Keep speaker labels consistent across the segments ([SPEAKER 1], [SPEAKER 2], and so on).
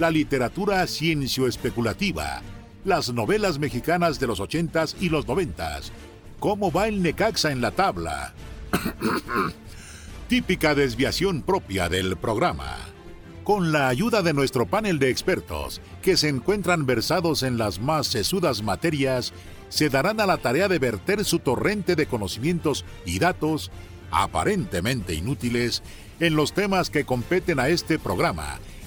[SPEAKER 1] la literatura ciencio-especulativa, las novelas mexicanas de los ochentas y los noventas. ¿Cómo va el Necaxa en la tabla? Típica desviación propia del programa. Con la ayuda de nuestro panel de expertos, que se encuentran versados en las más sesudas materias, se darán a la tarea de verter su torrente de conocimientos y datos, aparentemente inútiles, en los temas que competen a este programa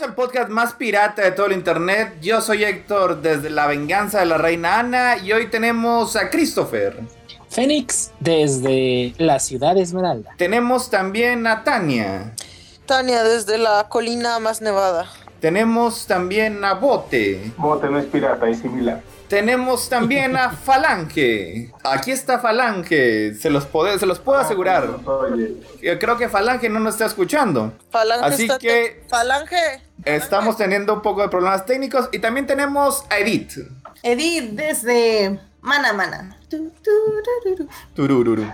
[SPEAKER 2] Bienvenidos al podcast más pirata de todo el internet. Yo soy Héctor desde La Venganza de la Reina Ana y hoy tenemos a Christopher.
[SPEAKER 3] Fénix desde la ciudad de Esmeralda.
[SPEAKER 2] Tenemos también a Tania.
[SPEAKER 4] Tania desde la colina más nevada.
[SPEAKER 2] Tenemos también a Bote.
[SPEAKER 5] Bote no es pirata, es similar.
[SPEAKER 2] Tenemos también a Falange. Aquí está Falange, se los, puedo, se los puedo asegurar. Yo creo que Falange no nos está escuchando.
[SPEAKER 4] Falange
[SPEAKER 2] Así
[SPEAKER 4] está
[SPEAKER 2] que
[SPEAKER 4] Falange.
[SPEAKER 2] Estamos teniendo un poco de problemas técnicos y también tenemos a Edith.
[SPEAKER 6] Edith desde Mana Mana.
[SPEAKER 2] Turururu.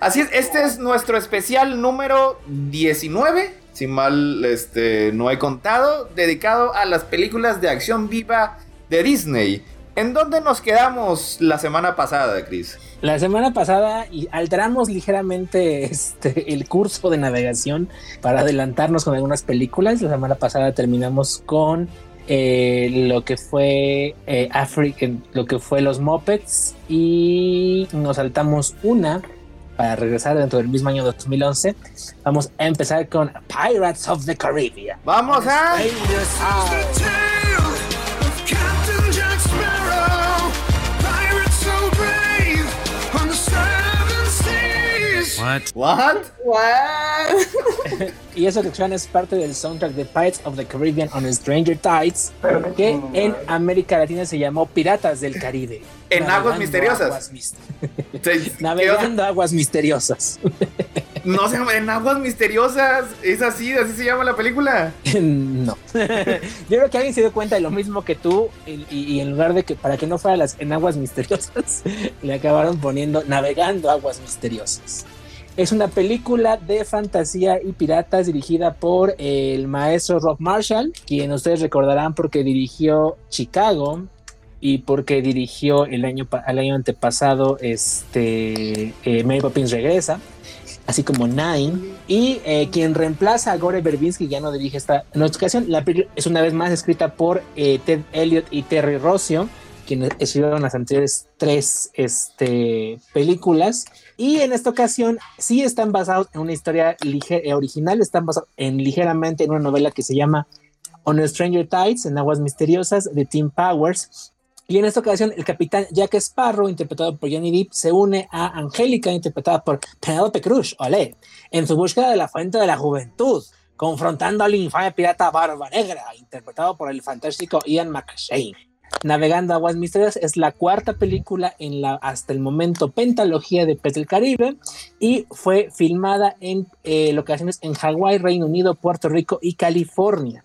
[SPEAKER 2] Así es, este es nuestro especial número 19, si mal este, no he contado, dedicado a las películas de acción viva de Disney. ¿En dónde nos quedamos la semana pasada, Chris?
[SPEAKER 3] La semana pasada alteramos ligeramente este, el curso de navegación para adelantarnos con algunas películas. La semana pasada terminamos con eh, lo que fue eh, Africa, lo que fue los Muppets y nos saltamos una para regresar dentro del mismo año 2011. Vamos a empezar con Pirates of the Caribbean.
[SPEAKER 2] Vamos a...
[SPEAKER 7] What?
[SPEAKER 2] What?
[SPEAKER 6] What?
[SPEAKER 3] Y eso que suena es parte del soundtrack de Pirates of the Caribbean on Stranger Tides, que en América Latina se llamó Piratas del Caribe.
[SPEAKER 2] En aguas misteriosas.
[SPEAKER 3] aguas mis-
[SPEAKER 2] Se-
[SPEAKER 3] Navegando aguas misteriosas.
[SPEAKER 2] No se llama En Aguas Misteriosas. Es así, así se llama la película.
[SPEAKER 3] no. Yo creo que alguien se dio cuenta de lo mismo que tú y, y- y en lugar de que para que no fuera las en aguas misteriosas, le acabaron poniendo navegando aguas misteriosas. Es una película de fantasía y piratas dirigida por el maestro Rob Marshall, quien ustedes recordarán porque dirigió Chicago y porque dirigió el año, el año antepasado este, eh, Mary Poppins Regresa, así como Nine. Y eh, quien reemplaza a Gore Verbinski ya no dirige esta ocasión. La película es una vez más escrita por eh, Ted Elliott y Terry Rossio, quienes escribieron las anteriores tres este, películas. Y en esta ocasión sí están basados en una historia eh, original, están basados en ligeramente en una novela que se llama On Stranger Tides, en Aguas Misteriosas, de Tim Powers. Y en esta ocasión, el capitán Jack Sparrow, interpretado por Johnny Depp, se une a Angélica, interpretada por Penelope Cruz, olé, en su búsqueda de la fuente de la juventud, confrontando al infame pirata Barba Negra, interpretado por el fantástico Ian McShane. Navegando Aguas Misteriosas es la cuarta película en la hasta el momento pentalogía de Pez del Caribe y fue filmada en eh, locaciones en Hawái, Reino Unido, Puerto Rico y California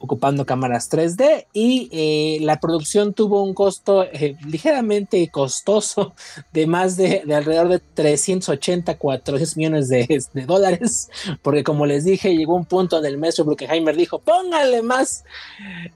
[SPEAKER 3] ocupando cámaras 3D y eh, la producción tuvo un costo eh, ligeramente costoso de más de, de alrededor de 380, 400 millones de, de dólares, porque como les dije, llegó un punto en el maestro Bruckheimer dijo, póngale más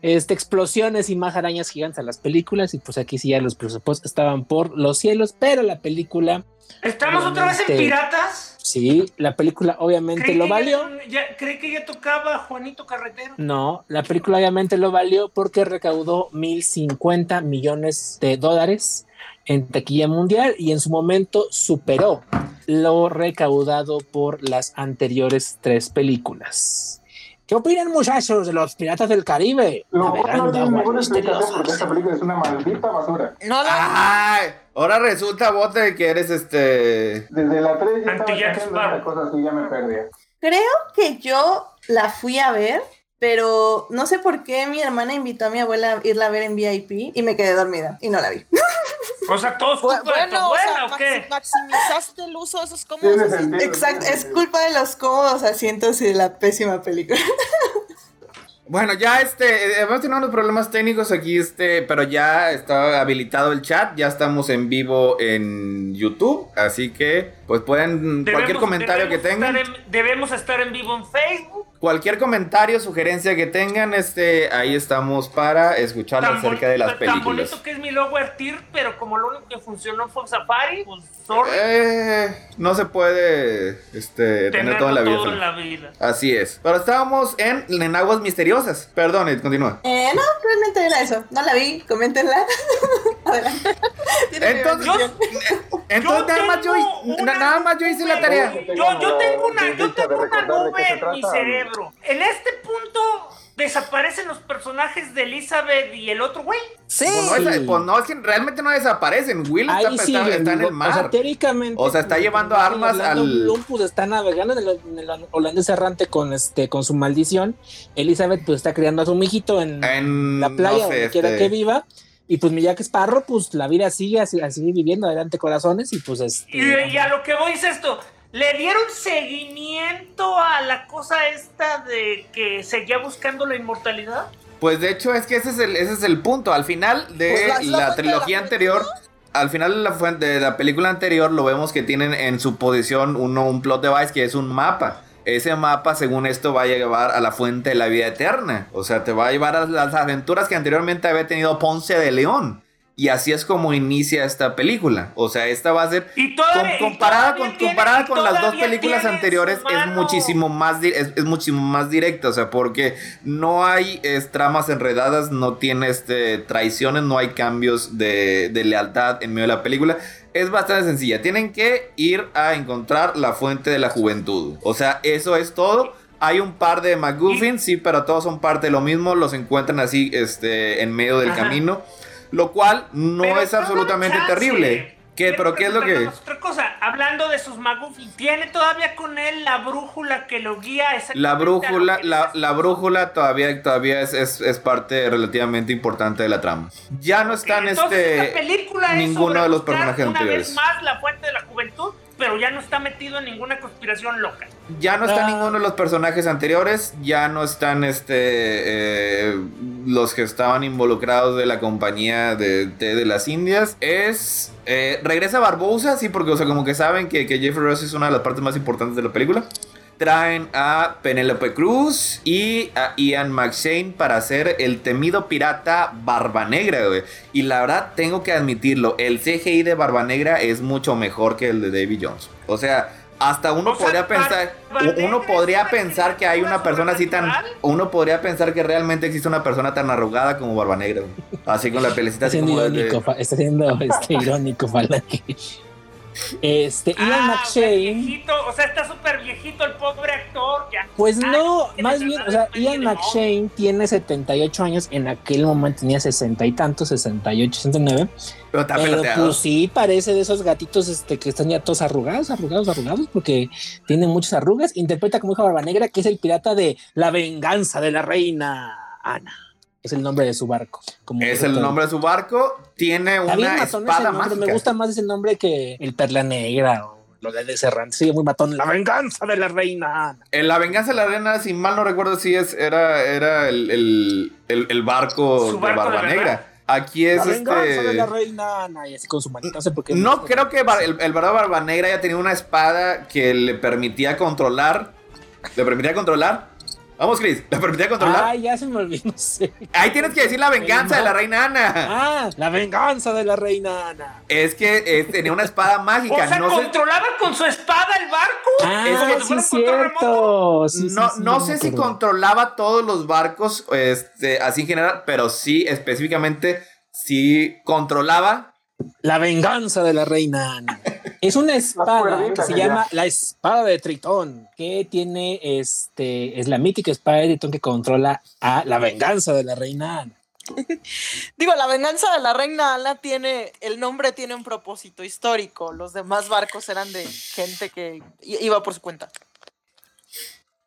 [SPEAKER 3] este, explosiones y más arañas gigantes a las películas y pues aquí sí ya los presupuestos estaban por los cielos, pero la película,
[SPEAKER 7] ¿Estamos otra vez en piratas?
[SPEAKER 3] Sí, la película obviamente lo
[SPEAKER 7] ya-
[SPEAKER 3] valió.
[SPEAKER 7] ya- creí que ya tocaba Juanito Carretero.
[SPEAKER 3] No, la película obviamente lo valió porque recaudó 1.050 millones de dólares en taquilla mundial y en su momento superó lo recaudado por las anteriores tres películas. ¿Qué opinan muchachos de los piratas del Caribe?
[SPEAKER 5] Lo cual no tiene ninguna explicación porque esta película es una maldita basura.
[SPEAKER 4] No la
[SPEAKER 2] Ay, ahora resulta, bote, que eres este.
[SPEAKER 5] Desde la 3 ya estaba esta cosa así, ya me perdí.
[SPEAKER 6] Creo que yo la fui a ver, pero no sé por qué mi hermana invitó a mi abuela a irla a ver en VIP y me quedé dormida y no la vi.
[SPEAKER 7] O sea, todos
[SPEAKER 4] Bu-
[SPEAKER 7] culpa de tu
[SPEAKER 4] bueno, o sea,
[SPEAKER 7] ¿o qué?
[SPEAKER 4] maxi- maximizaste el uso de esos cómodos. así.
[SPEAKER 5] sentido.
[SPEAKER 6] Exacto, es culpa de los cómodos asientos y de la pésima película.
[SPEAKER 2] Bueno, ya este, eh, hemos tenido unos problemas técnicos aquí, este, pero ya está habilitado el chat, ya estamos en vivo en YouTube, así que pues pueden cualquier comentario que tengan,
[SPEAKER 7] estar en- debemos estar en vivo en Facebook.
[SPEAKER 2] cualquier comentario, sugerencia que tengan, este, ahí estamos para escuchar
[SPEAKER 7] Tan
[SPEAKER 2] acerca de las
[SPEAKER 7] bonito- Tan
[SPEAKER 2] películas.
[SPEAKER 7] bonito que es mi logo Artir, pero como lo único que funcionó fue Safari, pues sorry.
[SPEAKER 2] Eh, no se puede, este, tener toda la vida.
[SPEAKER 7] todo en la vida.
[SPEAKER 2] Así es. Pero estábamos en, en aguas misteriosas. Perdón, continúa.
[SPEAKER 6] Eh, no, realmente era eso. No la vi, coméntenla. Adelante.
[SPEAKER 2] Entonces,
[SPEAKER 6] bendición.
[SPEAKER 2] entonces nada más yo,
[SPEAKER 7] tengo
[SPEAKER 2] nada más yo hice la tarea.
[SPEAKER 7] Yo, yo tengo una, yo tengo nube en mi cerebro. En este punto desaparecen los personajes de Elizabeth y el otro güey.
[SPEAKER 4] Sí.
[SPEAKER 2] Pues no, es, pues no, es que realmente no desaparecen. Will está,
[SPEAKER 3] Ahí sí,
[SPEAKER 2] está- está en el
[SPEAKER 3] O sea,
[SPEAKER 2] mar.
[SPEAKER 3] teóricamente.
[SPEAKER 2] O sea, está
[SPEAKER 3] pues,
[SPEAKER 2] llevando armas al-
[SPEAKER 3] Bloom, pues está navegando en el, en el holandés errante con este con su maldición. Elizabeth pues está criando a su mijito en
[SPEAKER 2] En
[SPEAKER 3] la playa,
[SPEAKER 2] no sé,
[SPEAKER 3] donde quiera
[SPEAKER 2] este,
[SPEAKER 3] que viva. Y pues mi Jack Sparrow, pues la vida sigue así, así viviendo adelante corazones y pues este.
[SPEAKER 7] Y, y a lo que voy es esto. ¿Le dieron seguimiento a la cosa esta de que seguía buscando la inmortalidad?
[SPEAKER 2] Pues de hecho es que ese es el, ese es el punto. Al final de
[SPEAKER 4] Pues la-
[SPEAKER 2] la,
[SPEAKER 4] es la fuente de
[SPEAKER 2] trilogía
[SPEAKER 4] la
[SPEAKER 2] anterior, al final de la, fuente, de la película anterior, lo vemos que tienen en su posición uno, un plot device que es un mapa. Ese mapa, según esto, va a llevar a la fuente de la vida eterna. O sea, te va a llevar a las aventuras que anteriormente había tenido Ponce de León. Y así es como inicia esta película. O sea, esta va a ser
[SPEAKER 7] Y todavía, y
[SPEAKER 2] comparada
[SPEAKER 7] todavía
[SPEAKER 2] con,
[SPEAKER 7] tiene-
[SPEAKER 2] comparada
[SPEAKER 7] y
[SPEAKER 2] con las dos películas anteriores es muchísimo más es, es muchísimo más directa, o sea, porque no hay es, tramas enredadas, no tiene este traiciones, no hay cambios de, de lealtad en medio de la película. Es bastante sencilla. Tienen que ir a encontrar la fuente de la juventud. O sea, eso es todo. Hay un par de McGuffins, sí, pero todos son parte de lo mismo. Los encuentran así, este, en medio del
[SPEAKER 7] Ajá.
[SPEAKER 2] camino. Lo cual no
[SPEAKER 7] Pero
[SPEAKER 2] es absolutamente terrible. ¿Qué? ¿Pero qué es lo que...?
[SPEAKER 7] preguntarnos Otra cosa, hablando de sus McGuffin, ¿tiene todavía con él la brújula que lo guía
[SPEAKER 2] La brújula, la, la brújula todavía, todavía es, es, es parte relativamente importante de la trama. Ya no están
[SPEAKER 7] Entonces,
[SPEAKER 2] este
[SPEAKER 7] película es
[SPEAKER 2] ninguno de los personajes
[SPEAKER 7] una
[SPEAKER 2] anteriores.
[SPEAKER 7] vez más la fuente de la juventud, pero ya no está metido en ninguna conspiración loca.
[SPEAKER 2] Ya no están
[SPEAKER 3] Ah.
[SPEAKER 2] ninguno de los personajes anteriores, ya no están este eh, los que estaban involucrados de la compañía de té de las Indias. Es eh, regresa Barbosa, sí, porque o sea, como que saben que, que Jeffrey Ross es una de las partes más importantes de la película. Traen a Penelope Cruz y a Ian McShane para hacer el temido pirata Barba Negra, güey. Y la verdad, tengo que admitirlo, el CGI de Barba Negra es mucho mejor que el de Davy Jones. O sea, Hasta uno
[SPEAKER 7] O sea,
[SPEAKER 2] podría pensar, uno podría pensar que hay una persona así tan, uno podría pensar que realmente existe una persona tan arrugada como Barba Negra, güey. así con la pelecita así como de-
[SPEAKER 3] irónico, fa- está siendo este, irónico, Falange. Este, Ian
[SPEAKER 7] Ah, o sea,
[SPEAKER 3] McShane.
[SPEAKER 7] viejito, o sea, está súper viejito el pobre actor. Ya.
[SPEAKER 3] Pues
[SPEAKER 7] Ah,
[SPEAKER 3] no,
[SPEAKER 7] tiene
[SPEAKER 3] más bien, o sea, Ian
[SPEAKER 7] tiene
[SPEAKER 3] McShane tiene 78 años, en aquel momento tenía 60 y tantos, 68, 69.
[SPEAKER 2] pero está
[SPEAKER 3] Pero
[SPEAKER 2] peloteado.
[SPEAKER 3] pues sí, parece de esos gatitos este, que están ya todos arrugados, arrugados, arrugados, porque tiene muchas arrugas. Interpreta como hija Barba Negra, que es el pirata de La venganza de la reina Ana. Es el nombre de su barco. Como
[SPEAKER 2] Es el nombre de su barco, tiene
[SPEAKER 3] bien
[SPEAKER 2] una
[SPEAKER 3] matón ese
[SPEAKER 2] espada
[SPEAKER 3] nombre,
[SPEAKER 2] mágica.
[SPEAKER 3] Me gusta más ese nombre que el Perla Negra o lo de Serrante. Sí, muy matón. La venganza de la reina Ana.
[SPEAKER 2] En la venganza de la reina, si mal no recuerdo, si es, era, era el, el, el- el barco, de
[SPEAKER 7] barco de
[SPEAKER 2] Barba. Negra. Aquí es
[SPEAKER 3] la venganza
[SPEAKER 2] este.
[SPEAKER 3] de la reina Ana. Y así con su manita. No sé por qué.
[SPEAKER 2] No creo que el, el verdadero Barba Negra haya tenido una espada que le permitía controlar. ¿Le permitía controlar? Vamos, Chris, ¿le permitía controlar?
[SPEAKER 3] Ay, ya se me olvidó. No sé.
[SPEAKER 2] Ahí tienes que decir la venganza de la reina Ana.
[SPEAKER 3] Ah, la venganza de la reina Ana.
[SPEAKER 2] Es que eh, tenía una espada mágica.
[SPEAKER 7] O sea,
[SPEAKER 2] no
[SPEAKER 7] controlaba con su espada el barco.
[SPEAKER 3] Ah,
[SPEAKER 2] Es que
[SPEAKER 3] sí,
[SPEAKER 7] fuera
[SPEAKER 3] es
[SPEAKER 7] un control
[SPEAKER 3] cierto. Sí, sí,
[SPEAKER 2] no,
[SPEAKER 3] sí,
[SPEAKER 2] no sé si controlaba todos los barcos este, así en general, pero sí específicamente sí controlaba
[SPEAKER 3] La venganza de la reina Ana. Es una espada que se
[SPEAKER 5] ya.
[SPEAKER 3] llama la espada de Tritón, que tiene este, es la mítica espada de Tritón que controla a la venganza de la reina Ana.
[SPEAKER 4] Digo, la venganza de la reina Ana tiene, el nombre tiene un propósito histórico. Los demás barcos eran de gente que iba por su cuenta.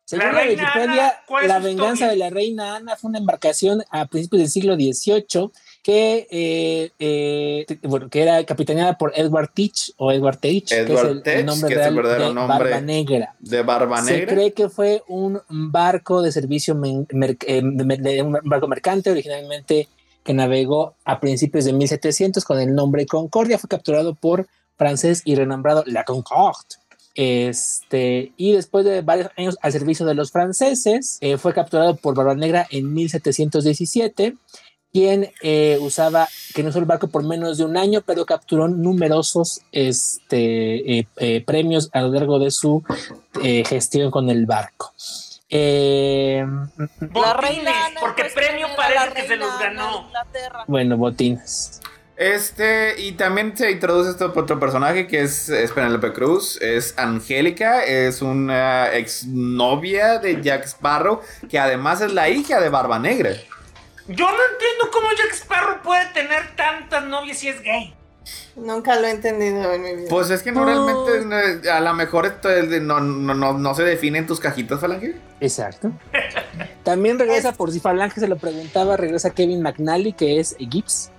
[SPEAKER 3] Según
[SPEAKER 7] La
[SPEAKER 3] la, Wikipedia,
[SPEAKER 7] Ana, ¿cuál es
[SPEAKER 3] la venganza
[SPEAKER 7] historia?
[SPEAKER 3] de la reina Ana fue una embarcación a principios del siglo XVIII que, eh, eh, bueno, que era capitaneada por Edward Teach o Edward Teach, que es
[SPEAKER 2] Edward
[SPEAKER 3] el, el
[SPEAKER 2] Teach,
[SPEAKER 3] nombre
[SPEAKER 2] que es el verdadero
[SPEAKER 3] de
[SPEAKER 2] nombre
[SPEAKER 3] Barba Negra.
[SPEAKER 2] de Barba
[SPEAKER 3] Se
[SPEAKER 2] Negra.
[SPEAKER 3] cree que fue un barco de servicio, men- mer- eh, de un barco mercante originalmente que navegó a principios de 1700 con el nombre Concordia. Fue capturado por francés y renombrado La Concorde. Este, y después de varios años al servicio de los franceses, eh, fue capturado por Barba Negra en 1717, quien eh, usaba, que no usó el barco por menos de un año, pero capturó numerosos este, eh, eh, premios a lo largo de su eh, gestión con el barco. Eh,
[SPEAKER 4] La
[SPEAKER 7] Botines,
[SPEAKER 4] reina
[SPEAKER 7] porque
[SPEAKER 4] pues,
[SPEAKER 7] premio parece que se los ganó.
[SPEAKER 3] Bueno, botines.
[SPEAKER 2] Este, y también se introduce este otro personaje que es, es Penelope Cruz, es Angélica, es una exnovia de Jack Sparrow, que además es la hija de Barba Negra.
[SPEAKER 7] Yo no entiendo cómo Jack Sparrow puede tener tantas novias si es gay.
[SPEAKER 6] Nunca lo he entendido en mi vida.
[SPEAKER 2] Pues es que no realmente, eh, a lo mejor esto es de- no, no, no, no se define en tus cajitas, Falange.
[SPEAKER 3] Exacto. También regresa, por si Falange se lo preguntaba, regresa Kevin McNally, que es Gibbs,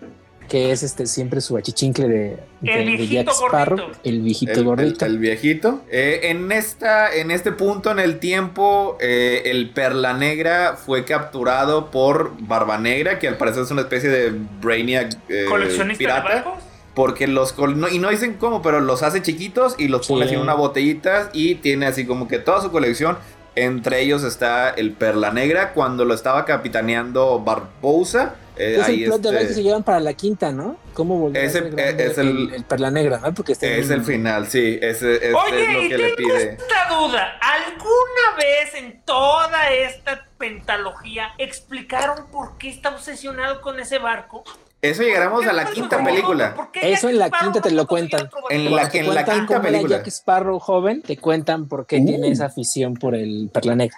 [SPEAKER 3] que es este siempre su achichincle de, de- de
[SPEAKER 7] viejito
[SPEAKER 3] Jack Sparrow,
[SPEAKER 7] gordito.
[SPEAKER 3] el viejito
[SPEAKER 2] El, el-
[SPEAKER 3] gordito.
[SPEAKER 2] el viejito. Eh, en, esta, en este punto en el tiempo, eh, el Perla Negra fue capturado por Barba Negra, que al parecer es una especie de Brainiac eh,
[SPEAKER 7] Coleccionista de
[SPEAKER 2] pirata.
[SPEAKER 7] barcos.
[SPEAKER 2] Porque los no- y no dicen cómo, pero los hace chiquitos y los pone así en una botellita y tiene así como que toda su colección. Entre ellos está el Perla Negra cuando lo estaba capitaneando Barbosa. Eh,
[SPEAKER 3] es
[SPEAKER 2] ahí
[SPEAKER 3] el plot de
[SPEAKER 2] este,
[SPEAKER 3] que se llevan para la quinta, ¿no? ¿Cómo volver ser grande
[SPEAKER 2] es el-
[SPEAKER 3] el, Perla Negra, ¿no? Porque
[SPEAKER 2] es el final, sí. Ese, ese
[SPEAKER 7] Oye,
[SPEAKER 2] es lo
[SPEAKER 7] y
[SPEAKER 2] le
[SPEAKER 7] tengo
[SPEAKER 2] pide.
[SPEAKER 7] esta duda. ¿Alguna vez en toda esta pentalogía explicaron por qué está obsesionado con ese barco?
[SPEAKER 2] Eso llegaremos a la
[SPEAKER 7] ¿Qué
[SPEAKER 2] quinta película.
[SPEAKER 7] ¿Por qué
[SPEAKER 3] Eso en la quinta te lo cuentan.
[SPEAKER 2] En la- en la quinta película.
[SPEAKER 3] Jack Sparrow joven, te cuentan por qué
[SPEAKER 2] Uh.
[SPEAKER 3] tiene esa afición por el Perla Negra.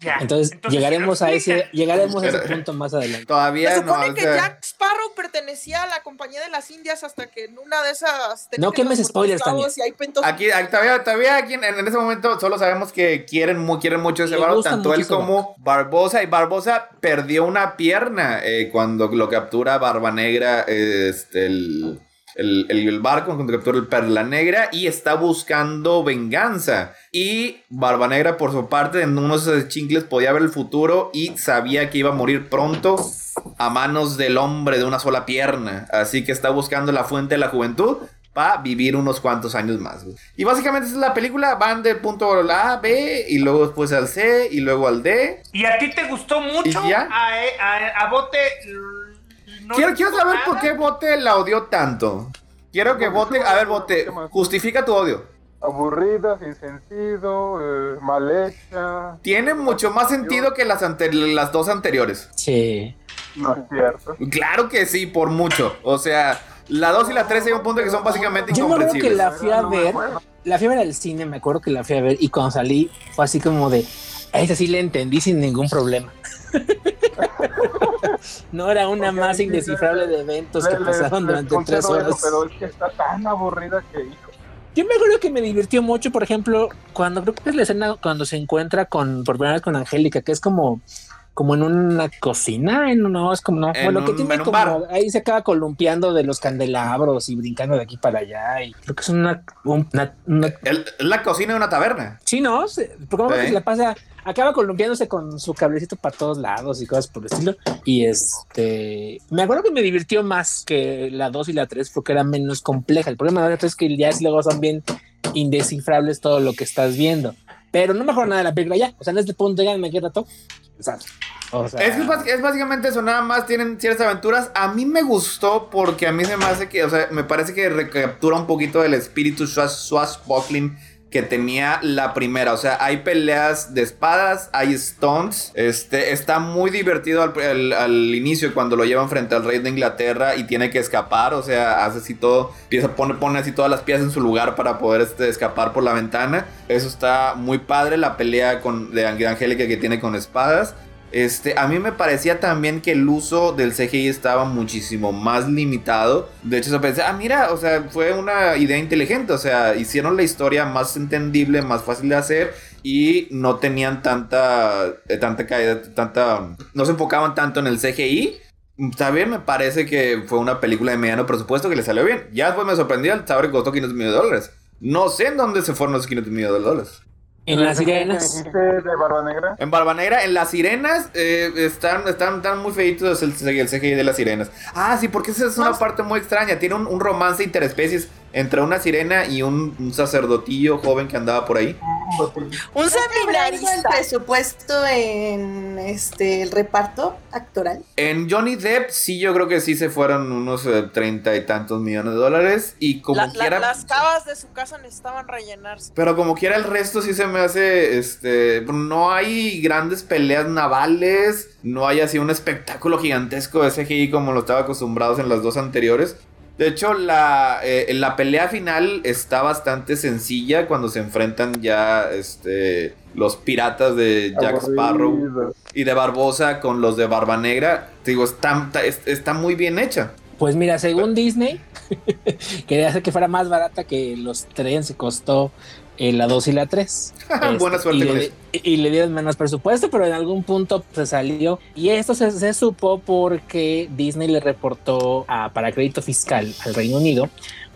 [SPEAKER 7] Ya.
[SPEAKER 3] Entonces, llegaremos a ese, llegaremos a ese punto más adelante.
[SPEAKER 4] Se
[SPEAKER 2] Todavía no.
[SPEAKER 4] supone
[SPEAKER 2] o
[SPEAKER 4] que
[SPEAKER 2] sea,
[SPEAKER 4] Jack Sparrow pertenecía a la compañía de las Indias hasta que en una de esas.
[SPEAKER 3] No quemes spoilers,
[SPEAKER 4] pentos.
[SPEAKER 2] Aquí, aquí todavía, todavía aquí en, en ese momento solo sabemos que quieren, mu- quieren mucho ese
[SPEAKER 3] gusta
[SPEAKER 2] tanto él como Barbosa. Y Barbosa perdió una pierna eh, cuando lo captura Barba Negra, eh, este, el, el, el- el barco, cuando captura el Perla Negra, y está buscando venganza. Y Barba Negra, por su parte, en unos chincles podía ver el futuro y sabía que iba a morir pronto a manos del hombre de una sola pierna. Así que está buscando la fuente de la juventud para vivir unos cuantos años más. güey. Y básicamente es la película. Van del punto A, B, y luego después al C, y luego al D.
[SPEAKER 7] ¿Y a ti te gustó mucho?
[SPEAKER 2] ¿Y ya?
[SPEAKER 7] A, a, a Bote. No
[SPEAKER 2] quiero quiero saber
[SPEAKER 7] nada?
[SPEAKER 2] por qué Bote la odió tanto. Quiero que Bote... A ver, Bote, justifica tu odio.
[SPEAKER 5] Aburrida, sin sentido, eh, mal hecha.
[SPEAKER 2] Tiene mucho más sentido que las, ante- las dos anteriores.
[SPEAKER 3] Sí.
[SPEAKER 5] No es cierto.
[SPEAKER 2] Claro que sí, por mucho. O sea, la 2 y la 3 hay un punto que son básicamente
[SPEAKER 3] Yo me acuerdo que la fui a
[SPEAKER 5] me
[SPEAKER 3] ver, la fui a ver al cine, me acuerdo que la fui a ver y cuando salí fue así como de, a esa sí le entendí sin ningún problema. No era una masa indescifrable de eventos que
[SPEAKER 5] Le-
[SPEAKER 3] pasaron durante tres
[SPEAKER 5] eso,
[SPEAKER 3] horas.
[SPEAKER 5] pero es que está tan aburrida que, hijo,
[SPEAKER 3] Yo me acuerdo que me divirtió mucho, por ejemplo, cuando creo que es la escena cuando se encuentra con por primera vez con Angélica, que es como como en una cocina, en no es como no,
[SPEAKER 2] En
[SPEAKER 3] bueno, que tiene como
[SPEAKER 2] bar.
[SPEAKER 3] ahí se acaba columpiando de los candelabros y brincando de aquí para allá y creo que es una, un- una, una-
[SPEAKER 2] El- la cocina de una taberna.
[SPEAKER 3] sí, no, porque
[SPEAKER 2] Sí.
[SPEAKER 3] se la pasa acaba columpiándose con su cablecito para todos lados y cosas por el estilo y este me acuerdo que me divirtió más que la 2 y la 3 porque era menos compleja. El problema de la 3 es que ya es luego son bien indescifrables todo lo que estás viendo. Pero no mejor nada de la película ya. O sea, en este punto ya me queda todo. O sea,
[SPEAKER 2] Es, es básicamente eso, nada más tienen ciertas aventuras. A mí me gustó porque a mí se me hace que, o sea, me parece que recaptura un poquito del espíritu swas- swashbuckling que tenía la primera. O sea, hay peleas de espadas, hay stunts. Este, está muy divertido al, inicio cuando lo llevan frente al rey de Inglaterra y tiene que escapar. O sea, hace así todo, pone, así todas las piezas en su lugar para poder este, escapar por la ventana. Eso está muy padre. La pelea con, de Ang- Angélica que tiene con espadas. Este, a mí me parecía también que el uso del CGI estaba muchísimo más limitado. De hecho, yo pensé, ah, mira, o sea, fue una idea inteligente. O sea, hicieron la historia más entendible, más fácil de hacer y no tenían tanta, eh, tanta caída, tanta, no se enfocaban tanto en el CGI. También me parece que fue una película de mediano presupuesto que le salió bien. Ya después me sorprendió el saber que costó 500 millones de dólares. No sé en dónde se fueron los 500 millones de dólares.
[SPEAKER 3] En las
[SPEAKER 5] ¿Qué
[SPEAKER 3] sirenas.
[SPEAKER 5] de Barba Negra?
[SPEAKER 2] En Barba Negra, en las sirenas, eh, están, están, están muy feitos el, el CGI de las sirenas. Ah, sí, porque esa es una parte muy extraña. Tiene un, un romance interespecies entre una sirena y un, un sacerdotillo joven que andaba por ahí.
[SPEAKER 4] Un
[SPEAKER 6] ¿Hablando del
[SPEAKER 4] seminarista.
[SPEAKER 6] presupuesto en este el reparto actoral?
[SPEAKER 2] En Johnny Depp, sí, yo creo que sí se fueron unos eh, treinta y tantos millones de dólares. Y como
[SPEAKER 4] La- la-
[SPEAKER 2] quiera.
[SPEAKER 4] las cavas de su casa necesitaban rellenarse.
[SPEAKER 2] Pero como quiera el resto sí se me hace, este, no hay grandes peleas navales, no hay así un espectáculo gigantesco de CGI como lo estaba acostumbrados en las dos anteriores. De hecho, la, eh, la pelea final está bastante sencilla cuando se enfrentan ya, este, los piratas de Jack Sparrow y de Barbosa con los de Barba Negra. Te digo, está, está, está muy bien hecha.
[SPEAKER 3] Pues mira, según Disney, quería hacer que fuera más barata que los trenes, se costó eh, la 2 y la 3.
[SPEAKER 2] Buena suerte
[SPEAKER 3] y
[SPEAKER 2] con
[SPEAKER 3] le,
[SPEAKER 2] eso.
[SPEAKER 3] y le dieron menos presupuesto, pero en algún punto se salió. Y esto se, se supo porque Disney le reportó a, para crédito fiscal al Reino Unido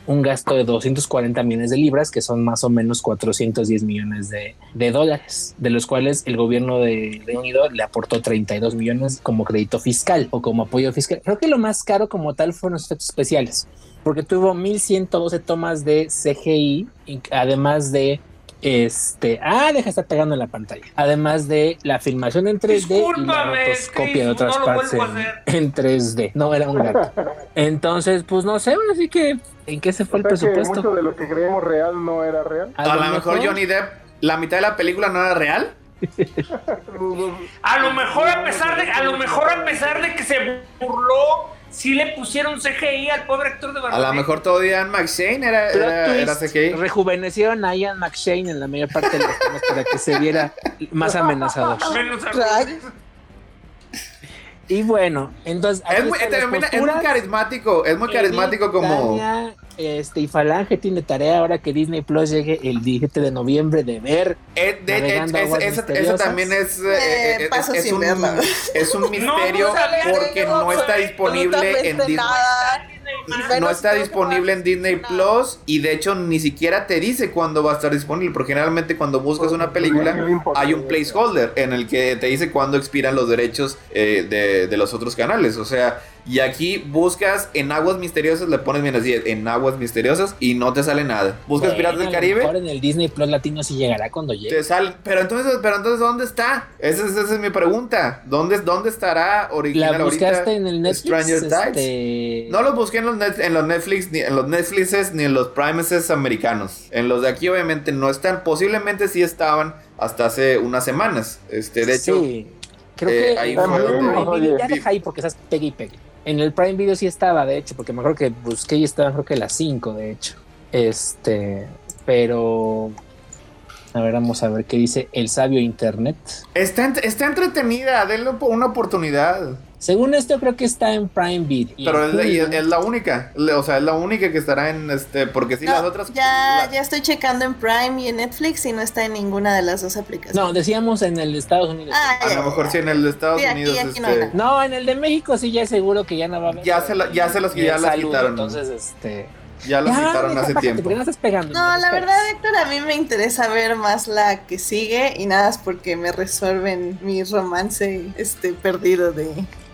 [SPEAKER 3] un gasto de 240 millones de libras, que son más o menos 410 millones de, de dólares, de los cuales el gobierno de Reino Unido le aportó 32 millones como crédito fiscal o como apoyo fiscal. Creo que lo más caro como tal fueron los efectos especiales, porque tuvo 1112 tomas de CGI, además de este, ah, deja de estar pegando en la pantalla. Además de la filmación en 3D y la rotoscopia de otras
[SPEAKER 7] no
[SPEAKER 3] partes en,
[SPEAKER 7] hacer.
[SPEAKER 3] en 3D. No era un gato. Entonces, pues no sé, así que ¿en qué se fue el
[SPEAKER 5] O sea que
[SPEAKER 3] presupuesto?
[SPEAKER 5] mucho de lo que creemos real no era real.
[SPEAKER 2] A lo mejor Johnny Depp, la mitad de la película no era real.
[SPEAKER 7] A lo mejor a pesar de, a lo mejor a pesar de que se burló, sí le pusieron CGI al pobre actor de
[SPEAKER 2] A
[SPEAKER 7] Barba
[SPEAKER 2] lo mejor todo Ian McShane era, era, era CGI.
[SPEAKER 3] rejuvenecieron a Ian McShane en la mayor parte de las tomas para que se viera más amenazador.
[SPEAKER 7] Menos a-
[SPEAKER 4] Rayos.
[SPEAKER 3] Y bueno, entonces
[SPEAKER 2] Es muy, es muy carismático, es muy
[SPEAKER 3] Edith,
[SPEAKER 2] carismático como...
[SPEAKER 3] Tania, este, y Falange tiene tarea ahora que Disney Plus llegue el 17 de noviembre de ver.
[SPEAKER 2] Eh, de- es- esa, esa también es, eh,
[SPEAKER 6] Eh,
[SPEAKER 2] eh, es-
[SPEAKER 6] paso
[SPEAKER 2] es
[SPEAKER 6] sin
[SPEAKER 2] un,
[SPEAKER 6] verla.
[SPEAKER 2] es un misterio
[SPEAKER 7] no
[SPEAKER 2] porque
[SPEAKER 7] que no
[SPEAKER 2] está disponible en Disney.
[SPEAKER 4] nada.
[SPEAKER 2] No está disponible en Disney. Plus y de hecho ni siquiera te dice cuándo va a estar disponible porque generalmente cuando buscas una película hay un placeholder en el que te dice cuándo expiran los derechos eh, de, de los otros canales. O sea, Y aquí buscas en aguas misteriosas, le pones bien así, en aguas misteriosas y no te sale nada. Buscas Piratas del
[SPEAKER 3] Bueno, a lo
[SPEAKER 2] Caribe,
[SPEAKER 3] mejor en el Disney Plus Latino sí llegará cuando llegue.
[SPEAKER 2] te sale. Pero entonces, pero entonces, ¿dónde está? Esa es, esa es mi pregunta. ¿Dónde, dónde estará original
[SPEAKER 3] ¿La
[SPEAKER 2] ahorita
[SPEAKER 3] buscaste en el Netflix?
[SPEAKER 2] Stranger?
[SPEAKER 3] Este,
[SPEAKER 2] No los busqué en los, net- en los Netflix, ni en los Netflixes, ni en los Primeses americanos. En los de aquí, obviamente, no están. Posiblemente sí estaban hasta hace unas semanas. Este, de hecho,
[SPEAKER 3] Sí, creo
[SPEAKER 2] eh,
[SPEAKER 3] que
[SPEAKER 2] ahí
[SPEAKER 3] en
[SPEAKER 2] fue
[SPEAKER 5] donde-
[SPEAKER 3] ya deja ahí porque estás pegue y pegue. En el Prime Video sí estaba, de hecho, porque me acuerdo que busqué y estaba creo que las 5, de hecho. Este, pero a ver, vamos a ver qué dice el sabio internet.
[SPEAKER 2] está, está entretenida. Denle una oportunidad.
[SPEAKER 3] Según esto creo que está en Prime Video.
[SPEAKER 2] Pero es,
[SPEAKER 3] en
[SPEAKER 2] la- y es- es la única. O sea, es la única que estará en este. Porque si
[SPEAKER 6] No,
[SPEAKER 2] las otras.
[SPEAKER 6] ya,
[SPEAKER 2] la-
[SPEAKER 6] ya estoy checando en Prime y en Netflix y no está en ninguna de las dos aplicaciones.
[SPEAKER 3] No, decíamos en el de Estados Unidos.
[SPEAKER 6] Ah,
[SPEAKER 2] A
[SPEAKER 6] ya,
[SPEAKER 2] lo mejor
[SPEAKER 6] ya.
[SPEAKER 2] sí en el de Estados
[SPEAKER 6] Sí,
[SPEAKER 2] Unidos.
[SPEAKER 6] aquí
[SPEAKER 2] este.
[SPEAKER 3] No, en el de México sí ya seguro que ya no va a haber.
[SPEAKER 2] Ya se la- ya se los- ya las
[SPEAKER 3] saludo,
[SPEAKER 2] quitaron.
[SPEAKER 3] Entonces, este.
[SPEAKER 2] ya las
[SPEAKER 3] Ya,
[SPEAKER 2] quitaron hace tiempo.
[SPEAKER 3] no estás pegando.
[SPEAKER 6] No, la verdad, Héctor, a mí me interesa ver más la que sigue y nada es porque me resuelven mi romance este perdido de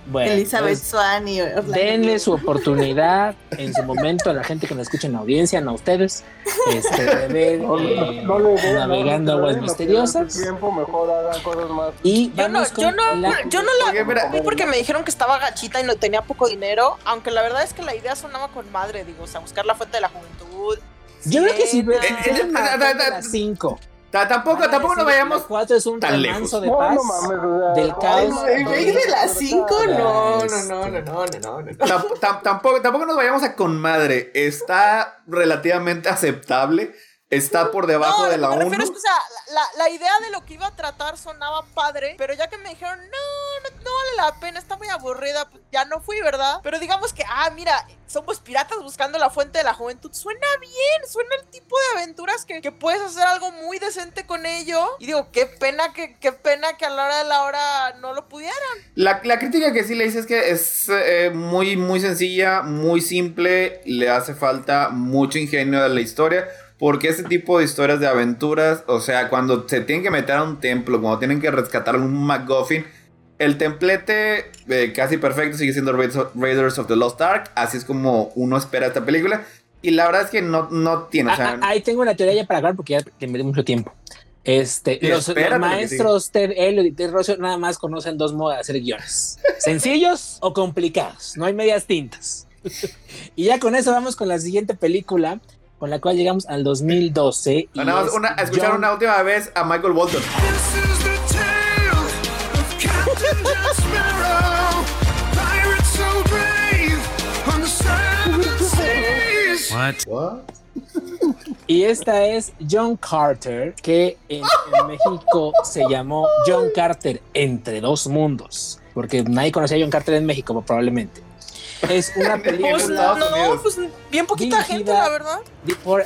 [SPEAKER 3] Bueno,
[SPEAKER 6] Elizabeth
[SPEAKER 3] entonces,
[SPEAKER 6] Swan y Orlando
[SPEAKER 3] Denle su oportunidad en su momento a la gente que nos escucha en la audiencia, no a ustedes, este, de ver
[SPEAKER 5] No,
[SPEAKER 3] eh,
[SPEAKER 5] no le den,
[SPEAKER 3] navegando
[SPEAKER 5] no,
[SPEAKER 3] aguas misteriosas.
[SPEAKER 5] su tiempo, mejor hagan cosas más.
[SPEAKER 3] Y
[SPEAKER 4] Yo no, yo no,
[SPEAKER 3] la-
[SPEAKER 4] yo no la
[SPEAKER 2] mira,
[SPEAKER 4] vi porque me dijeron que estaba gachita y no tenía poco dinero, aunque la verdad es que la idea sonaba con madre, digo, o sea, buscar la fuente de la juventud.
[SPEAKER 3] Yo creo que ves
[SPEAKER 2] Eh, eh, eh, eh, eh,
[SPEAKER 3] las 5.
[SPEAKER 2] Ta- Tampoco, tampoco nos vayamos.
[SPEAKER 3] 4 es un
[SPEAKER 2] tan
[SPEAKER 3] remanso
[SPEAKER 2] lejos.
[SPEAKER 3] de
[SPEAKER 5] No,
[SPEAKER 3] paz.
[SPEAKER 5] no mames, o sea,
[SPEAKER 3] del
[SPEAKER 5] no,
[SPEAKER 3] caos.
[SPEAKER 5] no,
[SPEAKER 6] El break de las
[SPEAKER 5] no,
[SPEAKER 6] 5,
[SPEAKER 5] no,
[SPEAKER 6] no, no,
[SPEAKER 3] Este.
[SPEAKER 6] no, no, no, no, no, no.
[SPEAKER 2] Tam- tam- tampoco, tampoco nos vayamos a con madre. Está relativamente aceptable. Está por debajo
[SPEAKER 4] No,
[SPEAKER 2] de la
[SPEAKER 4] me
[SPEAKER 2] 1.
[SPEAKER 4] refiero es que, o sea, la, la- la idea de lo que iba a tratar sonaba padre, pero ya que me dijeron, no, no, no vale la pena, está muy aburrida, pues ya no fui, ¿verdad? Pero digamos que, ah, mira, somos piratas buscando la fuente de la juventud, suena bien, suena el tipo de aventuras que, que puedes hacer algo muy decente con ello. Y digo, qué pena que, qué pena que a la hora de la hora no lo pudieran.
[SPEAKER 2] La, la crítica que sí le hice es que es eh, muy, muy sencilla, muy simple. Le hace falta mucho ingenio de la historia. Porque este tipo de historias de aventuras, o sea, cuando se tienen que meter a un templo, cuando tienen que rescatar un MacGuffin, el templete eh, casi perfecto sigue siendo Raiders of, Raiders of the Lost Ark. Así es como uno espera esta película. Y la verdad es que no, no tiene, o sea,
[SPEAKER 3] Ah, ah, ahí tengo una teoría ya para acabar porque ya te metí mucho tiempo. Este, los, maestros Ted Elliot y Ted Rosso nada más conocen dos modos de hacer guiones: sencillos o complicados. No hay medias tintas. y ya con eso vamos con la siguiente película, con la cual llegamos al 2012. y
[SPEAKER 2] nada más
[SPEAKER 3] es
[SPEAKER 2] una- a escuchar
[SPEAKER 3] John-
[SPEAKER 2] una última vez a Michael Bolton.
[SPEAKER 8] Seas.
[SPEAKER 3] Y esta es John Carter, que en, en México se llamó John Carter entre dos mundos, porque nadie conocía a John Carter en México probablemente. Es una película
[SPEAKER 4] Pues no,
[SPEAKER 2] Unidos.
[SPEAKER 4] pues bien poquita gente, la verdad.
[SPEAKER 3] por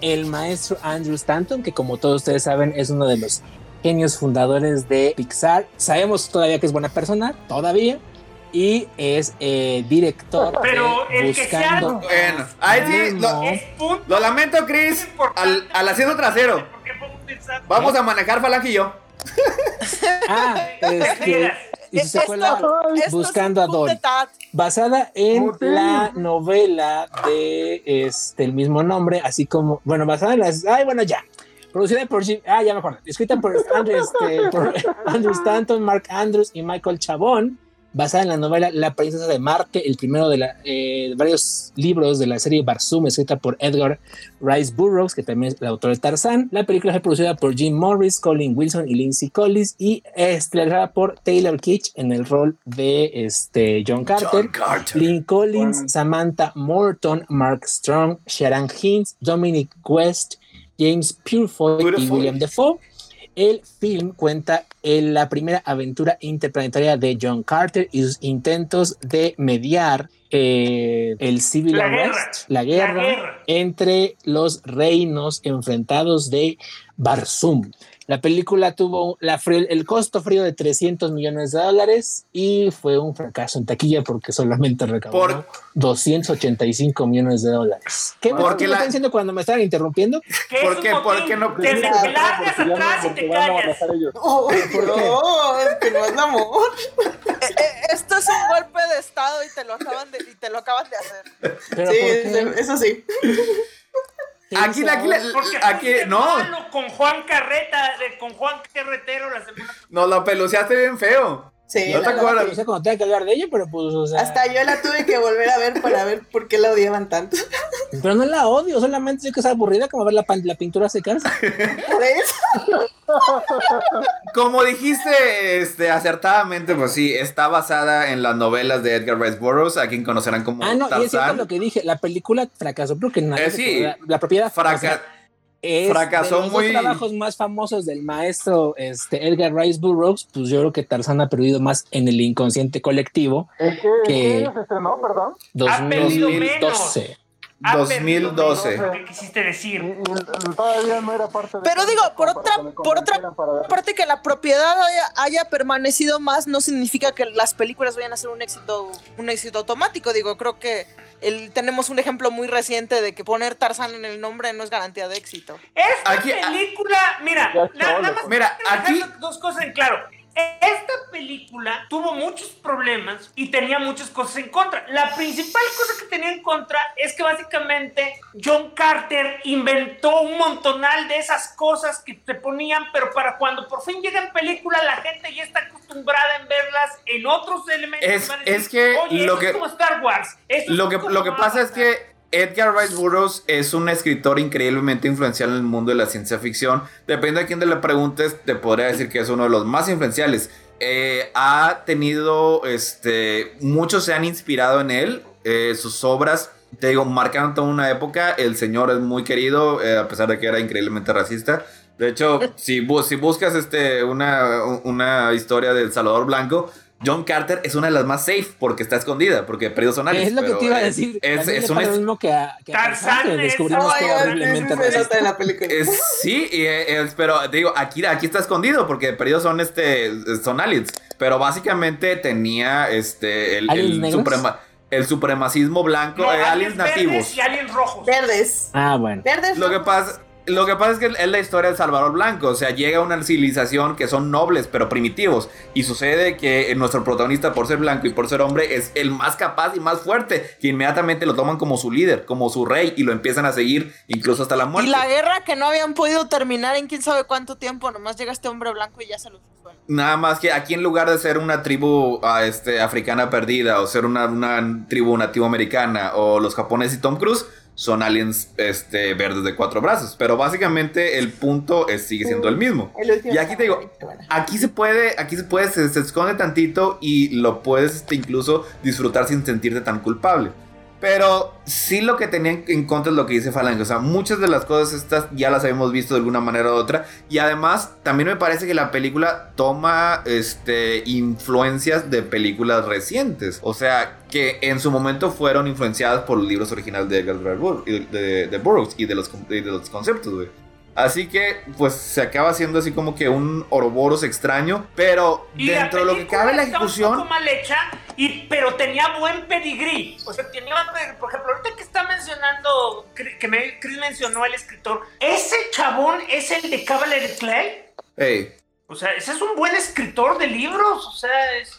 [SPEAKER 3] el maestro Andrew Stanton, que como todos ustedes saben es uno de los genios fundadores de Pixar. Sabemos todavía que es buena persona, todavía, y es eh, director
[SPEAKER 7] Pero
[SPEAKER 3] de
[SPEAKER 7] el que sea-
[SPEAKER 3] Buscando
[SPEAKER 2] Bueno, ahí sí, lo,
[SPEAKER 3] Nemo.
[SPEAKER 7] Es punto.
[SPEAKER 2] lo lamento, Chris, al, al asiento trasero.
[SPEAKER 7] ¿Por qué pongo pensando?
[SPEAKER 2] Vamos a manejar Falange y yo.
[SPEAKER 3] Ah, este, y su
[SPEAKER 4] Esto-
[SPEAKER 3] secuela
[SPEAKER 4] esto
[SPEAKER 3] Buscando
[SPEAKER 4] es
[SPEAKER 3] a Dory. basada en la novela de este el mismo nombre, así como, bueno, basada en las, ay, bueno, ya. Producida por Jim, ah, ya me acuerdo, escrita por Andrew, este, por Andrew Stanton, Mark Andrews y Michael Chabón, basada en la novela La princesa de Marte, el primero de, la, eh, varios libros de la serie Barzoom, escrita por Edgar Rice Burroughs, que también es el autor de Tarzán. La película fue producida por Jim Morris, Colin Wilson y Lindsay Collins y estrenada por Taylor Kitsch en el rol de este, John Carter. Lynn Collins, Samantha Morton, Mark Strong, Sharon Hinds, Dominic West, James Purefoy y. William Defoe. El film cuenta en la primera aventura interplanetaria de John Carter y sus intentos de mediar eh, el civil
[SPEAKER 7] La guerra.
[SPEAKER 3] la guerra,
[SPEAKER 7] La guerra.
[SPEAKER 3] entre los reinos enfrentados de Barzum. La película tuvo la el costo frío de 300 millones de dólares y fue un fracaso en taquilla porque solamente recaudó
[SPEAKER 2] Por-
[SPEAKER 3] 285 millones de dólares. ¿Qué me
[SPEAKER 2] Porque
[SPEAKER 3] me
[SPEAKER 2] la-
[SPEAKER 3] están diciendo cuando me estaban interrumpiendo?
[SPEAKER 7] ¿Qué es
[SPEAKER 2] ¿Por qué- por qué no-
[SPEAKER 7] Te, te
[SPEAKER 5] Mira,
[SPEAKER 7] largas atrás y te callas.
[SPEAKER 6] Oh, no, es que no es amor.
[SPEAKER 4] eh, esto es un golpe de estado y te lo acaban de, y te lo acaban de hacer.
[SPEAKER 3] Pero
[SPEAKER 6] Sí, eso sí.
[SPEAKER 2] Aquí, aquí, la-
[SPEAKER 7] Porque
[SPEAKER 2] aquí, no,
[SPEAKER 7] malo con Juan Carreta, con Juan Carretero la semana
[SPEAKER 2] nos lo peluceaste bien feo.
[SPEAKER 6] Sí,
[SPEAKER 2] ¿No te acuerdas?
[SPEAKER 3] No sé cuando tenga que hablar de ella, pero pues, o sea.
[SPEAKER 6] hasta yo la tuve que volver a ver para ver por qué la odiaban tanto.
[SPEAKER 3] Pero no la odio, solamente sé que es aburrida como ver la, pan- la pintura secarse.
[SPEAKER 6] Por eso.
[SPEAKER 2] Como dijiste este, acertadamente, pues sí, está basada en las novelas de Edgar Rice Burroughs, a quien conocerán como
[SPEAKER 3] Ah, no, y es cierto lo que dije, la película fracasó porque nadie
[SPEAKER 2] Eh, sí.
[SPEAKER 3] la propiedad
[SPEAKER 2] Fraca-
[SPEAKER 3] o sea, es
[SPEAKER 2] fracasó
[SPEAKER 3] de los
[SPEAKER 2] muy-
[SPEAKER 3] dos trabajos más famosos del maestro este, Edgar Rice Burroughs, pues yo creo que Tarzán ha perdido más en el inconsciente colectivo.
[SPEAKER 5] ¿En qué, en
[SPEAKER 3] Que-
[SPEAKER 5] qué estrenó, perdón?
[SPEAKER 7] Ha perdido
[SPEAKER 3] 2012.
[SPEAKER 7] Ha
[SPEAKER 2] 2012.
[SPEAKER 7] perdido lo que quisiste decir.
[SPEAKER 5] todavía no era parte de...
[SPEAKER 4] Pero digo, por otra-
[SPEAKER 5] que
[SPEAKER 4] por otra. Aparte que la propiedad haya, haya permanecido más no significa que las películas vayan a ser un éxito un éxito automático. Digo, creo que el, tenemos un ejemplo muy reciente de que poner Tarzán en el nombre no es garantía de éxito.
[SPEAKER 7] Esta
[SPEAKER 2] Aquí- ah,
[SPEAKER 7] película, mira, nada, más.
[SPEAKER 2] Mira, aquí-
[SPEAKER 7] dos cosas en claro. Esta película tuvo muchos problemas y tenía muchas cosas en contra. La principal cosa que tenía en contra es que básicamente John Carter inventó un montonal de esas cosas que te ponían, pero para cuando por fin llega en película la gente ya está acostumbrada en verlas en otros elementos.
[SPEAKER 2] Es-
[SPEAKER 7] decir,
[SPEAKER 2] es que
[SPEAKER 7] "Oye,
[SPEAKER 2] lo
[SPEAKER 7] esto
[SPEAKER 2] que-
[SPEAKER 7] es como Star Wars. es
[SPEAKER 2] Lo que, lo que pasa es
[SPEAKER 7] Avatar".
[SPEAKER 2] que Edgar Rice Burroughs es un escritor increíblemente influencial en el mundo de la ciencia ficción. Depende de quién te le preguntes, te podría decir que es uno de los más influenciales. Eh, ha tenido, este, muchos se han inspirado en él. eh, sus obras, te digo, marcaron toda una época. El señor es muy querido, eh, a pesar de que era increíblemente racista. De hecho, si buscas este, una, una historia del Salvador Blanco, John Carter es una de las más safe porque está escondida, porque perdidos son aliens,
[SPEAKER 3] Es lo que te iba a decir.
[SPEAKER 2] Es, es un
[SPEAKER 3] lo
[SPEAKER 2] es-
[SPEAKER 3] mismo que a, que a que descubrimos que horriblemente
[SPEAKER 6] la película.
[SPEAKER 2] es- sí, y, eh, es- pero digo, aquí, aquí está escondido porque perdidos son este son aliens. Pero básicamente tenía este el,
[SPEAKER 3] ¿Aliens
[SPEAKER 2] el,
[SPEAKER 3] negros?
[SPEAKER 2] suprema- el supremacismo blanco,
[SPEAKER 7] No,
[SPEAKER 2] eh, aliens nativos.
[SPEAKER 7] y aliens rojos.
[SPEAKER 6] Verdes.
[SPEAKER 3] Ah, bueno.
[SPEAKER 6] Verdes.
[SPEAKER 2] Lo que pasa, lo que pasa es que es la historia del Salvador Blanco. O sea, llega una civilización que son nobles, pero primitivos. Y sucede que nuestro protagonista, por ser blanco y por ser hombre, es el más capaz y más fuerte. Que inmediatamente lo toman como su líder, como su rey, y lo empiezan a seguir incluso hasta la muerte.
[SPEAKER 4] Y la guerra que no habían podido terminar en quién sabe cuánto tiempo, nomás llega este hombre blanco y ya se los resuelve.
[SPEAKER 2] Nada más que aquí en lugar de ser una tribu ah, este, africana perdida o ser una, una tribu nativo americana o los japoneses y Tom Cruise, son aliens este, verdes de cuatro brazos. Pero básicamente el punto es- sigue siendo el mismo.
[SPEAKER 6] El
[SPEAKER 2] Y aquí te digo. Aquí se puede, aquí se puede, se, se esconde tantito y lo puedes este, incluso disfrutar sin sentirte tan culpable. Pero sí lo que tenía en- contra es lo que dice Falange. O sea, muchas de las cosas estas ya las habíamos visto de alguna manera u otra. Y además, también me parece que la película toma este, influencias de películas recientes. O sea, que en su momento fueron influenciadas por los libros originales de Edgar Burroughs- de, de Burroughs y de los, y de los conceptos, güey. Así que, pues, se acaba siendo así como que un Ouroboros extraño. Pero
[SPEAKER 7] Y
[SPEAKER 2] dentro de lo que cabe la ejecución...
[SPEAKER 7] Un poco mal hecha, y, pero tenía buen pedigrí. O sea, tenía, por ejemplo, ahorita que está mencionando, que me, Chris mencionó el escritor, ese chabón es el de Cavalier Clay.
[SPEAKER 2] Hey,
[SPEAKER 7] O sea, ese es un buen escritor de libros, o sea, es...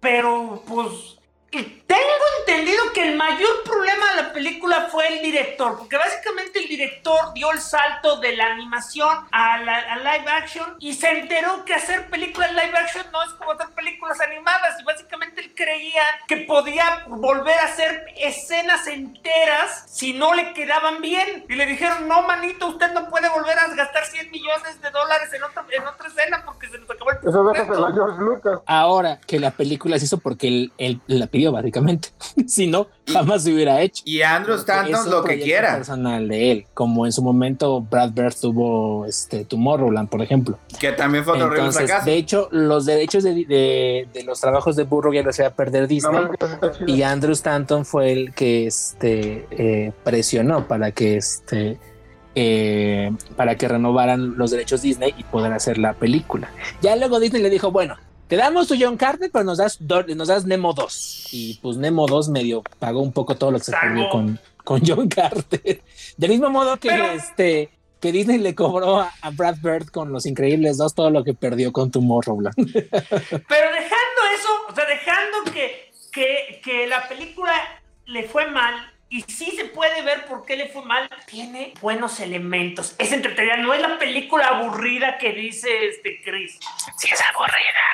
[SPEAKER 7] Pero, pues... y tengo entendido que el mayor problema de la película fue el director, porque básicamente el director dio el salto de la animación a, la, a live action y se enteró que hacer películas live action no es como hacer películas animadas y básicamente él creía que podía volver a hacer escenas enteras si no le quedaban bien y le dijeron no manito usted no puede volver a gastar 100 millones de dólares en otra, en otra escena porque se nos acabó el
[SPEAKER 5] Eso déjaselo a
[SPEAKER 7] presupuesto".
[SPEAKER 5] George Lucas.
[SPEAKER 3] Ahora que la película se hizo porque él, él la pidió, básicamente. si no, jamás se hubiera hecho.
[SPEAKER 2] y Andrew Stanton lo que quiera.
[SPEAKER 3] personal de él, como en su momento Brad Bird tuvo este Tomorrowland, por ejemplo.
[SPEAKER 2] Que también fue otro
[SPEAKER 3] Entonces, de hecho, los derechos de, de- de los trabajos de Burro ya los iba a perder Disney. Y Andrew Stanton fue el que este, eh, presionó para que este eh, para que renovaran los derechos Disney y poder hacer la película. Ya luego Disney le dijo, bueno, te damos tu John Carter, pero nos das, do- nos das Nemo 2. Y pues Nemo 2 medio pagó un poco todo lo que se perdió con, con John Carter. Del mismo modo que
[SPEAKER 7] Pero-
[SPEAKER 3] este que Disney le cobró a, a Brad Bird con Los Increíbles 2 todo lo que perdió con Tomorrowland.
[SPEAKER 7] Pero dejando eso, o sea, dejando que, que la película le fue mal. Y sí se puede ver por qué le fue mal. Tiene buenos elementos. Es entretenida. No es la película aburrida que dice este Chris. Sí es aburrida.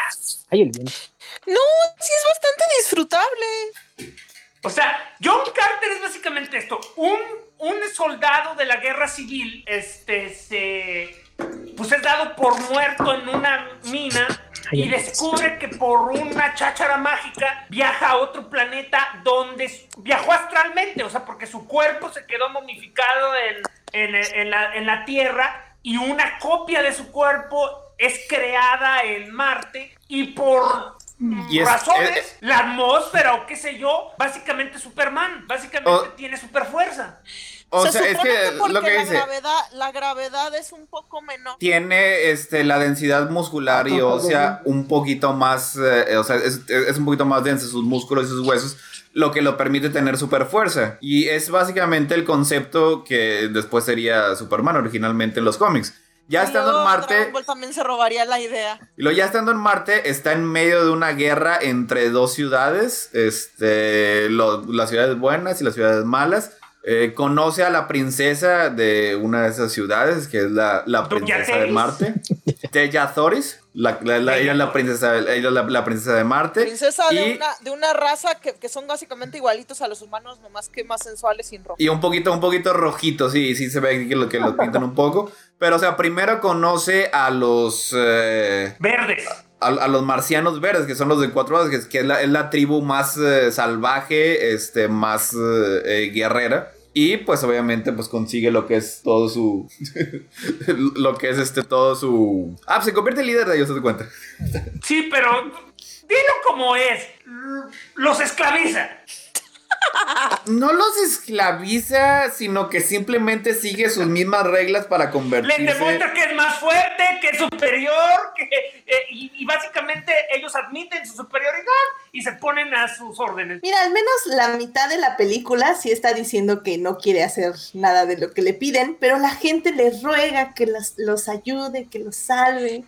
[SPEAKER 3] Ay, el viento.
[SPEAKER 4] No, sí es bastante disfrutable.
[SPEAKER 7] O sea, John Carter es básicamente esto. Un, un soldado de la guerra civil, este, se, pues es dado por muerto en una mina y descubre que por una cháchara mágica viaja a otro planeta donde viajó astralmente, o sea, porque su cuerpo se quedó momificado en, en- en la, en la Tierra y una copia de su cuerpo es creada en Marte y por
[SPEAKER 2] Y es-
[SPEAKER 7] razones,
[SPEAKER 2] es-
[SPEAKER 7] la atmósfera o qué sé yo, básicamente Superman, básicamente
[SPEAKER 2] O-
[SPEAKER 7] tiene super fuerza.
[SPEAKER 2] O
[SPEAKER 4] Se
[SPEAKER 2] sea, es
[SPEAKER 4] supone
[SPEAKER 2] que
[SPEAKER 4] porque
[SPEAKER 2] lo que
[SPEAKER 4] la
[SPEAKER 2] dice,
[SPEAKER 4] gravedad, la gravedad es un poco menor.
[SPEAKER 2] tiene este, la densidad muscular y ósea un poquito más, eh, o sea, es, es un poquito más densa sus músculos y sus huesos, lo que lo permite tener super fuerza. Y es básicamente el concepto que después sería Superman originalmente en los cómics. Ya estando en Marte,
[SPEAKER 4] Dragon Ball también se robaría la idea.
[SPEAKER 2] y ya estando en Marte, está en medio de una guerra entre dos ciudades, este, lo- las ciudades buenas y las ciudades malas. Eh, conoce a la princesa de una de esas ciudades, que es la, la princesa de. Marte, Teya Thoris. La, la- la- ella es la princesa, ella la, la princesa de Marte.
[SPEAKER 4] Princesa de, una, de una raza que, que son básicamente igualitos a los humanos, nomás que más sensuales sin ropa.
[SPEAKER 2] y un poquito, un poquito rojito, sí, sí se ve que lo, que lo pintan un poco. Pero, o sea, primero conoce a los... eh,
[SPEAKER 7] Verdes.
[SPEAKER 2] A, a los marcianos verdes, que son los de cuatro brazos, que, es- la, es la tribu más eh, salvaje, este, más eh, eh, guerrera. Y pues obviamente pues consigue lo que es todo su... lo que es este todo su... Ah, se convierte en líder de ellos, ¿te das cuenta?
[SPEAKER 7] Sí, pero dilo como es. Los esclaviza.
[SPEAKER 2] No los esclaviza, sino que simplemente sigue sus mismas reglas para
[SPEAKER 7] Les
[SPEAKER 2] convertirse...
[SPEAKER 7] demuestra que es más fuerte, que es superior, que, eh, y, y básicamente ellos admiten su superioridad y se ponen a sus órdenes.
[SPEAKER 6] Mira, al menos la mitad de la película sí está diciendo que no quiere hacer nada de lo que le piden, pero la gente le ruega que los, los ayude, que los salve.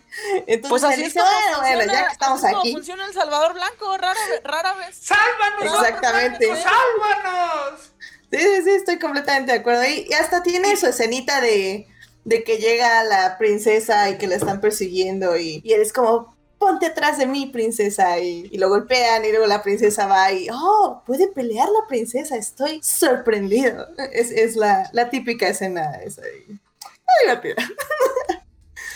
[SPEAKER 6] Entonces
[SPEAKER 4] Pues así
[SPEAKER 6] dice,
[SPEAKER 4] como
[SPEAKER 6] bueno, bueno,
[SPEAKER 4] funciona,
[SPEAKER 6] ya que estamos aquí.
[SPEAKER 4] funciona El Salvador Blanco, rara vez.
[SPEAKER 7] ¡Sálvanos!
[SPEAKER 6] Exactamente.
[SPEAKER 7] ¡Sálvanos!
[SPEAKER 6] Sí, sí, sí, estoy completamente de acuerdo. Y, y hasta tiene su escenita de, de que llega la princesa y que la están persiguiendo y, y él es como, ponte atrás de mí, princesa. Y, y lo golpean y luego la princesa va y, oh, puede pelear la princesa, estoy sorprendido. Es, es la, la típica escena esa. y- Está divertida.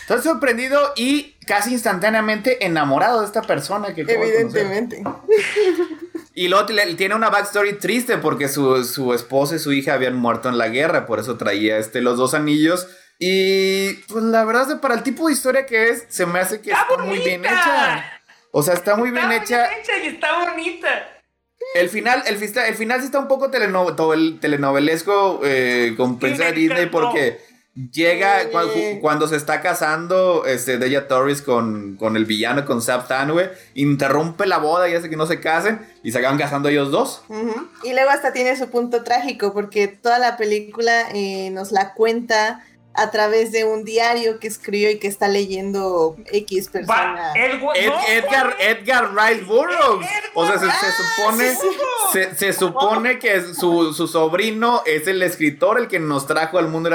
[SPEAKER 2] Estoy sorprendido y casi instantáneamente enamorado de esta persona que.
[SPEAKER 6] Evidentemente.
[SPEAKER 2] Y luego tiene una backstory triste porque su, su esposa y su hija habían muerto en la guerra, por eso traía este, los dos anillos. Y pues la verdad es que para el tipo de historia que es, se me hace que
[SPEAKER 7] ¡Está
[SPEAKER 2] está muy bien hecha. O sea, está muy bien
[SPEAKER 7] Está
[SPEAKER 2] hecha.
[SPEAKER 7] bien hecha y está bonita.
[SPEAKER 2] El final, el, el final sí está un poco teleno- tovel- telenovelesco eh, con
[SPEAKER 7] me
[SPEAKER 2] Disney porque llega
[SPEAKER 6] Sí.
[SPEAKER 2] cua- ju- cuando se está casando este, Deja Torres con, con el villano, con Sap Tanwe, interrumpe la boda y hace que no se casen y se acaban casando ellos dos.
[SPEAKER 6] Y luego hasta tiene su punto trágico porque toda la película eh, nos la cuenta a través de un diario que escribió y que está leyendo X persona.
[SPEAKER 2] Ed-
[SPEAKER 7] no,
[SPEAKER 2] Edgar. Edgar Rice Burroughs.
[SPEAKER 7] Edgar
[SPEAKER 2] O sea, se, se supone,
[SPEAKER 6] sí, sí.
[SPEAKER 2] se, se supone que su, su sobrino es el escritor, el que nos trajo al mundo.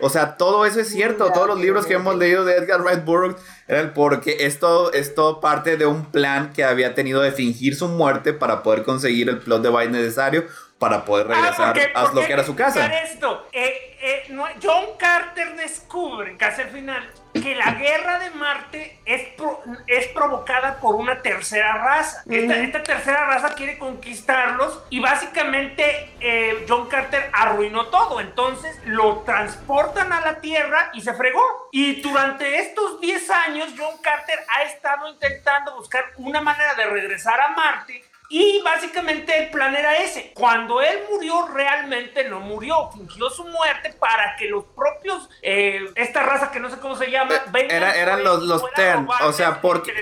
[SPEAKER 2] O sea, todo eso es cierto.
[SPEAKER 6] Mira,
[SPEAKER 2] Todos los libros que hemos leído de Edgar Rice Burroughs eran porque esto es todo parte de un plan que había tenido de fingir su muerte para poder conseguir el plot device necesario para poder
[SPEAKER 7] Ah,
[SPEAKER 2] regresar
[SPEAKER 7] porque-
[SPEAKER 2] a lo
[SPEAKER 7] porque
[SPEAKER 2] que era su casa.
[SPEAKER 7] Esto, eh, eh, no- John Carter descubre, casi al final, que la guerra de Marte es, pro- es provocada por una tercera raza. Esta, esta tercera raza quiere conquistarlos y básicamente eh, John Carter arruinó todo. Entonces lo transportan a la Tierra y se fregó. Y durante estos 10 años John Carter ha estado intentando buscar una manera de regresar a Marte y básicamente el plan era ese. Cuando él murió, realmente no murió. Fingió su muerte para que los propios, eh, esta raza que no sé cómo se llama,
[SPEAKER 2] Eh,
[SPEAKER 7] vengan
[SPEAKER 2] era- eran los- los Tern, o sea, porque-.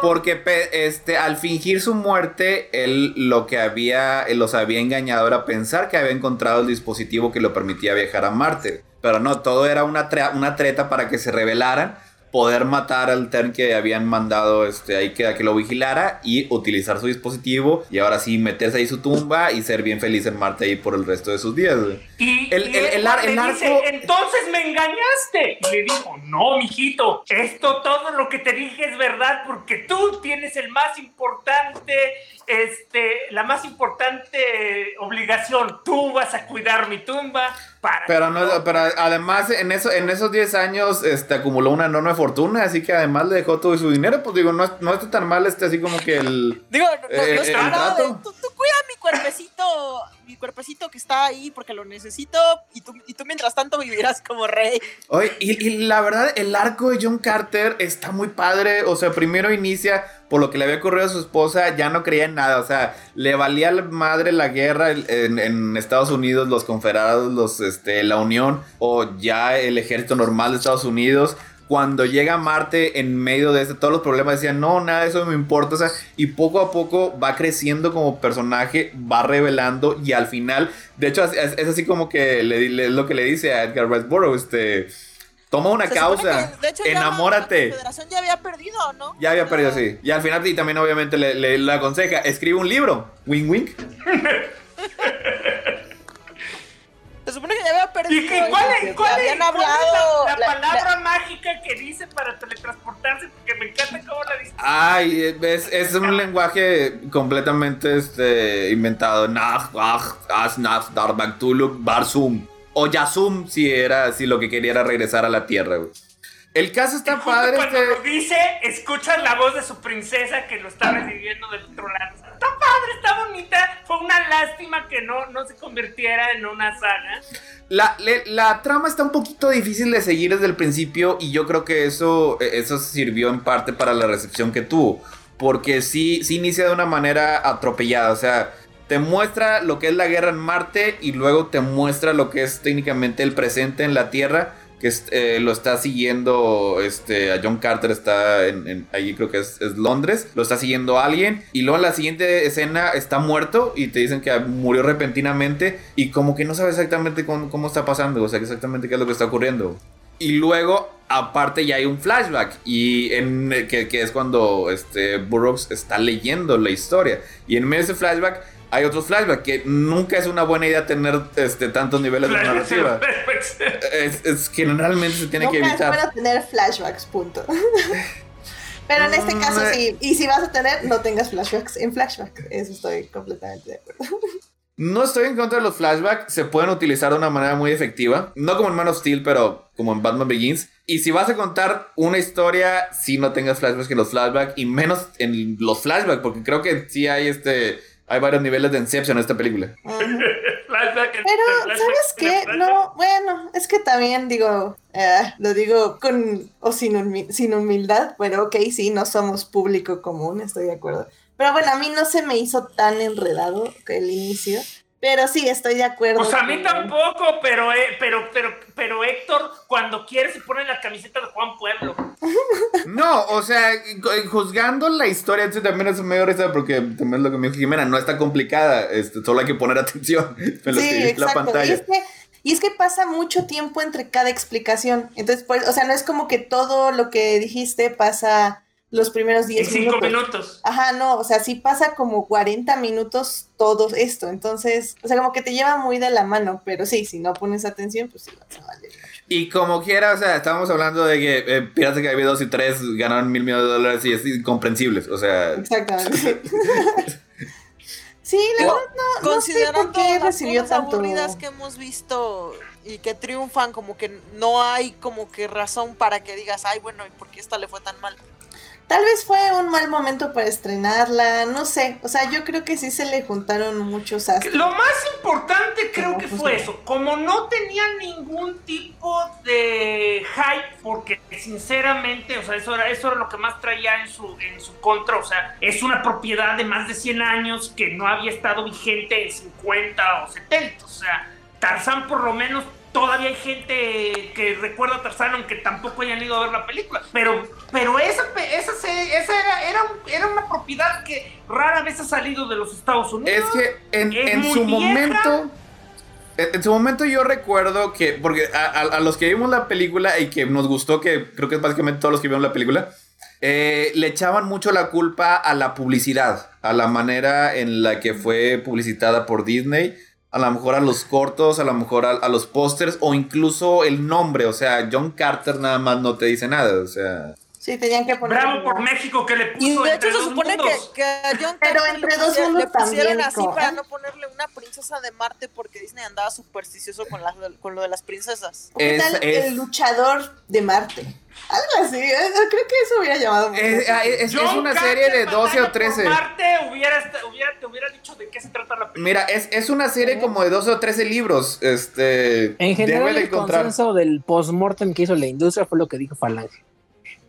[SPEAKER 2] Porque este, al fingir su muerte, él lo que había, él los había engañado era pensar que había encontrado el dispositivo que lo permitía viajar a Marte. Pero no, todo era una, tre- una treta para que se rebelaran. Poder matar al Tern que habían mandado este, ahí que, a que lo vigilara y utilizar su dispositivo y ahora sí meterse ahí su tumba y ser bien feliz en Marte ahí por el resto de sus días.
[SPEAKER 7] Y,
[SPEAKER 2] El-
[SPEAKER 7] y
[SPEAKER 2] el- el
[SPEAKER 7] le dice,
[SPEAKER 2] arco-
[SPEAKER 7] entonces me engañaste. Y le dijo, no, mijito, esto todo lo que te dije es verdad porque tú tienes el más importante, este, la más importante obligación. Tú vas a cuidar mi tumba para...
[SPEAKER 2] Pero, no, pero además en, eso, en esos 10 años este, acumuló una enorme fortuna, así que además le dejó todo su dinero, pues digo, no, es- no está tan mal este así como que el...
[SPEAKER 4] Digo, no, no,
[SPEAKER 2] Eh,
[SPEAKER 4] no
[SPEAKER 2] el
[SPEAKER 4] está nada de,
[SPEAKER 2] trato.
[SPEAKER 4] tú, tú cuida mi cuerpecito, mi cuerpecito que está ahí porque lo necesito y tú, y tú mientras tanto vivirás como rey.
[SPEAKER 2] Oye, y, la verdad, el arco de John Carter está muy padre. O sea, primero inicia por lo que le había ocurrido a su esposa, ya no creía en nada. O sea, le valía la madre la guerra en, en Estados Unidos, los confederados, los, este, la Unión, o ya el ejército normal de Estados Unidos. Cuando llega a Marte, en medio de este, todos los problemas, decía, no, nada de eso me importa. O sea, y poco a poco va creciendo como personaje, va revelando, y al final, de hecho, es, es así como que le, le- es lo que le dice a Edgar Rice Burroughs, este. Toma una
[SPEAKER 4] Se
[SPEAKER 2] causa,
[SPEAKER 4] que, de hecho, ya
[SPEAKER 2] enamórate.
[SPEAKER 4] La Federación ya había perdido, ¿no?
[SPEAKER 2] Ya había perdido, sí. Y al final, y también obviamente le, le- le aconseja, escribe un libro. Wing wing.
[SPEAKER 4] Se supone que ya había perdido.
[SPEAKER 7] ¿Y cuál
[SPEAKER 4] que
[SPEAKER 7] es, cuál es-
[SPEAKER 4] habían
[SPEAKER 7] cuál es
[SPEAKER 4] hablado.
[SPEAKER 7] la, la
[SPEAKER 4] la-
[SPEAKER 7] palabra mágica que dice para teletransportarse? Porque me encanta cómo la dice.
[SPEAKER 2] Ay, es, es un lenguaje completamente este, inventado. Nah, ah, as, nah, dar, tuluk, barsum. O yasum, si era, si lo que quería era regresar a la tierra, güey. El caso está padre,
[SPEAKER 7] cuando lo dice, escuchas la voz de su princesa que lo está recibiendo del otro lado. Está padre, está bonita. Fue una lástima que no, no se convirtiera en una saga.
[SPEAKER 2] La, la trama está un poquito difícil de seguir desde el principio y yo creo que eso, eh, eso sirvió en parte para la recepción que tuvo. Porque sí, sí inicia de una manera atropellada. O sea, te muestra lo que es la guerra en Marte y luego te muestra lo que es técnicamente el presente en la Tierra. Que eh, lo está siguiendo este, a John Carter, está en, allí creo que es, es Londres, lo está siguiendo alguien y luego en la siguiente escena está muerto y te dicen que murió repentinamente y como que no sabe exactamente cómo, está pasando, o sea, exactamente qué es lo que está ocurriendo. Y luego, aparte, ya hay un flashback. Y en, que, que es cuando este, Burroughs está leyendo la historia. Y en medio de ese flashback hay otros flashbacks. Que nunca es una buena idea tener este, tantos niveles de narrativa. Es, generalmente se tiene que
[SPEAKER 6] Nunca es
[SPEAKER 2] evitar.
[SPEAKER 6] bueno tener flashbacks, punto. Pero en este
[SPEAKER 2] Mm,
[SPEAKER 6] caso
[SPEAKER 2] eh.
[SPEAKER 6] sí. Y si vas a tener, no tengas flashbacks en flashback. Eso estoy completamente de acuerdo.
[SPEAKER 2] No estoy en contra de los flashbacks, se pueden utilizar de una manera muy efectiva. No como en Man of Steel, pero como en Batman Begins. Y si vas a contar una historia, sí no tengas flashbacks que los flashbacks y menos en los flashbacks, porque creo que sí hay este. Hay varios niveles de Inception en esta película.
[SPEAKER 6] Pero, ¿sabes qué? No, bueno, es que también digo, eh, lo digo con o sin, humi- sin humildad, pero ok, sí, no somos público común, estoy de acuerdo. Pero bueno, a mí no se me hizo tan enredado que el inicio, pero sí, estoy de acuerdo.
[SPEAKER 7] Pues a mí
[SPEAKER 6] que-
[SPEAKER 7] tampoco, pero, eh, pero, pero, pero Héctor, cuando quiere se pone la camiseta de Juan Pueblo.
[SPEAKER 2] No, o sea, ju- juzgando la historia, esto también es medio risa porque también es lo que me dijo Jimena, no está complicada, este, solo hay que poner atención en lo
[SPEAKER 6] Sí,
[SPEAKER 2] que dice la
[SPEAKER 6] exacto. Y
[SPEAKER 2] pantalla.
[SPEAKER 6] es, que, y es que pasa mucho tiempo entre cada explicación. Entonces, pues, o sea, no es como que todo lo que dijiste pasa los primeros
[SPEAKER 7] En
[SPEAKER 6] 10
[SPEAKER 7] cinco
[SPEAKER 6] minutos.
[SPEAKER 7] minutos.
[SPEAKER 6] Ajá, no, o sea, sí pasa como 40 minutos todo esto. Entonces, o sea, como que te lleva muy de la mano. Pero sí, si no pones atención, pues sí vas a valer.
[SPEAKER 2] Y como quiera, o sea, estábamos hablando de que eh, Piratas de Caribe 2 y 3 ganaron mil millones de dólares y es incomprensible. O sea,
[SPEAKER 6] Exactamente. sí, la verdad no, no sé
[SPEAKER 4] Considerando
[SPEAKER 6] por qué
[SPEAKER 4] las
[SPEAKER 6] recibió
[SPEAKER 4] cosas
[SPEAKER 6] tanto.
[SPEAKER 4] aburridas que hemos visto y que triunfan, como que no hay como que razón para que digas, ay, bueno, ¿y por qué esta le fue tan mal?
[SPEAKER 6] Tal vez fue un mal momento para estrenarla, no sé. O sea, yo creo que sí se le juntaron muchos astros.
[SPEAKER 7] Lo más importante creo que
[SPEAKER 6] pues
[SPEAKER 7] fue eso. Como no tenía ningún tipo de hype, porque sinceramente, o sea, eso era, eso era lo que más traía en su, en su contra. O sea, es una propiedad de más de 100 años que no había estado vigente en 50 o 70. O sea, Tarzán por lo menos todavía hay gente que recuerda a Tarzán aunque tampoco hayan ido a ver la película. Pero, pero esa, esa, era, era, era una propiedad que rara vez ha salido de los Estados Unidos.
[SPEAKER 2] es que en,
[SPEAKER 7] Es
[SPEAKER 2] en su
[SPEAKER 7] vieja.
[SPEAKER 2] momento, En en su momento yo recuerdo que, porque a, a- a los que vimos la película y que nos gustó, que creo que es básicamente todos los que vieron la película, eh, le echaban mucho la culpa a la publicidad, a la manera en la que fue publicitada por Disney, a lo mejor a los cortos, a lo mejor a, a los pósters o incluso el nombre, o sea, John Carter nada más no te dice nada, o sea...
[SPEAKER 6] Sí, tenían que poner.
[SPEAKER 7] Bravo por México que le puso
[SPEAKER 4] Y de hecho
[SPEAKER 7] entre
[SPEAKER 4] se supone que, que a John
[SPEAKER 6] Pero
[SPEAKER 4] Carter
[SPEAKER 6] entre
[SPEAKER 4] le
[SPEAKER 6] dos
[SPEAKER 4] pusieron- le pusieron así para no ponerle una princesa de Marte porque Disney andaba supersticioso con, las, con lo de las princesas.
[SPEAKER 6] ¿Qué
[SPEAKER 2] Es-
[SPEAKER 6] tal
[SPEAKER 2] es-
[SPEAKER 6] el luchador de Marte? Algo así, eh, creo que eso hubiera llamado mucho.
[SPEAKER 2] Es, ah, es- es
[SPEAKER 7] John
[SPEAKER 2] una
[SPEAKER 7] Carter
[SPEAKER 2] serie de 12
[SPEAKER 7] batalla
[SPEAKER 2] o
[SPEAKER 7] por
[SPEAKER 2] 13.
[SPEAKER 7] Marte hubiera, hubiera- te hubiera dicho de qué se trata la película.
[SPEAKER 2] Mira, es, es una serie como de 12 o 13 libros. Este.
[SPEAKER 3] En general, el
[SPEAKER 2] encontrar.
[SPEAKER 3] consenso del post-mortem que hizo la industria fue lo que dijo Falange.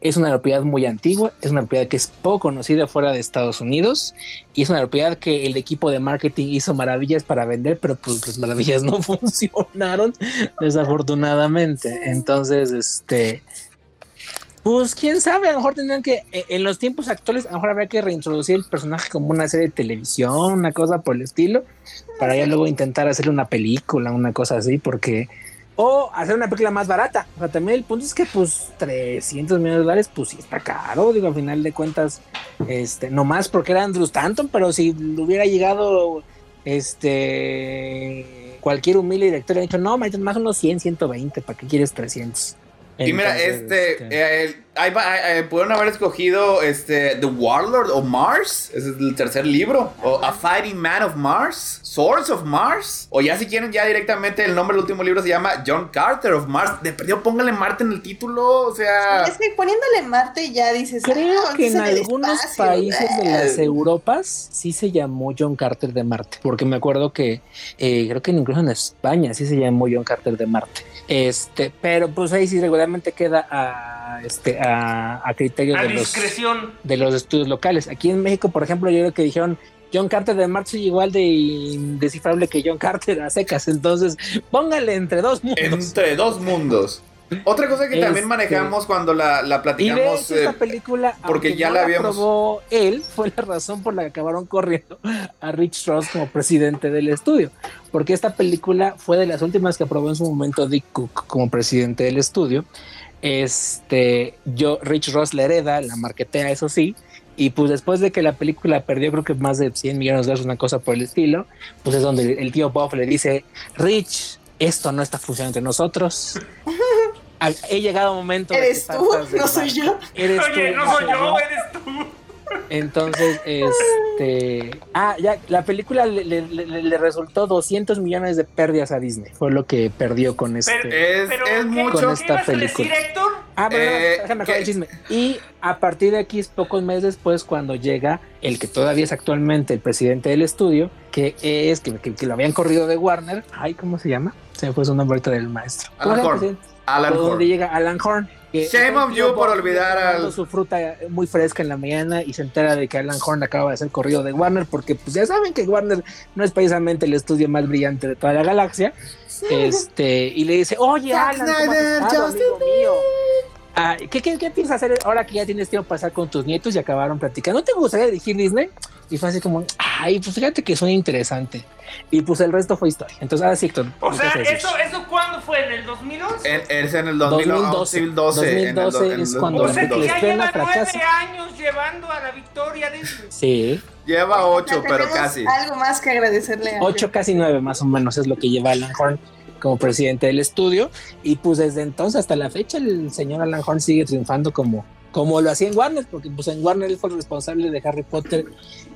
[SPEAKER 3] Es una propiedad muy antigua, es una propiedad que es poco conocida fuera de Estados Unidos y es una propiedad que el equipo de marketing hizo maravillas para vender, pero pues las maravillas no funcionaron desafortunadamente. Entonces, este, pues quién sabe, a lo mejor tendrían que, eh, en los tiempos actuales, a lo mejor habría que reintroducir el personaje como una serie de televisión, una cosa por el estilo, para ya luego intentar hacerle una película, una cosa así, porque... O hacer una película más barata. O sea, también el punto es que, pues, 300 millones de dólares, pues sí está caro. Digo, al final de cuentas, este, no más porque era Andrew Stanton, pero si hubiera llegado, este, cualquier humilde director, ha dicho, no, más unos 100, 120, ¿para qué quieres 300?
[SPEAKER 2] Y mira,
[SPEAKER 3] Entonces,
[SPEAKER 2] este. eh, el- va- eh, pudieron haber escogido este. The Warlord o Mars. Ese es el tercer libro. O A Fighting Man of Mars. Swords of Mars. O ya si quieren, ya directamente el nombre del último libro se llama John Carter of Mars. De perdido, póngale Marte en el título. O sea.
[SPEAKER 6] Es que poniéndole Marte ya dices.
[SPEAKER 3] Creo
[SPEAKER 6] ah,
[SPEAKER 3] que en algunos
[SPEAKER 6] espacio,
[SPEAKER 3] países de las Europas sí se llamó John Carter de Marte, porque me acuerdo que eh, creo que incluso en España sí se llamó John Carter de Marte. Este, pero pues ahí sí regularmente queda a este a, a criterio
[SPEAKER 7] A
[SPEAKER 3] de los
[SPEAKER 7] discreción.
[SPEAKER 3] de los estudios locales. Aquí en México, por ejemplo, yo creo que dijeron John Carter de es igual de indescifrable que John Carter a secas, entonces póngale entre dos mundos.
[SPEAKER 2] Entre dos mundos. Otra cosa que también
[SPEAKER 3] Este-
[SPEAKER 2] manejamos cuando la, la
[SPEAKER 3] Y de
[SPEAKER 2] platicamos.
[SPEAKER 3] hecho, esta
[SPEAKER 2] eh,
[SPEAKER 3] película,
[SPEAKER 2] porque ya
[SPEAKER 3] no
[SPEAKER 2] la habíamos-
[SPEAKER 3] aprobó él, fue la razón por la que acabaron corriendo a Rich Ross como presidente del estudio. Porque esta película fue de las últimas que aprobó en su momento Dick Cook como presidente del estudio. Este, yo, Rich Ross la hereda, la marquetea, eso sí. Y pues después de que la película perdió, creo que más de 100 millones de dólares, una cosa por el estilo, pues es donde el tío Bob le dice: Rich, esto no está funcionando entre nosotros. He llegado a un momento. de que
[SPEAKER 6] Eres tú, no soy yo.
[SPEAKER 3] Eres
[SPEAKER 7] Oye,
[SPEAKER 3] tú,
[SPEAKER 7] no soy yo, eres tú.
[SPEAKER 3] Entonces, este. Ah, ya, la película le, le- le- le resultó 200 millones de pérdidas a Disney. Fue lo que perdió con este.
[SPEAKER 7] Pero,
[SPEAKER 2] Es-
[SPEAKER 7] pero
[SPEAKER 2] es
[SPEAKER 7] ¿qué-
[SPEAKER 2] mucho.
[SPEAKER 7] ¿qué
[SPEAKER 3] Con esta
[SPEAKER 7] ibas a decir,
[SPEAKER 3] película. Ah, pero
[SPEAKER 2] Eh,
[SPEAKER 3] déjame el chisme. Y a partir de aquí, pocos meses después, cuando llega el que todavía es actualmente el presidente del estudio, que es que, que- que lo habían corrido de Warner. Ay, ¿cómo se llama? Se me fue su nombre ahorita del maestro. ¿Cómo
[SPEAKER 2] Alan Horn. Alan Horn.
[SPEAKER 3] llega Alan Horn. Que
[SPEAKER 2] Shame
[SPEAKER 3] el
[SPEAKER 2] you por olvidar al-
[SPEAKER 3] su fruta muy fresca en la mañana y se entera de que Alan Horn acaba de ser corrido de Warner porque pues ya saben que Warner no es precisamente el estudio más brillante de toda la galaxia. Este, y le dice, oye Alan, ¿cómo has
[SPEAKER 2] Snyder,
[SPEAKER 3] estado, amigo mío? Ah, ¿qué, qué, qué piensas hacer ahora que ya tienes tiempo para estar con tus nietos y acabaron platicando? ¿No te gustaría dirigir Disney? Y fue así como, ay, pues fíjate que suena interesante. Y pues el resto fue historia. Entonces, ahora sí, Héctor,
[SPEAKER 7] O
[SPEAKER 3] ¿qué
[SPEAKER 7] sea? ¿eso, ¿eso cuándo fue? ¿En el 2011?
[SPEAKER 2] En- Es en el 2012.
[SPEAKER 3] 2012.
[SPEAKER 2] en el do-
[SPEAKER 3] 2012
[SPEAKER 2] en
[SPEAKER 3] es
[SPEAKER 2] el
[SPEAKER 3] cuando
[SPEAKER 7] o sea, que ya lleva nueve años llevando a la victoria Disney.
[SPEAKER 3] Sí,
[SPEAKER 2] Lleva 8,
[SPEAKER 6] Ya
[SPEAKER 2] pero casi.
[SPEAKER 6] Algo más que agradecerle a
[SPEAKER 3] ocho, casi nueve más o menos es lo que lleva Alan Horn como presidente del estudio. Y pues desde entonces hasta la fecha el señor Alan Horn sigue triunfando como, como lo hacía en Warner, porque pues en Warner él fue el responsable de Harry Potter,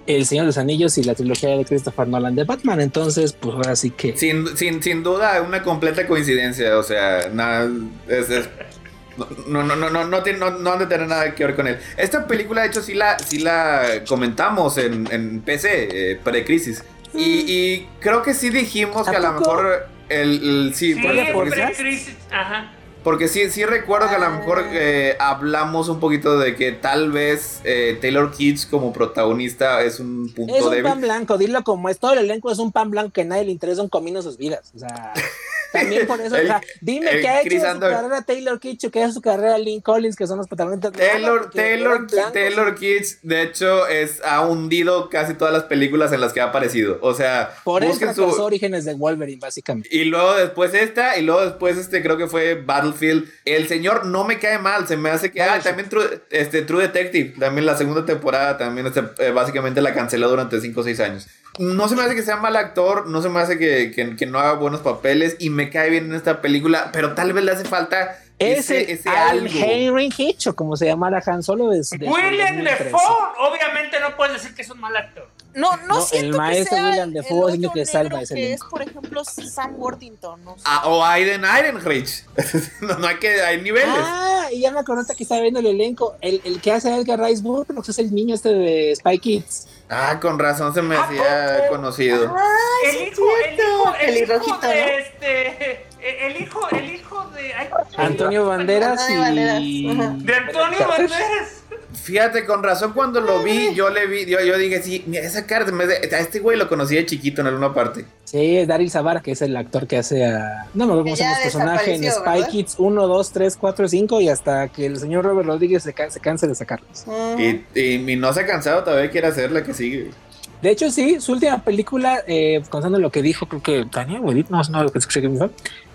[SPEAKER 3] El Señor de los Anillos y la trilogía de Christopher Nolan de Batman. Entonces, pues ahora sí que...
[SPEAKER 2] Sin, sin, sin duda, una completa coincidencia. O sea, nada. Es, es- no, no, no, no, no, no, no han de tener nada que ver con él. Esta película, de hecho, sí la, sí la comentamos en, en PC, eh, pre-crisis. Y, y creo que sí dijimos
[SPEAKER 3] ¿A
[SPEAKER 2] que a lo mejor. El, el- sí,
[SPEAKER 7] Sí,
[SPEAKER 2] porque.
[SPEAKER 7] Ajá.
[SPEAKER 2] sí, sí recuerdo que a lo mejor eh, hablamos un poquito de que tal vez eh, Taylor Kitsch como protagonista es un punto
[SPEAKER 3] Es un
[SPEAKER 2] débil.
[SPEAKER 3] pan blanco, dilo como es. Todo el elenco es un pan blanco que a nadie le interesa un comino sus vidas. O sea, También por eso,
[SPEAKER 2] El-
[SPEAKER 3] o sea, dime
[SPEAKER 2] el
[SPEAKER 3] que ha hecho
[SPEAKER 2] Chris
[SPEAKER 3] su
[SPEAKER 2] Andor.
[SPEAKER 3] carrera Taylor Kitsch, que ha hecho su carrera Lynn Collins, que son los protagonistas.
[SPEAKER 2] Taylor, Taylor. Taylor Kitsch, de hecho, es, ha hundido casi todas las películas en las que ha aparecido. O sea,
[SPEAKER 3] Por eso
[SPEAKER 2] su.
[SPEAKER 3] Orígenes de Wolverine, básicamente.
[SPEAKER 2] Y luego después esta, y luego después este, creo que fue Battlefield. El señor no me cae mal, se me hace que. Ah, también True, este, True Detective, también la segunda temporada, también este, eh, básicamente la canceló durante 5 o 6 años. No se me hace que sea mal actor, no se me hace que, que- que no haga buenos papeles y me cae bien en esta película, pero tal vez le hace falta ese,
[SPEAKER 3] Ese,
[SPEAKER 2] ese algo.
[SPEAKER 3] Henry Hitch, o como se llamara Han Solo, es de
[SPEAKER 7] William
[SPEAKER 3] 2013.
[SPEAKER 7] Defoe, obviamente no puedes decir que es un mal actor.
[SPEAKER 4] No, no,
[SPEAKER 3] No,
[SPEAKER 4] siento
[SPEAKER 3] el
[SPEAKER 4] que
[SPEAKER 3] maestro
[SPEAKER 4] sea
[SPEAKER 3] William es el que salva ese
[SPEAKER 4] que es, por ejemplo, Sam Worthington. ¿no?
[SPEAKER 2] Ah, o Aiden Ehrenreich. no, no hay que, hay niveles.
[SPEAKER 3] Ah, y ya me acordé que estaba viendo el elenco. El, el que hace a Edgar Rice Burroughs es el niño este de Spy Kids.
[SPEAKER 2] Ah, con razón se me
[SPEAKER 7] ¿A
[SPEAKER 2] hacía conocido.
[SPEAKER 6] Ay,
[SPEAKER 7] El hijo, el hijo, el hijo
[SPEAKER 6] Pelirrojito,
[SPEAKER 7] de
[SPEAKER 6] ¿no?
[SPEAKER 7] este, el hijo, el hijo de ay,
[SPEAKER 3] Antonio Banderas
[SPEAKER 6] Antonio Banderas,
[SPEAKER 3] y...
[SPEAKER 7] de Antonio Banderas.
[SPEAKER 2] Fíjate, con razón cuando lo vi, yo le vi, yo, yo dije, sí, mira, esa cara, se me hace- a este güey lo conocí de chiquito en alguna parte.
[SPEAKER 3] Sí, es Daryl Zavar, que es el actor que hace a... No me acuerdo cómo se llama
[SPEAKER 6] ya
[SPEAKER 3] su personaje en Spy
[SPEAKER 6] ¿verdad?
[SPEAKER 3] Kids 1, 2, 3, 4, 5 y hasta que el señor Robert Rodríguez se, ca- se canse de sacarlos.
[SPEAKER 2] Y, y, y no se ha cansado, todavía quiere hacer la que sigue.
[SPEAKER 3] De hecho, sí, su última película, eh, contando lo que dijo, creo que Tania no, no, lo que escuché que me fue.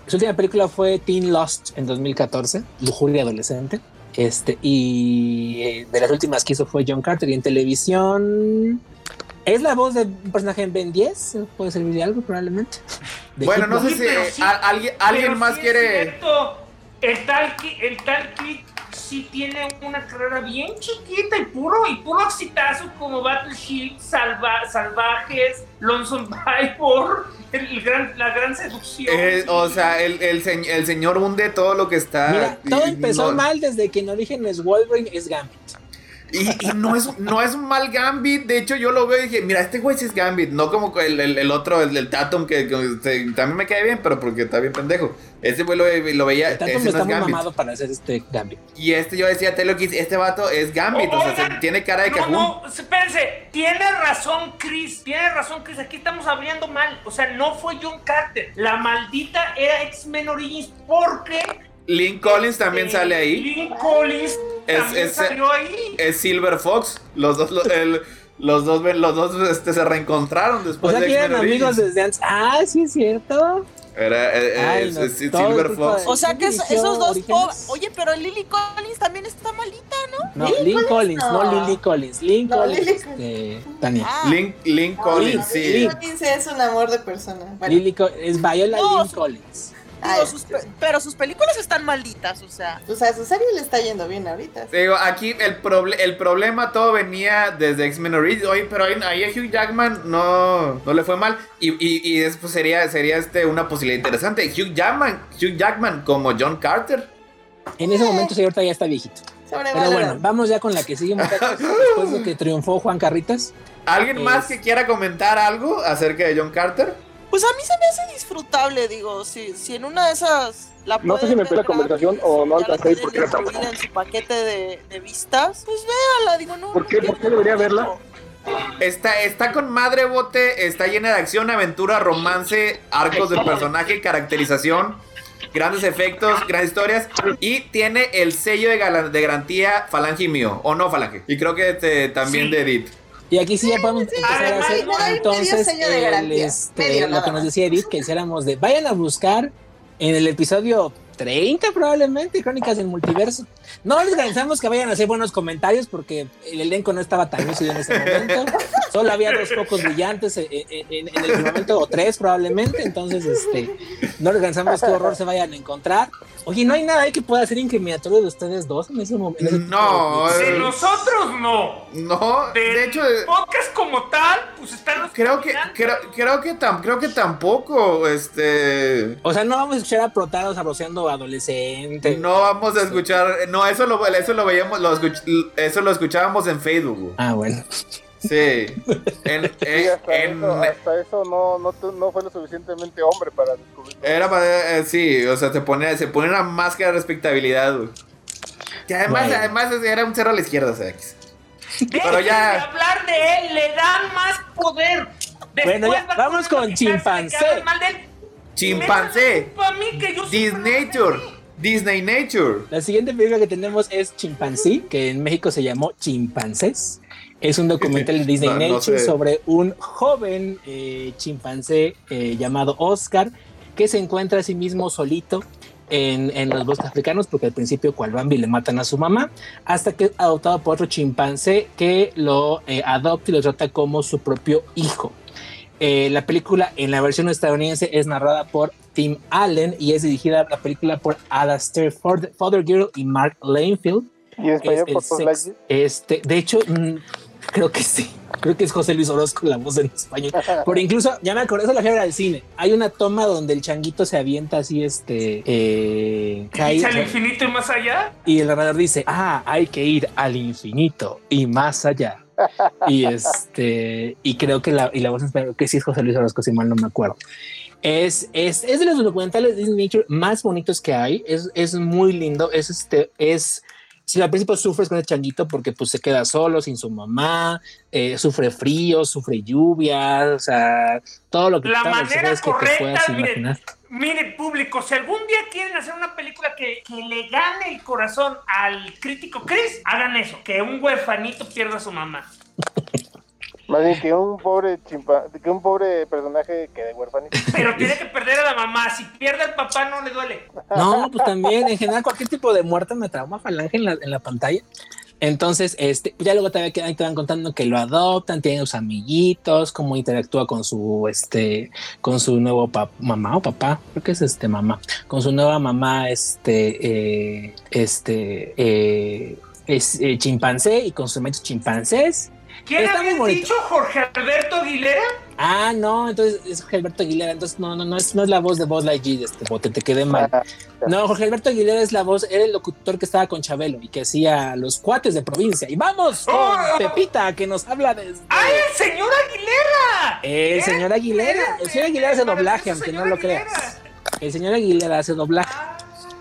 [SPEAKER 3] Su última película fue Teen Lost en 2014, Lujuria Adolescente. Este, y eh, de las últimas que hizo fue John Carter. Y en televisión es la voz de un personaje en Ben 10, puede servir de algo probablemente. De
[SPEAKER 2] Bueno, no sé si a- alguien, alguien más quiere...
[SPEAKER 7] cierto, el tal, el tal sí tiene una carrera bien chiquita y puro, y puro exitazo como Battleship, Salva, Salvajes, Lonesome Survivor, el, el gran, la gran seducción.
[SPEAKER 2] eh, o sea, el, el, se- el señor hunde todo lo que está...
[SPEAKER 3] Mira, todo
[SPEAKER 2] y
[SPEAKER 3] empezó
[SPEAKER 2] no-
[SPEAKER 3] mal desde que en origen es Wolverine, es Gambit.
[SPEAKER 2] Y, y no, es, no es un mal Gambit. De hecho, yo lo veo y dije, mira, este güey sí es Gambit. No como el, el, el otro, el del Tatum, que, que, este, también me cae bien, pero porque está bien pendejo. Este güey lo, lo veía,
[SPEAKER 3] El Tatum
[SPEAKER 2] ese no
[SPEAKER 3] está
[SPEAKER 2] es
[SPEAKER 3] muy
[SPEAKER 2] Gambit.
[SPEAKER 3] mamado para hacer este Gambit.
[SPEAKER 2] Y este yo decía, Kiss, este vato es Gambit. O, sea,
[SPEAKER 7] Oigan,
[SPEAKER 2] se- tiene cara de
[SPEAKER 7] no,
[SPEAKER 2] cajún.
[SPEAKER 7] No, espérense, tiene razón Chris, tiene razón Chris, aquí estamos hablando mal, o sea, no fue John Carter, la maldita era X-Men Origins porque...
[SPEAKER 2] Lynn Collins también
[SPEAKER 7] eh,
[SPEAKER 2] sale ahí.
[SPEAKER 7] Lynn Collins
[SPEAKER 2] Es-
[SPEAKER 7] también
[SPEAKER 2] es-
[SPEAKER 7] salió ahí.
[SPEAKER 2] Es Silver Fox. Los dos, lo- el- los dos, los dos este, se reencontraron
[SPEAKER 3] O
[SPEAKER 2] después
[SPEAKER 3] sea
[SPEAKER 2] de
[SPEAKER 3] que eran amigos desde antes. Ah, sí es cierto.
[SPEAKER 2] Era eh, eh,
[SPEAKER 3] Ay,
[SPEAKER 2] es-
[SPEAKER 3] no,
[SPEAKER 2] es
[SPEAKER 3] todo
[SPEAKER 2] Silver Fox.
[SPEAKER 4] O sea que es- esos dos pobres. Oye, pero Lily Collins también está malita, ¿no?
[SPEAKER 3] No,
[SPEAKER 6] Lily
[SPEAKER 3] Lynn Collins,
[SPEAKER 6] Collins,
[SPEAKER 3] no
[SPEAKER 6] no.
[SPEAKER 3] Lily Collins. Lynn
[SPEAKER 6] No,
[SPEAKER 3] Collins,
[SPEAKER 6] Lily
[SPEAKER 3] este, Tania.
[SPEAKER 4] Ah,
[SPEAKER 2] Collins,
[SPEAKER 6] No,
[SPEAKER 2] sí.
[SPEAKER 6] Lily Collins es un amor de persona. Bueno,
[SPEAKER 3] Lily es Viola
[SPEAKER 4] su-
[SPEAKER 3] Collins.
[SPEAKER 4] Digo, sus pero sus películas están malditas, o sea.
[SPEAKER 6] o sea, su serie le está yendo bien ahorita.
[SPEAKER 2] Digo, aquí el, proble- el problema todo venía desde X-Men Origins. Oye, pero ahí, ahí a Hugh Jackman no, no le fue mal. Y, y, y después sería, sería este una posibilidad interesante. Hugh Jackman, Hugh Jackman como John Carter.
[SPEAKER 3] En ese momento, ahorita ya está viejito. Pero bueno, vamos ya con la que sigue, muchachos. Después de que triunfó Juan Carritas.
[SPEAKER 2] ¿Alguien más que quiera comentar algo acerca de John Carter?
[SPEAKER 4] Pues a mí se me hace disfrutable, digo, si, si en una de esas la
[SPEAKER 5] No sé si me fui la
[SPEAKER 4] ver
[SPEAKER 5] conversación o no
[SPEAKER 4] la
[SPEAKER 5] alcancé a ir
[SPEAKER 4] tienen
[SPEAKER 5] porque era
[SPEAKER 4] en su paquete de, de vistas, pues véala, digo, no.
[SPEAKER 5] ¿Por qué? ¿Por qué debería verla?
[SPEAKER 2] Está, está con madre bote, está llena de acción, aventura, romance, arcos de personaje, caracterización, grandes efectos, grandes historias y tiene el sello de, garantía Falange mío, o no Falange. Y creo que este, también
[SPEAKER 7] Sí.
[SPEAKER 2] de Edith.
[SPEAKER 3] Y aquí sí ya podemos empezar a hacer entonces el, este, lo que nos decía Edith, que hiciéramos de vayan a buscar en el episodio 30 probablemente, Crónicas del Multiverso. No les garantizamos que vayan a hacer buenos comentarios porque el elenco no estaba tan lúcido en ese momento. Solo había dos focos brillantes en, en- en- en el momento, o tres probablemente. Entonces, este, no les garantizamos qué horror se vayan a encontrar. Oye, ¿no hay nada ahí que pueda ser incriminatorio de ustedes dos en ese momento?
[SPEAKER 2] No,
[SPEAKER 7] De
[SPEAKER 2] eh,
[SPEAKER 7] nosotros no.
[SPEAKER 2] No,
[SPEAKER 7] De,
[SPEAKER 2] de hecho, eh,
[SPEAKER 7] podcast como tal, pues están los
[SPEAKER 2] creo que, creo, creo que, tam- creo que tampoco, este...
[SPEAKER 3] O sea, no vamos a escuchar a Protaro sabroseando adolescente.
[SPEAKER 2] No vamos a escuchar, no, eso lo, eso lo veíamos, lo escuch- eso lo escuchábamos en Facebook.
[SPEAKER 3] Ah, bueno.
[SPEAKER 2] Sí. En,
[SPEAKER 5] Sí,
[SPEAKER 2] en-
[SPEAKER 5] hasta,
[SPEAKER 2] en-
[SPEAKER 5] eso, hasta eso no, no, fue lo suficientemente hombre para descubrirlo.
[SPEAKER 2] era para- eh, sí, o sea, se pone, se pone una máscara de respetabilidad, güey. Que además,
[SPEAKER 3] Bueno.
[SPEAKER 2] además era un cerro a la izquierda, o sea, Pero ya-
[SPEAKER 7] de hablar de él, le dan más poder. Después
[SPEAKER 3] Bueno, ya, vamos con chimpancé.
[SPEAKER 2] Chimpancé. Disney Nature. Disney Nature.
[SPEAKER 3] La siguiente película que tenemos es Chimpancé, que en México se llamó Chimpancés. Es un documental de Disney
[SPEAKER 2] No, no
[SPEAKER 3] Nature
[SPEAKER 2] sé.
[SPEAKER 3] sobre un joven eh, chimpancé eh, llamado Oscar que se encuentra a sí mismo solito en, en los bosques africanos porque al principio cual Bambi le matan a su mamá hasta que es adoptado por otro chimpancé que lo eh, adopta y lo trata como su propio hijo. Eh, la película en la versión estadounidense es narrada por Tim Allen y es dirigida la película por Alastair Ford- Fothergill y Mark Lanefield.
[SPEAKER 5] Y en español
[SPEAKER 3] Es
[SPEAKER 5] por
[SPEAKER 3] sex-
[SPEAKER 5] lados.
[SPEAKER 3] este, de hecho, mm, creo que sí. Creo que es José Luis Orozco la voz en español. Por incluso, ya me acordé, eso la fiebre del cine. Hay una toma donde el changuito se avienta así, este, eh, cae-
[SPEAKER 7] al infinito y más allá.
[SPEAKER 3] y el narrador dice, ah, hay que ir al infinito y más allá. Y este, y creo que la, y la voz en español, que sí es José Luis Orozco, si mal no me acuerdo. Es, es, es de los documentales de Disney Nature más bonitos que hay. Es, es muy lindo. Es este, es. Si al principio sufres con el changuito porque pues se queda solo, sin su mamá, eh, sufre frío, sufre lluvia, o sea, todo lo que
[SPEAKER 7] La manera
[SPEAKER 3] que
[SPEAKER 7] correcta,
[SPEAKER 3] puedas
[SPEAKER 7] mire,
[SPEAKER 3] imaginar.
[SPEAKER 7] mire, público, si algún día quieren hacer una película que, que le gane el corazón al crítico Chris, hagan eso, que un huerfanito pierda a su mamá.
[SPEAKER 5] Más bien que un pobre chimpa, que un pobre personaje quede huérfano.
[SPEAKER 7] Pero tiene que perder a la mamá. Si pierde al papá, no le duele.
[SPEAKER 3] No, pues también, en general, cualquier tipo de muerte me trauma falange en la, en la pantalla. Entonces, este, ya luego te, te van contando que lo adoptan, tienen sus amiguitos, cómo interactúa con su, este, con su nuevo mamá o papá, creo que es este mamá, con su nueva mamá, este, eh, este, eh, es eh, chimpancé y con sus amigos chimpancés.
[SPEAKER 7] ¿Quién había dicho Jorge Alberto Aguilera?
[SPEAKER 3] Ah, no, entonces es Jorge Alberto Aguilera, entonces no, no, no es, no es la voz de Buzz Lightyear, este bote, te quedé mal. No, Jorge Alberto Aguilera es la voz, era el locutor que estaba con Chabelo y que hacía los cuates de provincia. Y vamos con
[SPEAKER 7] Oh.
[SPEAKER 3] Pepita, que nos habla de
[SPEAKER 7] ¡Ay, el señor Aguilera!
[SPEAKER 3] el señor Aguilera. El señor Aguilera hace doblaje, aunque no
[SPEAKER 7] señor
[SPEAKER 3] lo
[SPEAKER 7] Aguilera.
[SPEAKER 3] creas. El señor Aguilera hace doblaje.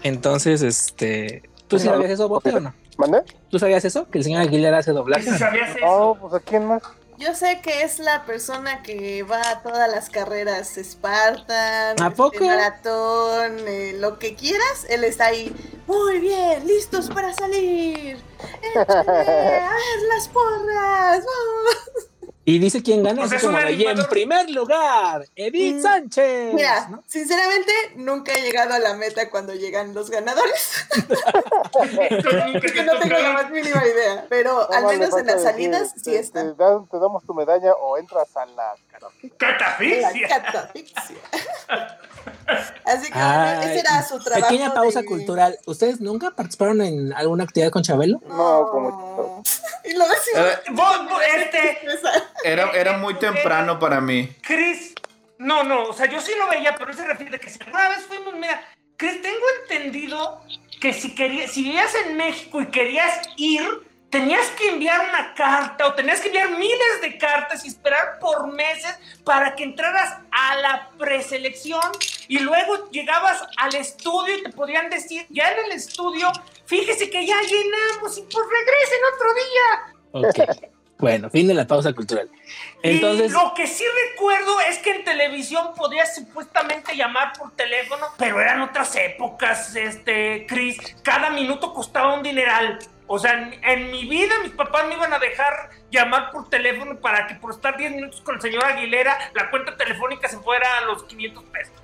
[SPEAKER 3] Entonces, este, ¿tú sí sabías eso, bote o no?
[SPEAKER 5] ¿Mande?
[SPEAKER 3] ¿Tú sabías eso? Que el señor Aguilera hace
[SPEAKER 7] ¿Que
[SPEAKER 3] doblaje.
[SPEAKER 7] si sabías eso?
[SPEAKER 5] No, pues a quién más.
[SPEAKER 6] Yo sé que es la persona que va a todas las carreras Spartan,
[SPEAKER 3] ¿A
[SPEAKER 6] este, maratón, eh, lo que quieras. Él está ahí. Muy bien, listos para salir. Échale, a ver las porras. vamos".
[SPEAKER 3] Y dice quién gana. Así
[SPEAKER 7] es
[SPEAKER 3] como y en primer lugar, Edith
[SPEAKER 6] Mm,
[SPEAKER 3] Sánchez.
[SPEAKER 6] Mira,
[SPEAKER 3] ¿no?
[SPEAKER 6] sinceramente nunca he llegado a la meta cuando llegan los ganadores. Porque
[SPEAKER 7] te
[SPEAKER 6] no tengo la más mínima idea. Pero al menos en las
[SPEAKER 5] decir,
[SPEAKER 6] salidas sí está.
[SPEAKER 5] Te, dan- te damos tu medalla o entras a la
[SPEAKER 6] La
[SPEAKER 7] Catafixia.
[SPEAKER 6] Así que bueno, ese era su trabajo.
[SPEAKER 3] Pequeña pausa
[SPEAKER 6] de-
[SPEAKER 3] cultural. ¿Ustedes nunca participaron en alguna actividad con Chabelo?
[SPEAKER 5] No, como
[SPEAKER 6] Y lo
[SPEAKER 7] Vos, vos, este,
[SPEAKER 2] era, era muy temprano para mí.
[SPEAKER 7] Chris, no, no, o sea, yo sí lo veía, pero él se refiere a que si alguna vez fuimos, mira, Chris, tengo entendido que si querías, si vivías en México y querías ir, tenías que enviar una carta o tenías que enviar miles de cartas y esperar por meses para que entraras a la preselección y luego llegabas al estudio y te podían decir, ya en el estudio, fíjese que ya llenamos y pues regresen otro día.
[SPEAKER 3] Ok. bueno, fin de la pausa cultural. Entonces,
[SPEAKER 7] y lo que sí recuerdo es que en televisión podías supuestamente llamar por teléfono, pero eran otras épocas, este, Chris. Cada minuto costaba un dineral. O sea, en, en mi vida mis papás me iban a dejar llamar por teléfono para que por estar 10 minutos con el señor Aguilera, la cuenta telefónica se fuera a los 500 pesos.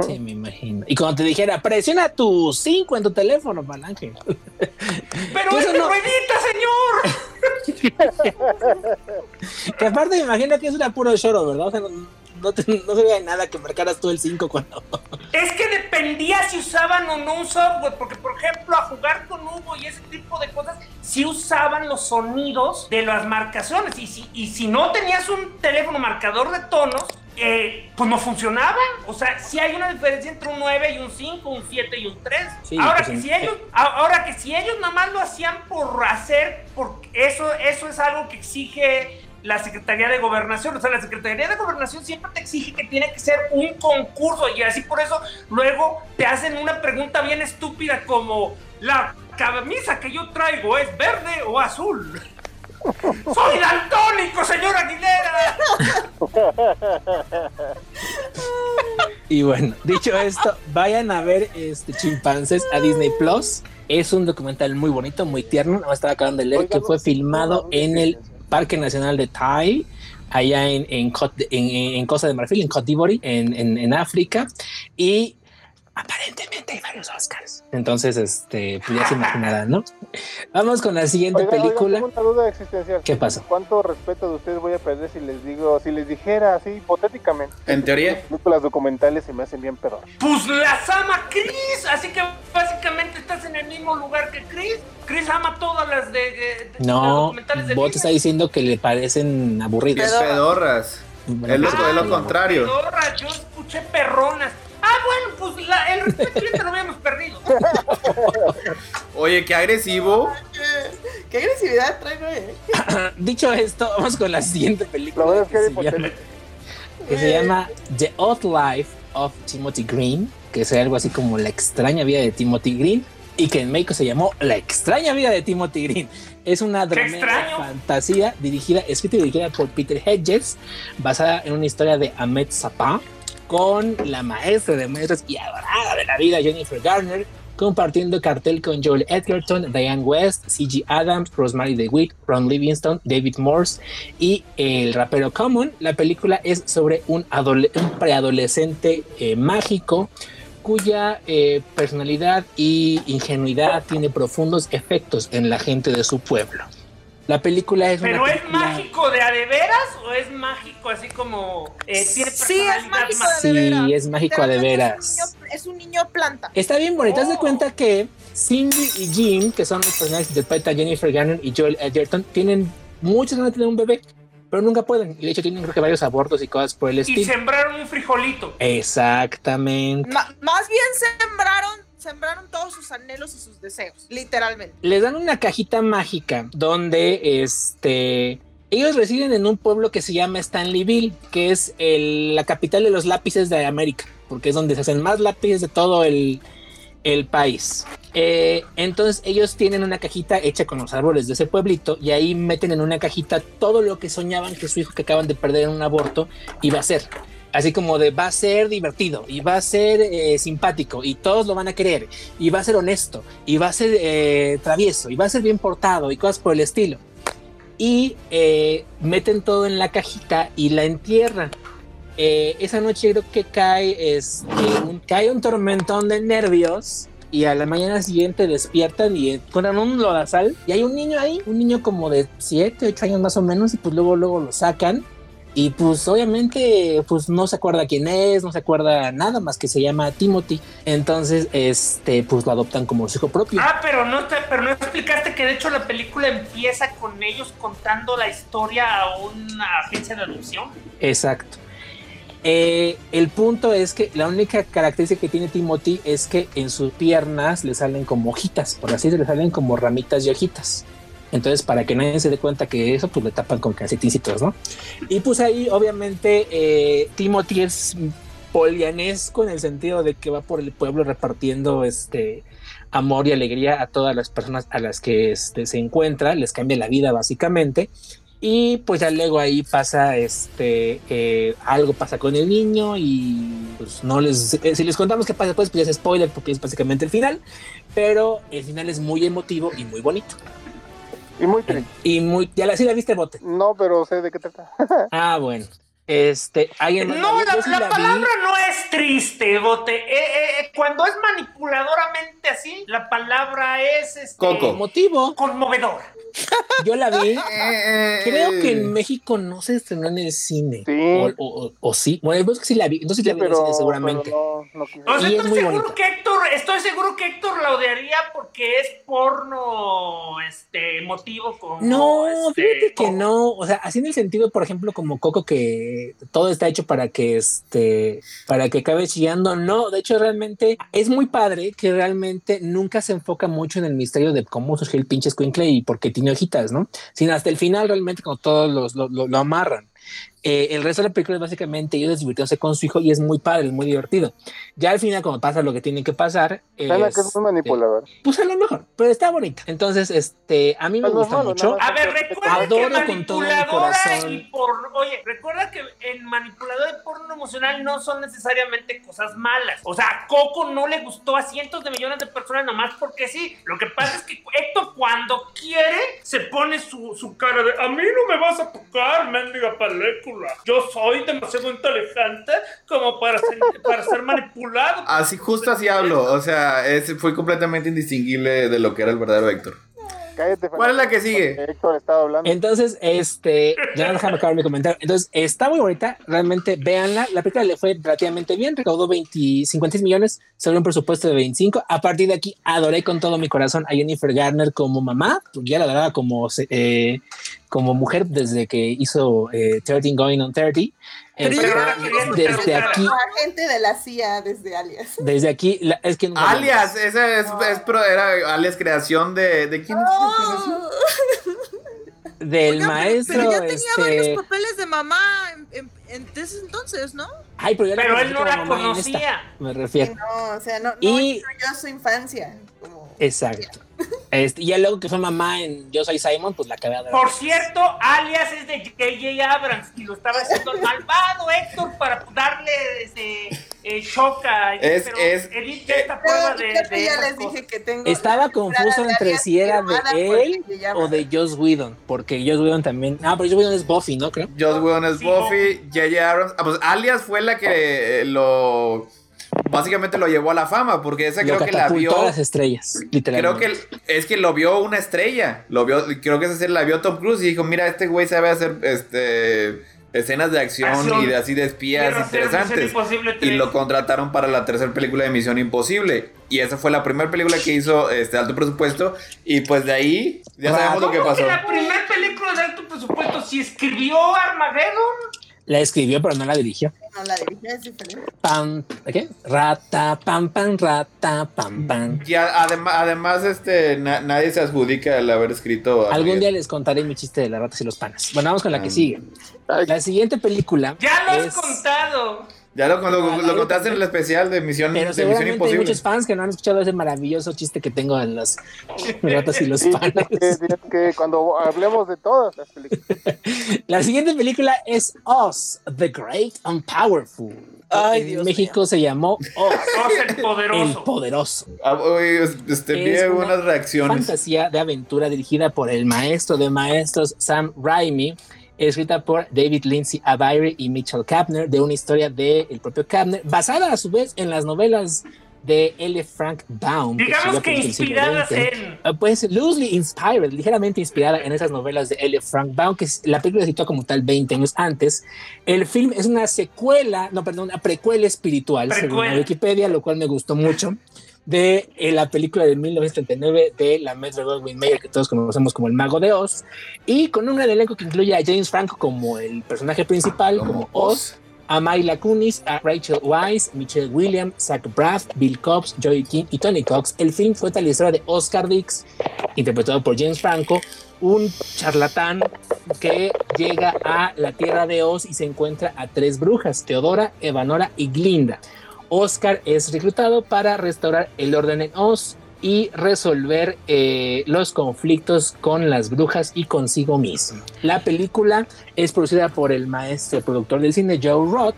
[SPEAKER 3] sí, me imagino. Y cuando te dijera, presiona tu 5 en tu teléfono, Falange.
[SPEAKER 7] ¡Pero es
[SPEAKER 3] no-
[SPEAKER 7] ruedita, señor!
[SPEAKER 3] Que aparte me imagino que es una puro choro, ¿verdad? O sea, no, no, te- no se veía nada que marcaras tú el 5 cuando.
[SPEAKER 7] Es que dependía si usaban o no un software, porque por ejemplo a jugar con Hugo y ese tipo de cosas, sí usaban los sonidos de las marcaciones y si, y si no tenías un teléfono marcador de tonos, eh, pues no funcionaban. O sea, sí hay una diferencia entre un 9 y un 5, un 7 y un 3.
[SPEAKER 3] Sí,
[SPEAKER 7] ahora,
[SPEAKER 3] pues,
[SPEAKER 7] que si ellos, ahora que si ellos nada más lo hacían por hacer, porque eso, eso es algo que exige la Secretaría de Gobernación. O sea, la Secretaría de Gobernación siempre te exige que tiene que ser un concurso y así por eso luego te hacen una pregunta bien estúpida como la camisa que yo traigo es verde o azul. ¡Soy daltónico, señor Aguilera!
[SPEAKER 3] Y bueno, dicho esto, vayan a ver este chimpancés a Disney Plus. Es un documental muy bonito, muy tierno. Me estaba acabando de leer
[SPEAKER 5] Oigan,
[SPEAKER 3] que fue
[SPEAKER 5] no,
[SPEAKER 3] filmado
[SPEAKER 5] no, no,
[SPEAKER 3] en
[SPEAKER 5] no,
[SPEAKER 3] el
[SPEAKER 5] no, no.
[SPEAKER 3] Parque Nacional de Tai, allá en, en, en, Costa de Marfil, en Côte d'Ivoire, en, en África. Y aparentemente hay varios Oscars. Entonces, este, pues ya se imaginarán, ¿no? Vamos con la siguiente película.
[SPEAKER 5] tengo una duda existencial.
[SPEAKER 3] ¿Qué pasó?
[SPEAKER 5] ¿Cuánto respeto de ustedes voy a perder si les digo, si les dijera así hipotéticamente?
[SPEAKER 2] En teoría.
[SPEAKER 5] Películas documentales se me hacen bien pedor.
[SPEAKER 7] Pues las ama Chris, así que básicamente estás en el mismo lugar que Chris. Chris ama todas las de, de- de- las
[SPEAKER 3] No,
[SPEAKER 7] documentales de
[SPEAKER 3] vos te está diciendo que le parecen aburridas.
[SPEAKER 2] pedorras. Es lo, es lo contrario.
[SPEAKER 7] Pedorra, yo escuché perronas. Ah, bueno, pues la- el respeto ya te lo habíamos perdido.
[SPEAKER 2] Oye, qué agresivo.
[SPEAKER 6] ¿Qué, agresividad traigo, eh?
[SPEAKER 3] Dicho esto, vamos con la siguiente película.
[SPEAKER 5] Es que
[SPEAKER 3] se llama- que se llama The Odd Life of Timothy Green, que es algo así como La extraña vida de Timothy Green, y que en México se llamó La extraña vida de Timothy Green. Es una drama
[SPEAKER 7] extraño!
[SPEAKER 3] fantasía dirigida, escrita y dirigida por Peter Hedges, basada en una historia de Ahmed Sapa, con la maestra de maestros y adorada de la vida Jennifer Garner, compartiendo cartel con Joel Edgerton, Diane West, C.G. Adams, Rosemary DeWitt, Ron Livingston, David Morse y el rapero Common. La película es sobre un preadolescente eh, mágico cuya eh, personalidad y ingenuidad tiene profundos efectos en la gente de su pueblo. La película es
[SPEAKER 7] ¿Pero
[SPEAKER 3] una
[SPEAKER 7] es
[SPEAKER 3] película-
[SPEAKER 7] mágico de a de veras o es mágico así como eh, tiene
[SPEAKER 4] Sí, es
[SPEAKER 7] personalidad
[SPEAKER 4] mágico
[SPEAKER 7] más?
[SPEAKER 4] de veras.
[SPEAKER 3] Sí, es mágico de
[SPEAKER 4] Literalmente
[SPEAKER 3] veras.
[SPEAKER 4] Es un niño, es un niño planta.
[SPEAKER 3] Está bien bonita. Haz de
[SPEAKER 7] Oh.
[SPEAKER 3] cuenta que Cindy y Jim, que son los personajes que interpretan Jennifer Garner y Joel Edgerton, tienen muchas ganas de tener un bebé, pero nunca pueden. Y de hecho tienen creo que varios abortos y cosas por el
[SPEAKER 7] Y
[SPEAKER 3] estilo.
[SPEAKER 7] sembraron un frijolito.
[SPEAKER 3] Exactamente.
[SPEAKER 4] Más bien sembraron, sembraron todos sus anhelos y sus deseos, literalmente.
[SPEAKER 3] Les dan una cajita mágica donde este ellos residen en un pueblo que se llama Stanleyville, que es la capital de los lápices de América, porque es donde se hacen más lápices de todo el, el país. Eh, entonces ellos tienen una cajita hecha con los árboles de ese pueblito y ahí meten en una cajita todo lo que soñaban que su hijo que acaban de perder en un aborto iba a ser. Así como de va a ser divertido y va a ser eh, simpático y todos lo van a querer y va a ser honesto y va a ser eh, travieso y va a ser bien portado y cosas por el estilo. Y eh, meten todo en la cajita y la entierran. Eh, esa noche creo que cae, este, un, cae un tormentón de nervios y a la mañana siguiente despiertan y encuentran un lodazal y hay un niño ahí, un niño como de 7, 8 años más o menos y pues luego luego lo sacan y pues obviamente pues no se acuerda quién es, no se acuerda nada más que se llama Timothy, entonces este pues lo adoptan como su hijo propio.
[SPEAKER 7] Ah, pero no, te- pero no explicaste que de hecho la película empieza con ellos contando la historia a una agencia de adopción.
[SPEAKER 3] Exacto. Eh, el punto es que la única característica que tiene Timothy es que en sus piernas le salen como hojitas, por así decirlo, le salen como ramitas y hojitas. Entonces, para que nadie se dé cuenta que eso, pues le tapan con calcetincitos, ¿no? Y pues ahí, obviamente, eh, Timothy es polianesco en el sentido de que va por el pueblo repartiendo este amor y alegría a todas las personas a las que este, se encuentra, les cambia la vida básicamente. Y pues ya luego ahí pasa este eh, algo pasa con el niño y pues no les eh, si les contamos qué pasa después pues ya es spoiler porque es básicamente el final, pero el final es muy emotivo y muy bonito.
[SPEAKER 5] Y muy triste.
[SPEAKER 3] Y muy ya la sí la viste bote.
[SPEAKER 5] No, pero sé de qué trata.
[SPEAKER 3] Ah, bueno. Este, alguien
[SPEAKER 7] No, la,
[SPEAKER 3] Yo sí
[SPEAKER 7] la
[SPEAKER 3] vi.
[SPEAKER 7] palabra no es triste, Bote. Eh, eh, eh, cuando es manipuladoramente así, la palabra es este,
[SPEAKER 2] Coco.
[SPEAKER 3] Emotivo.
[SPEAKER 7] conmovedora.
[SPEAKER 3] Yo la vi.
[SPEAKER 2] Eh,
[SPEAKER 3] Creo que en México no se estrenó en el cine.
[SPEAKER 5] Sí.
[SPEAKER 3] O, o- o- o sí. Bueno, yo creo que sí la vi. Entonces sí la vi en el cine seguramente.
[SPEAKER 5] no, no.
[SPEAKER 7] O sea, estoy seguro
[SPEAKER 3] bonita.
[SPEAKER 7] que Héctor, estoy seguro que Héctor la odiaría porque es porno este emotivo como
[SPEAKER 3] No,
[SPEAKER 7] este,
[SPEAKER 3] fíjate que no. O sea, así en el sentido, por ejemplo, como Coco, que todo está hecho para que este, para que acabe chillando. No, de hecho, realmente es muy padre que realmente nunca se enfoca mucho en el misterio de cómo surgió el pinche Squinkle y por qué tiene hojitas, ¿no? Sino hasta el final, realmente, como todos los, lo, lo- lo amarran. Eh, el resto de la película es básicamente ellos divirtiéndose con su hijo y es muy padre, es muy divertido. Ya al final, cuando pasa lo que tiene que pasar,
[SPEAKER 5] Suena que es un manipulador.
[SPEAKER 3] pues a lo mejor, pero está bonita. Entonces, este, a mí me
[SPEAKER 5] Pues no,
[SPEAKER 3] gusta
[SPEAKER 5] no, no,
[SPEAKER 3] mucho.
[SPEAKER 5] no,
[SPEAKER 7] A ver, recuerda que
[SPEAKER 3] Adoro con todo mi corazón.
[SPEAKER 7] y por... Oye, recuerda que en manipulador y porno emocional no son necesariamente cosas malas. O sea, a Coco no le gustó a cientos de millones de personas nomás porque sí. Lo que pasa es que Héctor cuando quiere se pone su, su cara de a mí no me vas a tocar, mendiga Yo soy demasiado inteligente como para ser, para ser manipulado.
[SPEAKER 2] Así, justo así hablo. O sea, ese fue completamente indistinguible de lo que era el verdadero Héctor.
[SPEAKER 5] Cállate,
[SPEAKER 2] ¿Cuál es la que sigue?
[SPEAKER 5] Héctor estaba hablando.
[SPEAKER 3] Entonces, este, ya no déjame acabar mi comentario. Entonces, está muy bonita, realmente véanla. La película le fue relativamente bien, recaudó 20, 56 millones sobre un presupuesto de 25. A partir de aquí, adoré con todo mi corazón a Jennifer Garner como mamá, porque ya la adoraba como, eh, como mujer desde que hizo eh, 13 Going on 30. Desde
[SPEAKER 7] era
[SPEAKER 3] aquí,
[SPEAKER 6] Como agente de la CIA desde Alias.
[SPEAKER 3] desde aquí, la- es que
[SPEAKER 2] Alias, esa es, es pro- era alias creación de. ¿De quién es?
[SPEAKER 3] Del maestro.
[SPEAKER 4] Pero ya tenía
[SPEAKER 3] este,
[SPEAKER 4] varios papeles de mamá en, en- en ese entonces, ¿no?
[SPEAKER 3] ay, pero, yo la
[SPEAKER 7] Pero
[SPEAKER 3] conocí
[SPEAKER 7] él no la
[SPEAKER 3] esta,
[SPEAKER 7] conocía.
[SPEAKER 3] me refiero.
[SPEAKER 6] no, o sea, no, no
[SPEAKER 3] Y-
[SPEAKER 6] yo su infancia. Como...
[SPEAKER 3] Exacto. Este, y ya luego que fue mamá en Yo Soy Simon, pues la acabé de
[SPEAKER 7] Por cierto, alias es de J.J. Abrams y lo estaba haciendo el malvado Héctor para darle este, eh, shock a
[SPEAKER 2] Es-
[SPEAKER 7] pero
[SPEAKER 2] es-
[SPEAKER 7] Edith ya está prueba de,
[SPEAKER 6] creo que
[SPEAKER 7] de
[SPEAKER 6] ya
[SPEAKER 7] esas
[SPEAKER 6] les
[SPEAKER 7] cosas.
[SPEAKER 6] dije que tengo.
[SPEAKER 3] Estaba confuso entre si era de él o de Joss Whedon, porque Joss Whedon también. Ah, pero Joss Whedon es Buffy, ¿no? Creo.
[SPEAKER 2] Joss Whedon es
[SPEAKER 7] Sí,
[SPEAKER 2] Buffy, J.J. Abrams. Ah, pues Alias fue la que eh, lo. Básicamente lo llevó a la fama, porque esa
[SPEAKER 3] Lo
[SPEAKER 2] creo que la vio.
[SPEAKER 3] las estrellas,
[SPEAKER 2] Creo
[SPEAKER 3] literalmente.
[SPEAKER 2] que el- es que lo vio una estrella. Lo vio, creo que esa la vio Tom Cruise y dijo, mira, este güey sabe hacer este escenas de acción,
[SPEAKER 7] Acción.
[SPEAKER 2] y de así de espías
[SPEAKER 7] Quiero
[SPEAKER 2] interesantes. Y
[SPEAKER 7] 3.
[SPEAKER 2] lo contrataron para la tercera película de Misión Imposible. Y esa fue la primera película que hizo este alto presupuesto. Y pues de ahí ya sabemos lo que
[SPEAKER 7] ¿Cómo
[SPEAKER 2] pasó.
[SPEAKER 7] que la primera película de alto presupuesto si escribió Armageddon?
[SPEAKER 3] La escribió, pero no la dirigió.
[SPEAKER 6] No, la dirigí, es diferente.
[SPEAKER 3] Pam, ¿qué? Rata, pam, pam, rata, pam, pam.
[SPEAKER 2] Y a- además, además este, na- nadie se adjudica el haber escrito.
[SPEAKER 3] Algún día les contaré mi chiste de las ratas y los panes. Bueno, vamos con la que
[SPEAKER 2] Ah.
[SPEAKER 3] sigue. La siguiente película.
[SPEAKER 7] Ya lo has
[SPEAKER 3] es-
[SPEAKER 7] contado.
[SPEAKER 2] Ya lo, lo-
[SPEAKER 3] Ah,
[SPEAKER 2] lo contaste en el especial de Misión, de
[SPEAKER 3] Pero
[SPEAKER 2] Misión
[SPEAKER 3] seguramente hay
[SPEAKER 2] Imposible.
[SPEAKER 3] muchos fans que no han escuchado ese maravilloso chiste que tengo en las ratas y los
[SPEAKER 5] sí,
[SPEAKER 3] panes.
[SPEAKER 5] que, que cuando hablemos de todas las películas.
[SPEAKER 3] La siguiente película es Oz, The Great and Powerful.
[SPEAKER 4] Ay,
[SPEAKER 3] en
[SPEAKER 4] Dios
[SPEAKER 3] México se llamó Oz,
[SPEAKER 7] Sos el
[SPEAKER 3] el
[SPEAKER 7] poderoso.
[SPEAKER 3] Poderoso.
[SPEAKER 2] Ah, este, vi
[SPEAKER 3] Es una
[SPEAKER 2] unas reacciones.
[SPEAKER 3] Fantasía de aventura dirigida por el maestro de maestros Sam Raimi, escrita por David Lindsay Abire y Mitchell Kapner, de una historia del propio Kapner, basada a su vez en las novelas de L. Frank Baum.
[SPEAKER 7] Digamos que
[SPEAKER 3] siglo
[SPEAKER 7] inspiradas en.
[SPEAKER 3] Ah, Pues loosely inspired, ligeramente inspirada en esas novelas de L. Frank Baum, que la película se sitúa como tal 20 años antes. El film es una secuela, no, perdón, una precuela espiritual, según la Wikipedia, lo cual me gustó mucho, de eh, la película de 1939 de la Metro Goldwyn Mayer, que todos conocemos como El Mago de Oz, y con un gran elenco que incluye a James Franco como el personaje principal, como Oz, a Myla Kunis, a Rachel Weisz, Michelle Williams, Zach Braff, Bill Cobbs, Joey King y Tony Cox. El film fue tal la historia de Oscar Dix, interpretado por James Franco, un charlatán que llega a la tierra de Oz y se encuentra a tres brujas, Teodora, Evanora y Glinda. Oscar es reclutado para restaurar el orden en Oz y resolver eh, los conflictos con las brujas y consigo mismo. La película es producida por el maestro productor del cine Joe Roth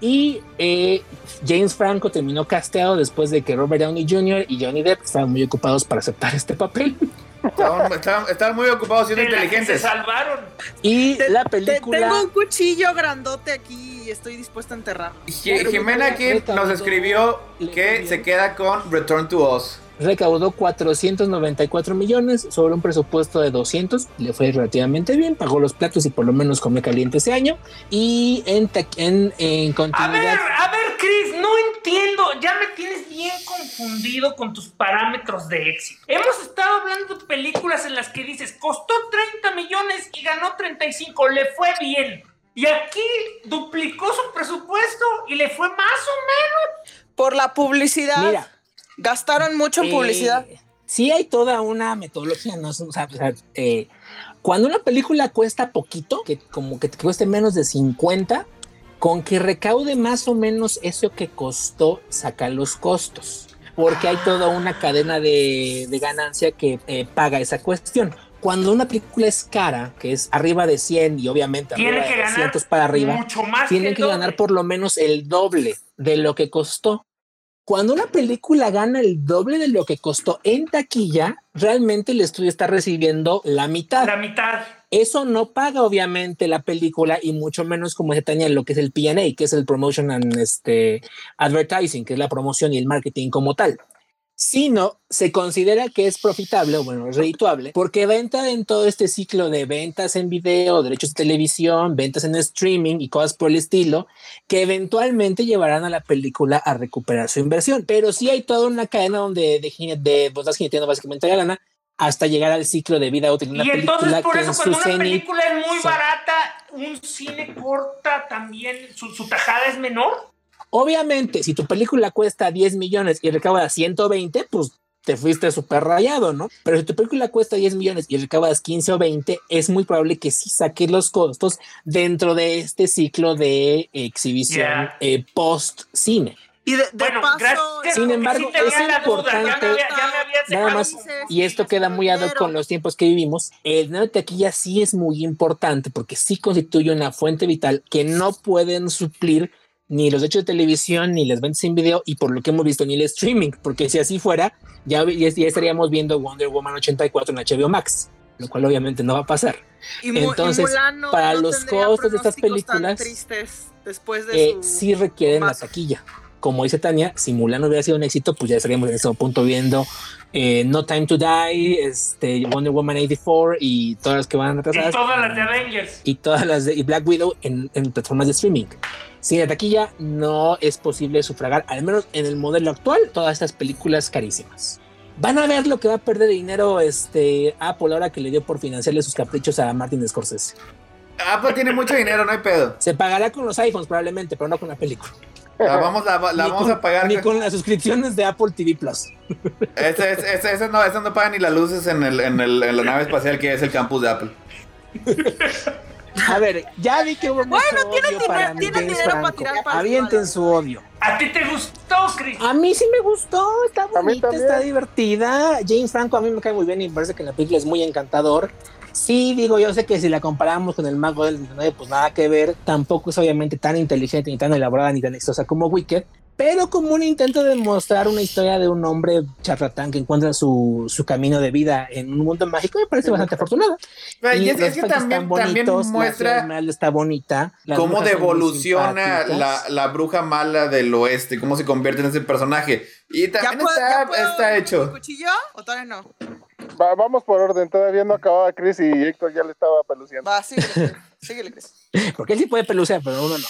[SPEAKER 3] y eh, James Franco terminó casteado después de que Robert Downey Jr. y Johnny Depp estaban muy ocupados para aceptar este papel.
[SPEAKER 2] Estaban, estaban- estaban muy ocupados siendo
[SPEAKER 7] que se
[SPEAKER 2] inteligentes.
[SPEAKER 7] salvaron.
[SPEAKER 3] Y
[SPEAKER 4] Te-
[SPEAKER 3] la
[SPEAKER 4] Te-
[SPEAKER 3] película...
[SPEAKER 4] tengo un cuchillo grandote aquí y estoy dispuesta a enterrar.
[SPEAKER 2] Ji- Jimena aquí nos escribió que se queda con Return to Oz.
[SPEAKER 3] Recaudó 494 millones sobre un presupuesto de 200, le fue relativamente bien, pagó los platos y por lo menos comió caliente ese año. Y en, en, en
[SPEAKER 7] A
[SPEAKER 3] continuidad,
[SPEAKER 7] ver, a ver, Chris, no entiendo. Ya me tienes bien confundido con tus parámetros de éxito. Hemos estado hablando de películas en las que dices, costó 30 millones y ganó 35, le fue bien. Y aquí duplicó su presupuesto y le fue más o menos.
[SPEAKER 4] Por la publicidad.
[SPEAKER 3] mira,
[SPEAKER 4] Gastaron mucho en
[SPEAKER 3] eh,
[SPEAKER 4] publicidad.
[SPEAKER 3] sí hay toda una metodología, ¿no? O sea, o sea, eh, cuando una película cuesta poquito, que como que te cueste menos de 50, con que recaude más o menos eso que costó, saca los costos. Porque hay toda una cadena de, de ganancia que eh, paga esa cuestión. Cuando una película es cara, que es arriba de 100 y obviamente
[SPEAKER 7] Tiene
[SPEAKER 3] arriba
[SPEAKER 7] que
[SPEAKER 3] de
[SPEAKER 7] ganar
[SPEAKER 3] 200 para arriba,
[SPEAKER 7] mucho más
[SPEAKER 3] tienen que ganar por lo menos el doble de lo que costó. Cuando una película gana el doble de lo que costó en taquilla, realmente el estudio está recibiendo la mitad.
[SPEAKER 7] La mitad.
[SPEAKER 3] Eso no paga obviamente la película y mucho menos como se Tania lo que es el P&A, que es el Promotion and este, Advertising, que es la promoción y el marketing como tal. Sino se considera que es profitable, o bueno, es redituable, porque venta en todo este ciclo de ventas en video, derechos de televisión, ventas en streaming y cosas por el estilo, que eventualmente llevarán a la película a recuperar su inversión. Pero sí hay toda una cadena donde de, de vos estás jineteando básicamente la lana hasta llegar al ciclo de vida útil de una
[SPEAKER 7] Y
[SPEAKER 3] película
[SPEAKER 7] entonces por
[SPEAKER 3] que
[SPEAKER 7] eso cuando una película es muy barata, un cine corta también, su, su tajada es menor.
[SPEAKER 3] Obviamente, si tu película cuesta 10 millones y recaudas 120, pues te fuiste súper rayado, ¿no? Pero si tu película cuesta 10 millones y recaudas 15 o 20, es muy probable que sí saques los costos dentro de este ciclo de exhibición eh, post-cine.
[SPEAKER 4] Y de, de
[SPEAKER 7] Bueno,
[SPEAKER 4] paso,
[SPEAKER 7] gracias.
[SPEAKER 3] Sin embargo,
[SPEAKER 7] sí
[SPEAKER 3] es
[SPEAKER 7] la duda, ya me
[SPEAKER 3] importante-
[SPEAKER 7] había- ya me había
[SPEAKER 3] Nada más, y esto queda muy ad hoc con los tiempos que vivimos, el dinero de taquilla sí es muy importante porque sí constituye una fuente vital que no pueden suplir ni los derechos de televisión, ni las ventas en video, y por lo que hemos visto, ni el streaming, porque si así fuera, ya, ya ya estaríamos viendo Wonder Woman 84 en HBO Max, lo cual obviamente no va a pasar.
[SPEAKER 4] y y
[SPEAKER 3] entonces,
[SPEAKER 4] no-
[SPEAKER 3] para
[SPEAKER 4] no
[SPEAKER 3] los costos de estas películas,
[SPEAKER 4] tristes después de
[SPEAKER 3] Eh,
[SPEAKER 4] su...
[SPEAKER 3] sí requieren la taquilla. Como dice Tania, si Mulan hubiera sido un éxito, pues ya estaríamos en ese punto viendo eh, No Time to Die, este, Wonder Woman 84 y todas las que van
[SPEAKER 7] Y
[SPEAKER 3] atrasadas.
[SPEAKER 7] todas las de Avengers.
[SPEAKER 3] y todas las de y Black Widow en, en plataformas de streaming. Sin la taquilla no es posible sufragar, al menos en el modelo actual, todas estas películas carísimas. Van a ver lo que va a perder de dinero este Apple ahora que le dio por financiarle sus caprichos a Martin Scorsese.
[SPEAKER 2] Apple tiene mucho dinero, no hay pedo.
[SPEAKER 3] Se pagará con los iPhones probablemente, pero no con la película.
[SPEAKER 2] La vamos, la, la
[SPEAKER 3] Ni
[SPEAKER 2] vamos
[SPEAKER 3] con-
[SPEAKER 2] a pagar.
[SPEAKER 3] Ni con las suscripciones de Apple TV Plus.
[SPEAKER 2] Ese, ese, ese- ese no, ese no paga ni las luces en, el, en, el, en la nave espacial que es el campus de Apple.
[SPEAKER 3] A ver, ya vi que hubo mucho
[SPEAKER 4] Bueno, tienen
[SPEAKER 3] odio para James
[SPEAKER 4] dinero para
[SPEAKER 3] Franco.
[SPEAKER 4] tirar para
[SPEAKER 3] Avienten su odio.
[SPEAKER 7] ¿A ti te gustó, Chris?
[SPEAKER 3] A mí sí me gustó, está bonita, está divertida. James Franco a mí me cae muy bien y me parece que en la película es muy encantador. Sí, digo, yo sé que si la comparamos con el mago del 19, pues nada que ver. Tampoco es obviamente tan inteligente, ni tan elaborada, ni tan exitosa como Wicked. Pero como un intento de mostrar una historia de un hombre charlatán que encuentra su, su camino de vida en un mundo mágico, me parece bastante afortunado.
[SPEAKER 2] Y es, que también, también
[SPEAKER 3] la
[SPEAKER 2] muestra
[SPEAKER 3] está bonita.
[SPEAKER 2] cómo devoluciona la, la bruja mala del oeste, cómo se convierte en ese personaje. Y
[SPEAKER 4] ¿Ya
[SPEAKER 2] también
[SPEAKER 4] puedo-
[SPEAKER 2] está, está hecho.
[SPEAKER 4] cuchillo o todavía no?
[SPEAKER 5] Va- vamos por orden, todavía no acababa Chris y Héctor ya le estaba peluciando.
[SPEAKER 4] Va, síguele, síguele, Chris.
[SPEAKER 3] Porque él sí puede pelucear, pero uno no.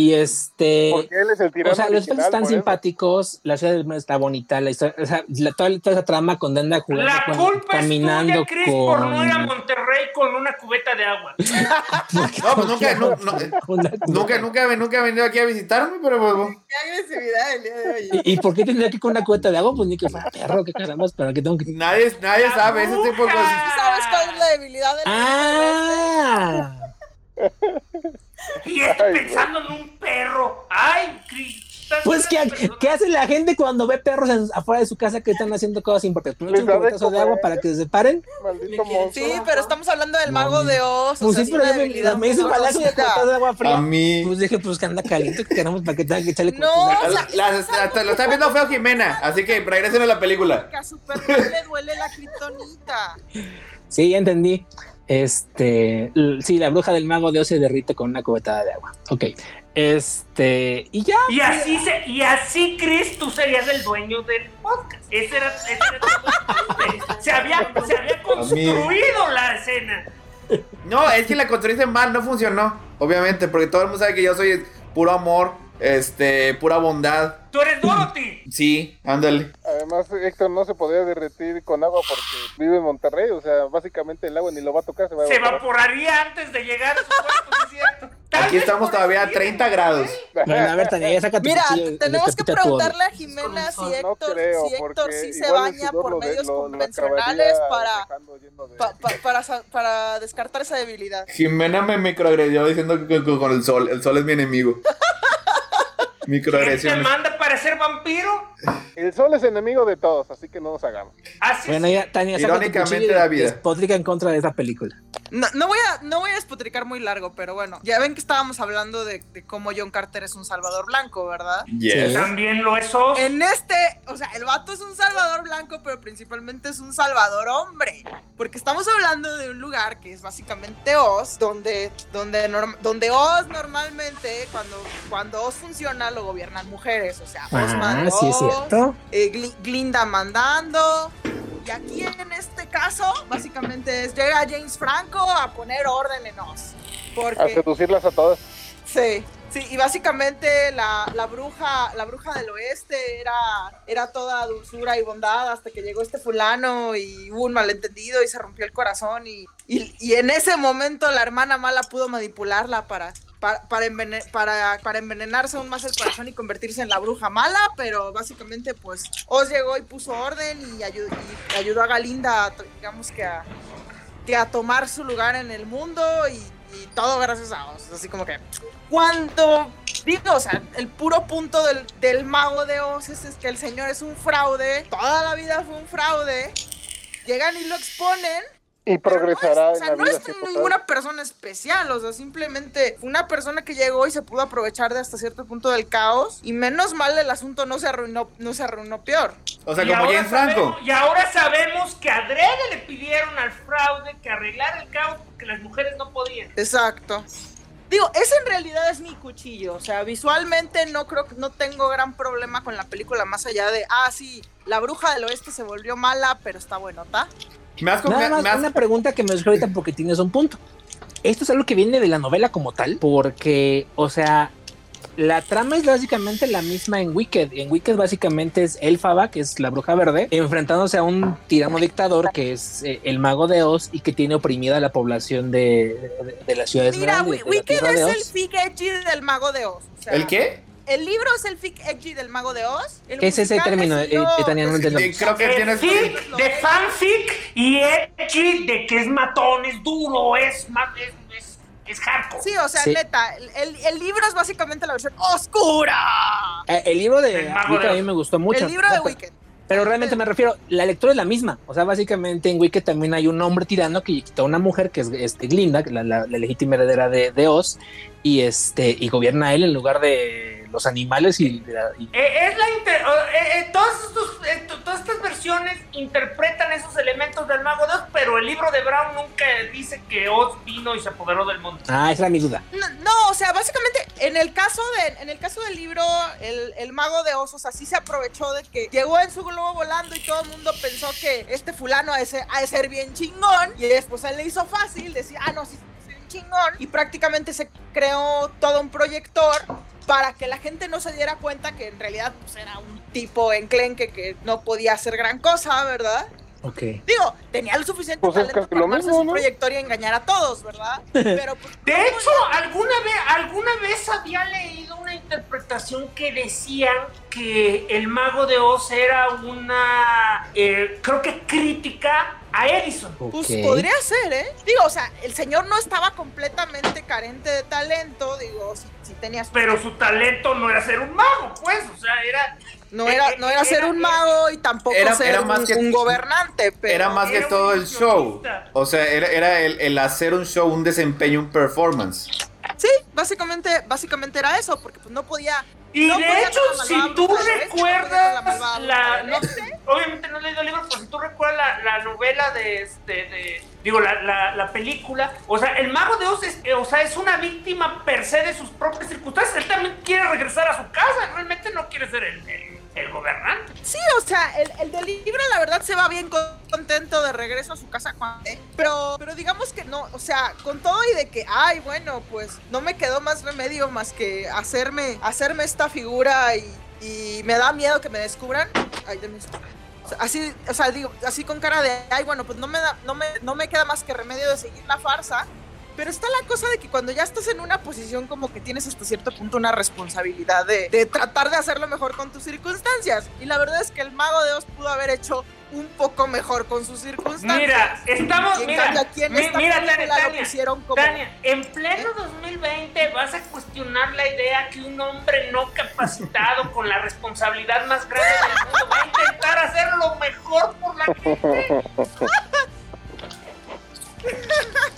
[SPEAKER 3] Y este.
[SPEAKER 5] Porque él es el tirano
[SPEAKER 3] O sea, los efectos están
[SPEAKER 5] eso.
[SPEAKER 3] simpáticos, la ciudad está bonita, la historia, o sea, la- toda, toda esa trama con Danda jugando
[SPEAKER 7] La
[SPEAKER 3] con-
[SPEAKER 7] culpa
[SPEAKER 3] caminando
[SPEAKER 7] es tuya, Chris, por no ir a
[SPEAKER 3] con,
[SPEAKER 7] Monterrey con una cubeta de agua.
[SPEAKER 2] No, pues nunca, no- no-
[SPEAKER 3] con la-
[SPEAKER 2] nunca, nunca, nunca ha venido aquí a visitarme, pero pues, bueno.
[SPEAKER 4] Qué agresividad el día de hoy.
[SPEAKER 3] ¿Y, y por qué tendría que ir con una cueta de agua? Pues ni que fuera perro, qué caramba, pero que tengo que.
[SPEAKER 2] nadie, nadie
[SPEAKER 7] La
[SPEAKER 2] sabe ese tipo de cosas.
[SPEAKER 4] ¿Tú sabes cuál es la debilidad del
[SPEAKER 3] ¡Ah!
[SPEAKER 7] Y estoy pensando en un perro. ¡Ay,
[SPEAKER 3] Pues, ¿qué, ¿qué hace la gente cuando ve perros en- afuera de su casa que están haciendo cosas importantes? Primero
[SPEAKER 5] Les
[SPEAKER 3] un
[SPEAKER 5] da de
[SPEAKER 3] agua para que se separen.
[SPEAKER 5] Maldito monstruo.
[SPEAKER 4] Sí, pero estamos hablando del
[SPEAKER 3] No,
[SPEAKER 4] mago de Oz. o
[SPEAKER 3] Pues
[SPEAKER 4] sea,
[SPEAKER 3] sí, pero yo me,
[SPEAKER 4] debilidad
[SPEAKER 3] me hizo balazo de cubetazo de agua
[SPEAKER 2] A
[SPEAKER 3] fría.
[SPEAKER 2] mí.
[SPEAKER 3] Pues dije, pues que anda caliente, que queramos para que tenga que echarle
[SPEAKER 4] No,
[SPEAKER 3] cubetazo de
[SPEAKER 4] o
[SPEAKER 3] agua.
[SPEAKER 4] sea,
[SPEAKER 2] La- la- lo está viendo feo Jimena, así que regresen a la película.
[SPEAKER 4] que a Superman le duele la kriptonita.
[SPEAKER 3] Sí, ya entendí. Este, sí, la bruja del mago de Oz se derrite con una cubetada de agua. Ok. Este, y ya.
[SPEAKER 7] Y así, se, y así, Chris, tú serías el dueño del podcast. Ese era, ese era se, había, se había construido la escena.
[SPEAKER 2] No, es que la construiste mal, no funcionó. Obviamente, porque todo el mundo sabe que yo soy puro amor, este, pura bondad.
[SPEAKER 7] Tú eres Dorothy.
[SPEAKER 2] Sí, ándale.
[SPEAKER 5] Además, Héctor no se podría derretir con agua porque vive en Monterrey. O sea, básicamente el agua ni lo va a tocar, se va a
[SPEAKER 7] Se
[SPEAKER 5] evaporar.
[SPEAKER 7] evaporaría antes de llegar a su cuarto, ¿sí es cierto?
[SPEAKER 2] Aquí estamos todavía a
[SPEAKER 7] eso
[SPEAKER 2] 30 grados.
[SPEAKER 3] Bueno, a ver, Tania, ya saca tu
[SPEAKER 4] Mira,
[SPEAKER 3] cuchillo
[SPEAKER 4] tenemos que preguntarle a Jimena si
[SPEAKER 5] No
[SPEAKER 4] Héctor,
[SPEAKER 5] creo,
[SPEAKER 4] si Héctor sí se baña por medios
[SPEAKER 5] lo-
[SPEAKER 4] convencionales para,
[SPEAKER 5] dejando lleno de-
[SPEAKER 4] pa- pa- para, para descartar esa debilidad.
[SPEAKER 2] Jimena me microagredió diciendo que que con el sol. El sol es mi enemigo.
[SPEAKER 7] ¿Quién te manda para ser vampiro?
[SPEAKER 5] El sol es enemigo de todos, así que no nos hagamos.
[SPEAKER 7] Así
[SPEAKER 3] Bueno, ya, Tania,
[SPEAKER 2] Irónicamente
[SPEAKER 3] cuchillo
[SPEAKER 2] da
[SPEAKER 3] y
[SPEAKER 2] vida.
[SPEAKER 3] despotrica en contra de esa película.
[SPEAKER 4] No, no voy a, no voy a despotricar muy largo, pero bueno, ya ven que estábamos hablando de, de cómo John Carter es un salvador blanco, ¿verdad?
[SPEAKER 2] Yes.
[SPEAKER 3] Sí.
[SPEAKER 7] También lo es Oz.
[SPEAKER 4] En este, o sea, el vato es un salvador blanco, pero principalmente es un salvador hombre. Porque estamos hablando de un lugar que es básicamente Oz, donde, donde, norm- donde Oz normalmente, cuando, cuando Oz funciona, lo gobiernan mujeres. O sea, Oz
[SPEAKER 3] Ah, sí es cierto.
[SPEAKER 4] eh, Gli- Glinda mandando. Y aquí en este caso, básicamente es llega James Franco a poner orden en Oz.
[SPEAKER 5] A
[SPEAKER 4] Porque
[SPEAKER 5] seducirlas a todas.
[SPEAKER 4] Sí, sí, y básicamente la, la bruja, la bruja del oeste era, era toda dulzura y bondad hasta que llegó este fulano y hubo un malentendido y se rompió el corazón y, y, y en ese momento la hermana mala pudo manipularla para, para, para, para, envenenarse aún más el corazón y convertirse en la bruja mala, pero básicamente pues Oz llegó y puso orden y, ayu- y ayudó a Galinda, digamos que a, tomar su lugar en el mundo y, todo gracias a Oz. Así como que cuando digo, o sea, el puro punto del, del mago de Oz es que el señor es un fraude, toda la vida fue un fraude. Llegan y lo exponen.
[SPEAKER 5] Y
[SPEAKER 4] pero no es-
[SPEAKER 5] progresará
[SPEAKER 4] o sea,
[SPEAKER 5] en la
[SPEAKER 4] no
[SPEAKER 5] vida.
[SPEAKER 4] es ninguna persona especial, o sea, simplemente una persona que llegó y se pudo aprovechar de hasta cierto punto del caos. Y menos mal el asunto no se arruinó, no se arruinó peor.
[SPEAKER 2] O sea,
[SPEAKER 7] Y
[SPEAKER 2] como
[SPEAKER 7] ahora
[SPEAKER 2] James Franco.
[SPEAKER 7] sabemos- y ahora sabemos que adrede le pidieron al fraude que arreglara el caos porque las mujeres no podían.
[SPEAKER 4] Exacto. Digo, ese en realidad es mi cuchillo. O sea, visualmente no creo que no tengo gran problema con la película, más allá de, ah, sí, la bruja del oeste se volvió mala, pero está buenota.
[SPEAKER 2] Me has,
[SPEAKER 3] Nada
[SPEAKER 2] me-
[SPEAKER 3] más
[SPEAKER 2] me has-
[SPEAKER 3] una pregunta que me surgió ahorita porque tienes un punto. Esto es algo que viene de la novela como tal, porque, o sea, la trama es básicamente la misma en Wicked. En Wicked básicamente es Elfaba, que es la bruja verde, enfrentándose a un tirano dictador que es eh, el mago de Oz y que tiene oprimida a la población de, de, de las ciudades
[SPEAKER 4] Mira,
[SPEAKER 3] grandes. De la
[SPEAKER 4] Wicked es el fic edgy del mago de Oz. O sea,
[SPEAKER 2] ¿El qué?
[SPEAKER 4] El libro es el fic edgy del mago de Oz. El
[SPEAKER 3] ¿Qué es ese término, eh? No
[SPEAKER 2] Creo que
[SPEAKER 7] De
[SPEAKER 2] tienes.
[SPEAKER 7] fic, de fanfic y edgy de que es matón, es duro, es, ma- es, es, hardcore.
[SPEAKER 4] Sí, o sea,
[SPEAKER 3] Sí.
[SPEAKER 4] neta, el, el- libro es básicamente la versión oscura.
[SPEAKER 3] Eh, el libro de
[SPEAKER 7] El
[SPEAKER 3] Wicked
[SPEAKER 7] de
[SPEAKER 3] a mí me gustó mucho.
[SPEAKER 4] el libro de Wicked.
[SPEAKER 3] Pero realmente me refiero, la lectura es la misma. O sea, básicamente en Wicked también hay un hombre tirano que quita a una mujer que es este, Glinda, la, la- la legítima heredera de, de Oz, y este y gobierna a él en lugar de los animales y, la- y-
[SPEAKER 7] Eh, es la inter- eh, eh, todos estos- eh, to- todas estas versiones interpretan esos elementos del mago de Oz, pero el libro de Brown nunca dice que Oz vino y se apoderó del mundo.
[SPEAKER 3] Ah, esa era mi duda.
[SPEAKER 4] No, no, o sea, básicamente en el caso de, en el caso del libro, el, el mago de osos así se aprovechó de que llegó en su globo volando y todo el mundo pensó que este fulano ha de ser, ha de ser bien chingón y después él le hizo fácil decir, ah, no, sí, sí, bien chingón y prácticamente se creó todo un proyector para que la gente no se diera cuenta que en realidad pues, era un tipo enclenque que no podía hacer gran cosa, ¿verdad?
[SPEAKER 3] Ok.
[SPEAKER 4] Digo, tenía el suficiente
[SPEAKER 5] Pues es
[SPEAKER 4] talento para
[SPEAKER 5] lo
[SPEAKER 4] armarse
[SPEAKER 5] mismo,
[SPEAKER 4] su
[SPEAKER 5] ¿no?
[SPEAKER 4] proyector y engañar a todos, ¿verdad? Pero pues,
[SPEAKER 7] De hecho, alguna vez, alguna vez había leído una interpretación que decían que el mago de Oz era una, eh, creo que crítica a Edison.
[SPEAKER 4] Pues podría ser, ¿eh? Digo, o sea, el señor no estaba completamente carente de talento, digo, si, si tenía...
[SPEAKER 7] Pero su talento no era ser un mago, pues, o sea, era...
[SPEAKER 4] no era, no era ser un mago y tampoco
[SPEAKER 2] Era-
[SPEAKER 4] ser
[SPEAKER 2] era más
[SPEAKER 4] un,
[SPEAKER 2] que-
[SPEAKER 4] un gobernante, pero...
[SPEAKER 2] Era más que todo el show. O sea, era, era el, el hacer un show, un desempeño, un performance.
[SPEAKER 4] Sí, básicamente, básicamente era eso, porque pues no podía...
[SPEAKER 7] Y
[SPEAKER 4] no
[SPEAKER 7] de
[SPEAKER 4] podía
[SPEAKER 7] hecho, si
[SPEAKER 4] malvada
[SPEAKER 7] tú
[SPEAKER 4] no
[SPEAKER 7] recuerdas la, no obviamente no he leído el libro, pero si tú recuerdas la, la novela de este, de, digo, la, la, la película, o sea, el mago de Oz es, eh, o sea, es una víctima per se de sus propias circunstancias, él también quiere regresar a su casa, realmente no quiere ser el, el, el gobernante.
[SPEAKER 4] Sí, o sea, el, el del libro la verdad se va bien con- contento de regreso a su casa cuando... eh, Pero, pero digamos que no, o sea, con todo y de que, ay, bueno, pues no me quedó más remedio más que hacerme, hacerme esta figura y, y me da miedo que me descubran. Ay, sea, Así, o sea, digo, así con cara de, ay, bueno, pues no me da, no me, no me queda más que remedio de seguir la farsa. Pero está la cosa de que cuando ya estás en una posición como que tienes hasta cierto punto una responsabilidad de, de tratar de hacerlo mejor con tus circunstancias. Y la verdad es que el mago de Oz pudo haber hecho un poco mejor con sus circunstancias.
[SPEAKER 7] Mira, estamos, mira,
[SPEAKER 4] cambio aquí en
[SPEAKER 7] mi-
[SPEAKER 4] esta
[SPEAKER 7] mira, Tania,
[SPEAKER 4] pusieron como-
[SPEAKER 7] Tania, en pleno 2020 vas a cuestionar la idea que un hombre no capacitado con la responsabilidad más grande del mundo va a intentar hacer lo mejor por la gente.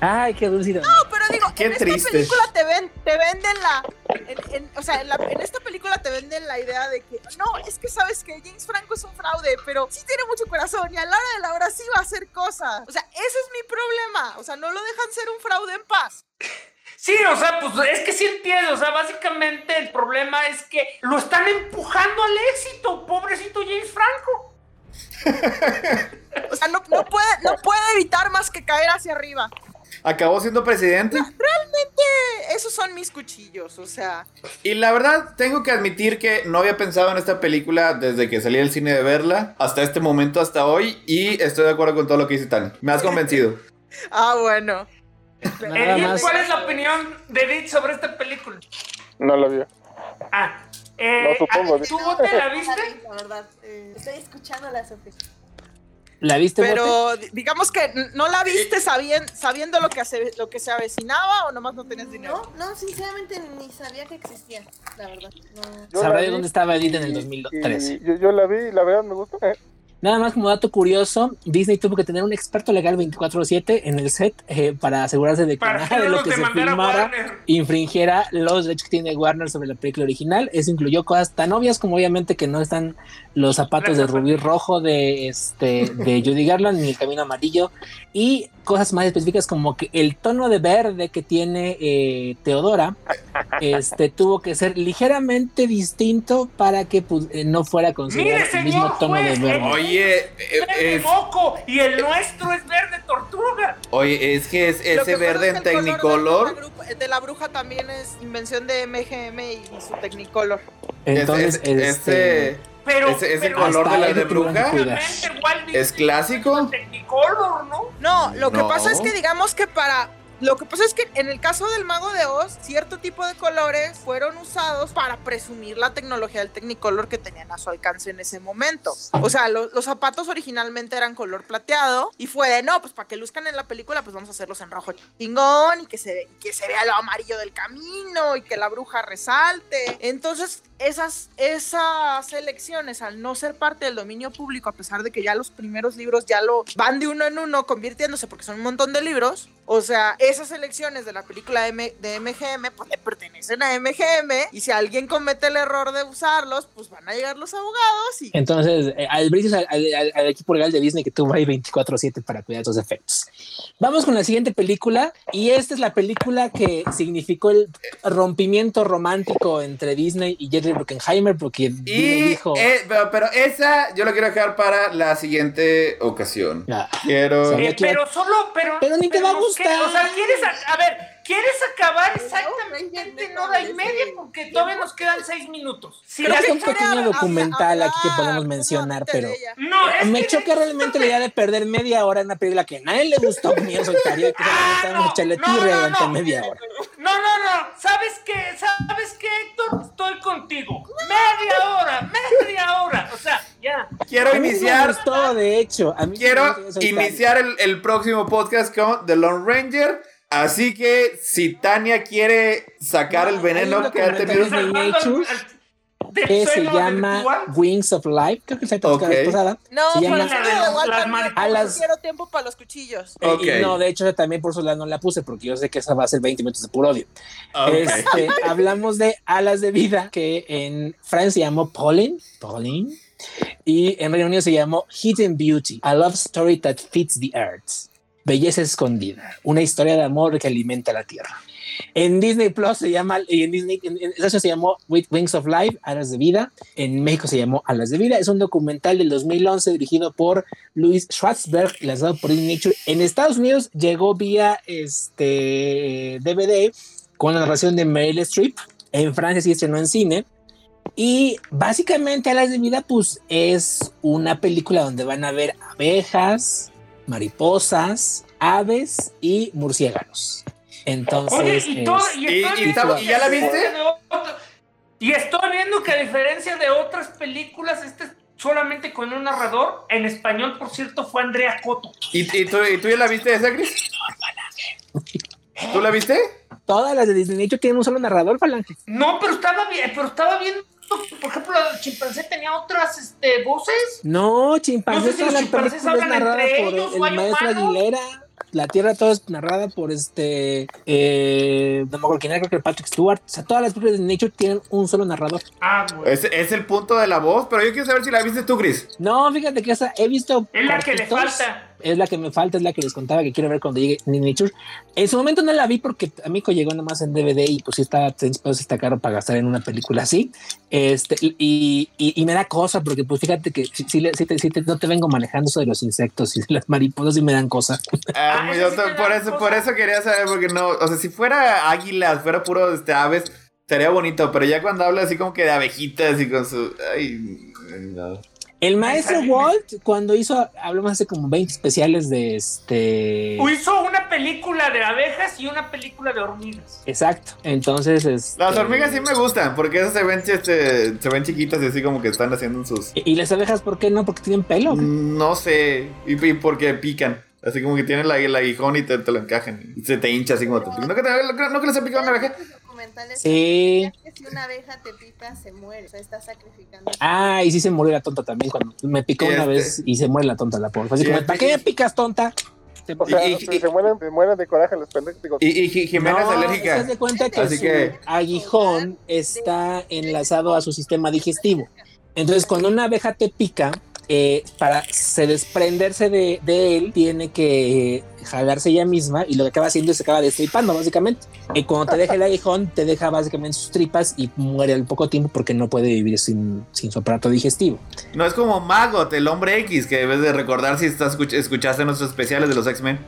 [SPEAKER 3] Ay, qué dulce.
[SPEAKER 4] No, pero digo,
[SPEAKER 2] Qué
[SPEAKER 4] en
[SPEAKER 2] triste.
[SPEAKER 4] esta película te, ven, te venden la. en- en- o sea, en, la- en esta película te venden la idea de que no, es que sabes que James Franco es un fraude, pero sí tiene mucho corazón y a la hora de la hora sí va a hacer cosas. O sea, ese es mi problema. O sea, no lo dejan ser un fraude en paz.
[SPEAKER 7] Sí, o sea, pues es que sí entiendo, o sea, básicamente el problema es que lo están empujando al éxito, pobrecito James Franco.
[SPEAKER 4] O sea, no, no puede, no puede evitar más que caer hacia arriba.
[SPEAKER 2] Acabó siendo presidente.
[SPEAKER 4] Realmente, esos son mis cuchillos. O sea,
[SPEAKER 2] Y la verdad, tengo que admitir que no había pensado en esta película desde que salí del cine de verla hasta este momento, hasta hoy. Y estoy de acuerdo con todo lo que dice Tani. Me has convencido.
[SPEAKER 4] ah, bueno.
[SPEAKER 7] Eh. ¿Cuál es la opinión de Edith sobre esta película?
[SPEAKER 5] No lo vio.
[SPEAKER 7] Ah, eh,
[SPEAKER 5] No, supongo.
[SPEAKER 7] ¿tú Bote, la viste?
[SPEAKER 6] La verdad, eh, estoy escuchando la Sofía.
[SPEAKER 3] ¿La viste?
[SPEAKER 4] Pero di- digamos que no la viste sabien- sabiendo lo que, hace- lo que se avecinaba o nomás no tenías dinero.
[SPEAKER 6] No, no, sinceramente ni sabía que existía, la verdad. No.
[SPEAKER 5] Yo
[SPEAKER 3] Sabrá
[SPEAKER 5] la
[SPEAKER 3] de
[SPEAKER 5] vi
[SPEAKER 3] dónde estaba Edith en el
[SPEAKER 5] y-
[SPEAKER 3] 2013.
[SPEAKER 5] y Yo, yo la vi y la verdad me gustó. Eh,
[SPEAKER 3] Nada más como dato curioso, Disney tuvo que tener un experto legal 24/7 en el set eh, para asegurarse de que
[SPEAKER 7] Para
[SPEAKER 3] nada de lo que se filmara infringiera los derechos que tiene Warner sobre la película original. Eso incluyó cosas tan obvias como obviamente que no están los zapatos de rubí rojo de este de Judy Garland ni el camino amarillo. Y cosas más específicas como que el tono de verde que tiene eh, Teodora este tuvo que ser ligeramente distinto para que pues, eh, no fuera considerado
[SPEAKER 7] Mire,
[SPEAKER 3] el mismo tono de verde.
[SPEAKER 2] Oye, eh,
[SPEAKER 7] Verde
[SPEAKER 2] es,
[SPEAKER 7] moco y el nuestro es verde tortuga.
[SPEAKER 2] oye, es que es ese
[SPEAKER 4] que
[SPEAKER 2] verde
[SPEAKER 4] es
[SPEAKER 2] en
[SPEAKER 4] que el color de
[SPEAKER 2] Technicolor.
[SPEAKER 4] la grupa- de la bruja también es invención de MGM y su Technicolor.
[SPEAKER 3] Entonces,
[SPEAKER 2] es- es-
[SPEAKER 3] este,
[SPEAKER 2] ese-
[SPEAKER 7] Pero,
[SPEAKER 2] Ese- ese
[SPEAKER 7] pero
[SPEAKER 2] color
[SPEAKER 3] de la de bruja
[SPEAKER 2] ¿Es clásico?
[SPEAKER 7] ¿no?
[SPEAKER 4] No, lo que
[SPEAKER 2] No.
[SPEAKER 4] pasa es que digamos que para... Lo que pasa es que en el caso del Mago de Oz, cierto tipo de colores fueron usados para presumir la tecnología del Technicolor que tenían a su alcance en ese momento. O sea, lo- los zapatos originalmente eran color plateado y fue de, no, pues para que luzcan en la película, pues vamos a hacerlos en rojo chingón y que se, que se vea lo amarillo del camino y que la bruja resalte. Entonces, esas, esas elecciones, al no ser parte del dominio público, a pesar de que ya los primeros libros ya lo van de uno en uno convirtiéndose porque son un montón de libros, o sea, esas elecciones de la película de, M- de MGM, pues le pertenecen a MGM y si alguien comete el error de usarlos, pues van a llegar los abogados y...
[SPEAKER 3] Entonces, eh, al al, al- al equipo legal de Disney que tuvo ahí 24-7 para cuidar esos efectos. Vamos con la siguiente película, y esta es la película que significó el rompimiento romántico entre Disney y Jerry Bruckheimer, porque Disney
[SPEAKER 2] Y,
[SPEAKER 3] dijo.
[SPEAKER 2] eh, pero, pero esa yo la quiero dejar para la siguiente ocasión.
[SPEAKER 3] "Ah,
[SPEAKER 2] Quiero.
[SPEAKER 7] Eh, pero solo, pero.
[SPEAKER 3] Pero ni te va a
[SPEAKER 7] O sea, quieres. A, a ver, ¿quieres acabar exactamente
[SPEAKER 6] no,
[SPEAKER 7] no hora y media?
[SPEAKER 6] sí.
[SPEAKER 7] Porque todavía nos quedan seis minutos.
[SPEAKER 3] Creo
[SPEAKER 7] la
[SPEAKER 3] que un pequeño
[SPEAKER 4] Hablar-
[SPEAKER 3] documental aquí que podemos
[SPEAKER 4] cómodamente
[SPEAKER 3] mencionar, pero-.
[SPEAKER 7] No, es
[SPEAKER 3] Me
[SPEAKER 7] que
[SPEAKER 3] choca realmente la idea de perder media hora en una película que a nadie le gustó, ni yo solitario, que
[SPEAKER 7] Ah,
[SPEAKER 3] solamente
[SPEAKER 7] no,
[SPEAKER 3] durante
[SPEAKER 7] no.
[SPEAKER 3] media hora.
[SPEAKER 7] No, no, no. ¿Sabes qué? ¿Sabes qué, Héctor? Estoy contigo. Media hora, media hora. O sea, ya.
[SPEAKER 2] Quiero
[SPEAKER 3] A mí sí me
[SPEAKER 2] iniciar.
[SPEAKER 3] gustó, de hecho. A mí sí me
[SPEAKER 2] Quiero iniciar el, el próximo podcast con The Lone Ranger. Así que si Tania quiere sacar el veneno
[SPEAKER 3] un
[SPEAKER 2] que ha tenido.
[SPEAKER 3] Que se llama. Wings of Life, creo que se platicado la
[SPEAKER 2] Ok.
[SPEAKER 3] vez pasada.
[SPEAKER 4] No,
[SPEAKER 3] Se llama-
[SPEAKER 4] Walt
[SPEAKER 7] Las
[SPEAKER 3] a
[SPEAKER 4] quiero tiempo para los cuchillos.
[SPEAKER 3] Eh,
[SPEAKER 2] Ok.
[SPEAKER 3] y no, de hecho, también por eso la- no la puse, porque yo sé que esa va a ser 20 minutos de puro odio.
[SPEAKER 2] Ok.
[SPEAKER 3] Este, hablamos de Alas de Vida, que en Francia se llamó Pollen, Pollen, y en Reino Unido se llamó Hidden Beauty, a love story that fits the earth. Belleza escondida, una historia de amor que alimenta la tierra. En Disney Plus se llama, y en Disney, en, en Unidos se llamó With Wings of Life, Alas de Vida. En México se llamó Alas de Vida. Es un documental del 2011 dirigido por Louis Schwarzberg y lanzado por Disney Nature. En Estados Unidos llegó vía este DVD con la narración de Meryl Streep. En Francia sí estrenó en cine. Y básicamente Alas de Vida, pues es una película donde van a ver abejas, mariposas, aves y murciélagos. Entonces,
[SPEAKER 7] Oye, y, todo, y,
[SPEAKER 2] ¿Y-
[SPEAKER 7] estoy
[SPEAKER 2] y
[SPEAKER 7] viendo
[SPEAKER 2] y ya la
[SPEAKER 7] que a
[SPEAKER 2] viste?
[SPEAKER 7] diferencia de otro- y estoy viendo que a diferencia de otras películas, este es solamente con un narrador. En español, por cierto, fue Andrea Coto.
[SPEAKER 2] ¿Y, y tú, y tú ya la viste esa, Chris? ¿Tú la viste?
[SPEAKER 3] todas las de Disney Nature tienen un solo narrador, Falange.
[SPEAKER 7] No, pero estaba bien, pero estaba viendo, por ejemplo, del chimpancé tenía otras este, voces.
[SPEAKER 3] No,
[SPEAKER 7] No sé
[SPEAKER 3] chimpancés,
[SPEAKER 7] si
[SPEAKER 3] toda
[SPEAKER 7] chimpancés hablan entre
[SPEAKER 3] por
[SPEAKER 7] ellos
[SPEAKER 3] el
[SPEAKER 7] o hay
[SPEAKER 3] maestro
[SPEAKER 7] humanos.
[SPEAKER 3] Aguilera. La Tierra todo es narrada por este, eh, no me acuerdo quién era, creo que Patrick Stewart. O sea, todas las películas de Nature tienen un solo narrador.
[SPEAKER 7] Ah, güey.
[SPEAKER 2] Es, es el punto de la voz, pero yo quiero saber si la viste tú, Chris.
[SPEAKER 3] No, fíjate que esa he visto.
[SPEAKER 7] Es la que le falta.
[SPEAKER 3] Es la que me falta, es la que les contaba que quiero ver cuando llegue Nature. En su momento no la vi porque a mí llegó nomás en DVD y pues sí está, pues, está caro para gastar en una película así. Este, y, y, y me da cosa porque pues fíjate que si, si, le- si te, si te- no te vengo manejando eso de los insectos y de las mariposas y me dan cosa.
[SPEAKER 2] Ah,
[SPEAKER 7] Ah,
[SPEAKER 2] yo
[SPEAKER 7] sí
[SPEAKER 2] por eso,
[SPEAKER 7] cosa.
[SPEAKER 2] por eso quería saber, porque no, o sea, si fuera águilas, fuera puro este, aves, sería bonito, pero ya cuando habla así como que de abejitas y con su. Ay, no.
[SPEAKER 3] El maestro Walt, cuando hizo, hablamos hace como 20 especiales de este.
[SPEAKER 7] Hizo una película de abejas y una película de hormigas.
[SPEAKER 3] Exacto. Entonces, este,
[SPEAKER 2] Las hormigas sí me gustan, porque esas se ven, este, se ven chiquitas y así como que están haciendo sus.
[SPEAKER 3] ¿Y y las abejas por qué no? Porque tienen pelo.
[SPEAKER 2] No sé, y, y porque pican. Así como que tienen la, el aguijón y te, te lo encajan. Y se te hincha así como te pican. ¿No que, te, no que les ha picado una abeja?
[SPEAKER 6] Documentales
[SPEAKER 3] Sí.
[SPEAKER 6] que si una abeja te pica, se muere. O sea, está sacrificando.
[SPEAKER 3] Ah, y sí se murió la tonta también cuando me picó
[SPEAKER 2] Y
[SPEAKER 3] una
[SPEAKER 2] este-
[SPEAKER 3] vez y se muere la tonta la pobre. Así
[SPEAKER 2] Y
[SPEAKER 3] como, ¿para qué me picas tonta?
[SPEAKER 5] O sea,
[SPEAKER 2] Y- y-
[SPEAKER 5] se, se mueren, se mueren de coraje los pendejos.
[SPEAKER 2] Y, y Ji- Jimena
[SPEAKER 3] No,
[SPEAKER 2] es alérgica.
[SPEAKER 3] de cuenta que
[SPEAKER 2] Así
[SPEAKER 3] su
[SPEAKER 2] que-
[SPEAKER 3] aguijón está enlazado a su sistema digestivo. Entonces, cuando una abeja te pica, eh, para se desprenderse de, de él, tiene que jalarse ella misma y lo que acaba haciendo es se acaba destripando, básicamente. Y cuando te deja el aguijón, te deja básicamente sus tripas y muere al poco tiempo porque no puede vivir sin, sin su aparato digestivo.
[SPEAKER 2] No es como Magot, el hombre X, que debes de recordar si estás escuch- escuchaste nuestros especiales de los X-Men.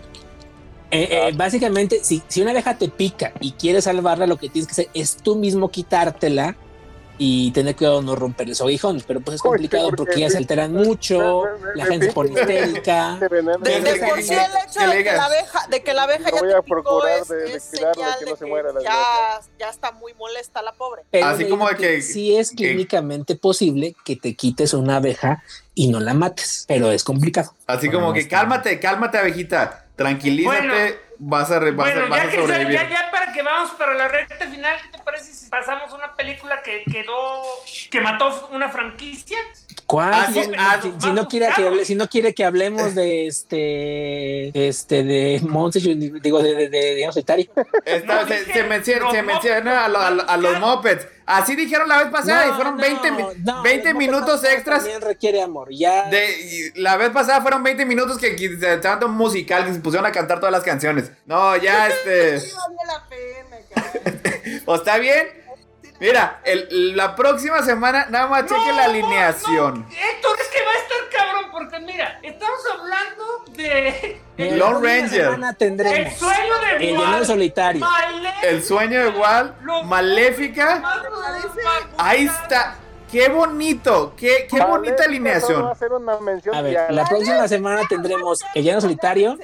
[SPEAKER 3] Eh, eh, básicamente, si, si una abeja te pica y quieres salvarla, lo que tienes que hacer es tú mismo quitártela y tener cuidado de no romper su aguijón. Pero pues es complicado
[SPEAKER 5] porque
[SPEAKER 3] porque ellas se alteran mucho, la gente se pone histérica.
[SPEAKER 2] Desde
[SPEAKER 4] por
[SPEAKER 2] que-
[SPEAKER 4] sí el hecho de que la abeja, de que la abeja ya
[SPEAKER 5] voy
[SPEAKER 4] te
[SPEAKER 5] a
[SPEAKER 4] picó
[SPEAKER 5] procurar
[SPEAKER 4] es, es
[SPEAKER 5] cuidarlo, de
[SPEAKER 4] señal
[SPEAKER 5] que no se muera la
[SPEAKER 4] ya, ya está muy molesta la pobre.
[SPEAKER 3] Pero
[SPEAKER 2] Así como de que-
[SPEAKER 3] sí es
[SPEAKER 2] que-
[SPEAKER 3] clínicamente posible que te quites una abeja y no la mates, pero es complicado.
[SPEAKER 2] Así como que cálmate, cálmate, abejita. Tranquilízate,
[SPEAKER 7] Bueno.
[SPEAKER 2] Vas a, re- vas a-
[SPEAKER 7] Bueno,
[SPEAKER 2] vas
[SPEAKER 7] ya,
[SPEAKER 2] a sobrevivir.
[SPEAKER 7] ya, ya para que vamos para la recta final, ¿qué te parece si pasamos una película que quedó, que mató una franquicia?
[SPEAKER 3] ¿Cuál?
[SPEAKER 2] Ah, sí,
[SPEAKER 3] ya-
[SPEAKER 2] ah,
[SPEAKER 3] si, no quiere que hable- si no quiere que hablemos de este este de Monster digo de de, de, de solitario.
[SPEAKER 2] Esta-
[SPEAKER 7] No,
[SPEAKER 2] se,
[SPEAKER 7] dije
[SPEAKER 2] se menciona,
[SPEAKER 7] los
[SPEAKER 2] se
[SPEAKER 7] mopeds,
[SPEAKER 2] menciona a, lo- a lo- a los mopeds. Así dijeron la vez pasada y fueron
[SPEAKER 3] no,
[SPEAKER 2] 20, mi-
[SPEAKER 3] no,
[SPEAKER 2] 20
[SPEAKER 3] los
[SPEAKER 2] minutos extras.
[SPEAKER 3] También requiere amor. Ya
[SPEAKER 2] De, la vez pasada fueron 20 minutos que, que se un musical que se pusieron a cantar todas las canciones. No, ya este.
[SPEAKER 6] Sí, valió la pena, cabrón.
[SPEAKER 2] ¿O está bien? Mira, el- la próxima semana nada más cheque la alineación.
[SPEAKER 7] no, Héctor, es que va a estar cabrón, porque mira, estamos hablando de
[SPEAKER 3] próxima
[SPEAKER 2] Ranger.
[SPEAKER 7] El sueño de
[SPEAKER 3] el
[SPEAKER 7] Walt,
[SPEAKER 3] llanero solitario.
[SPEAKER 7] Maléfica,
[SPEAKER 2] El sueño de Walt,
[SPEAKER 7] Los-
[SPEAKER 2] Maléfica. Ahí está. Qué bonito, qué, qué
[SPEAKER 5] Vale,
[SPEAKER 2] bonita alineación.
[SPEAKER 5] a ser una mención
[SPEAKER 3] A ver,
[SPEAKER 5] diaria.
[SPEAKER 3] la próxima semana tendremos el llano solitario,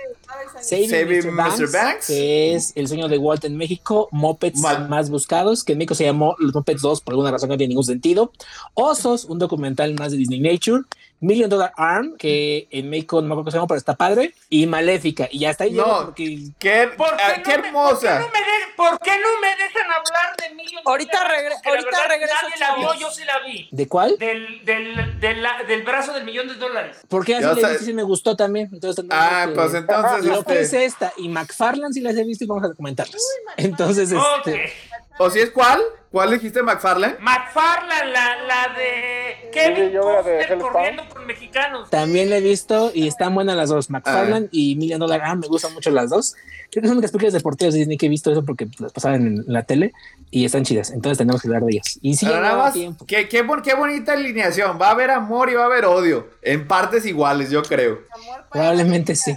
[SPEAKER 3] Saving,
[SPEAKER 2] Saving
[SPEAKER 3] Mr.
[SPEAKER 2] Mr.
[SPEAKER 3] Banks,
[SPEAKER 2] Banks.
[SPEAKER 3] que es el sueño de Walt en México, Mopeds
[SPEAKER 2] Mal-
[SPEAKER 3] más buscados, que en México se llamó Los Mopeds 2 por alguna razón que no tiene ningún sentido. Osos, un documental más de Disney Nature. Million Dollar Arm, que en México no me acuerdo cómo se llama, pero está padre. Y Maléfica. Y ya está ahí.
[SPEAKER 2] No.
[SPEAKER 3] porque
[SPEAKER 2] Qué,
[SPEAKER 7] ¿Por qué,
[SPEAKER 2] ah,
[SPEAKER 7] no
[SPEAKER 2] qué
[SPEAKER 7] me-
[SPEAKER 2] hermosa.
[SPEAKER 7] ¿por, qué no me de- por qué no me dejan hablar de Million
[SPEAKER 4] Ahorita
[SPEAKER 7] Dollar?
[SPEAKER 4] regre- ahorita
[SPEAKER 7] verdad,
[SPEAKER 4] regreso,
[SPEAKER 7] Nadie la vio, yo sí la vi.
[SPEAKER 3] ¿De cuál?
[SPEAKER 7] Del, del, del, la- del brazo del millón de dólares.
[SPEAKER 3] Porque así le dije si me gustó también. Entonces,
[SPEAKER 2] Ah, pues entonces,
[SPEAKER 3] Lo que es
[SPEAKER 2] este.
[SPEAKER 3] esta y McFarland sí las he visto y vamos a comentarlas. Entonces,
[SPEAKER 7] Ok.
[SPEAKER 3] este,
[SPEAKER 2] ¿O si es cuál? ¿Cuál dijiste, McFarlane?
[SPEAKER 7] McFarlane, la, la de
[SPEAKER 5] Sí,
[SPEAKER 7] Kevin
[SPEAKER 5] de
[SPEAKER 7] Costner corriendo con mexicanos.
[SPEAKER 3] también la he visto y están buenas las dos.
[SPEAKER 2] Ah.
[SPEAKER 3] McFarland y Million Dollar Arm me gustan mucho las dos. Creo que son las películas deportivas de Disney que he visto eso porque las pasaban en la tele y están chidas. Entonces tenemos que hablar de ellas. Y sí,
[SPEAKER 2] nada más,
[SPEAKER 3] tiempo.
[SPEAKER 2] qué, qué, bon- qué bonita alineación. Va a haber amor y va a haber odio. En partes iguales, yo creo.
[SPEAKER 3] Probablemente sí.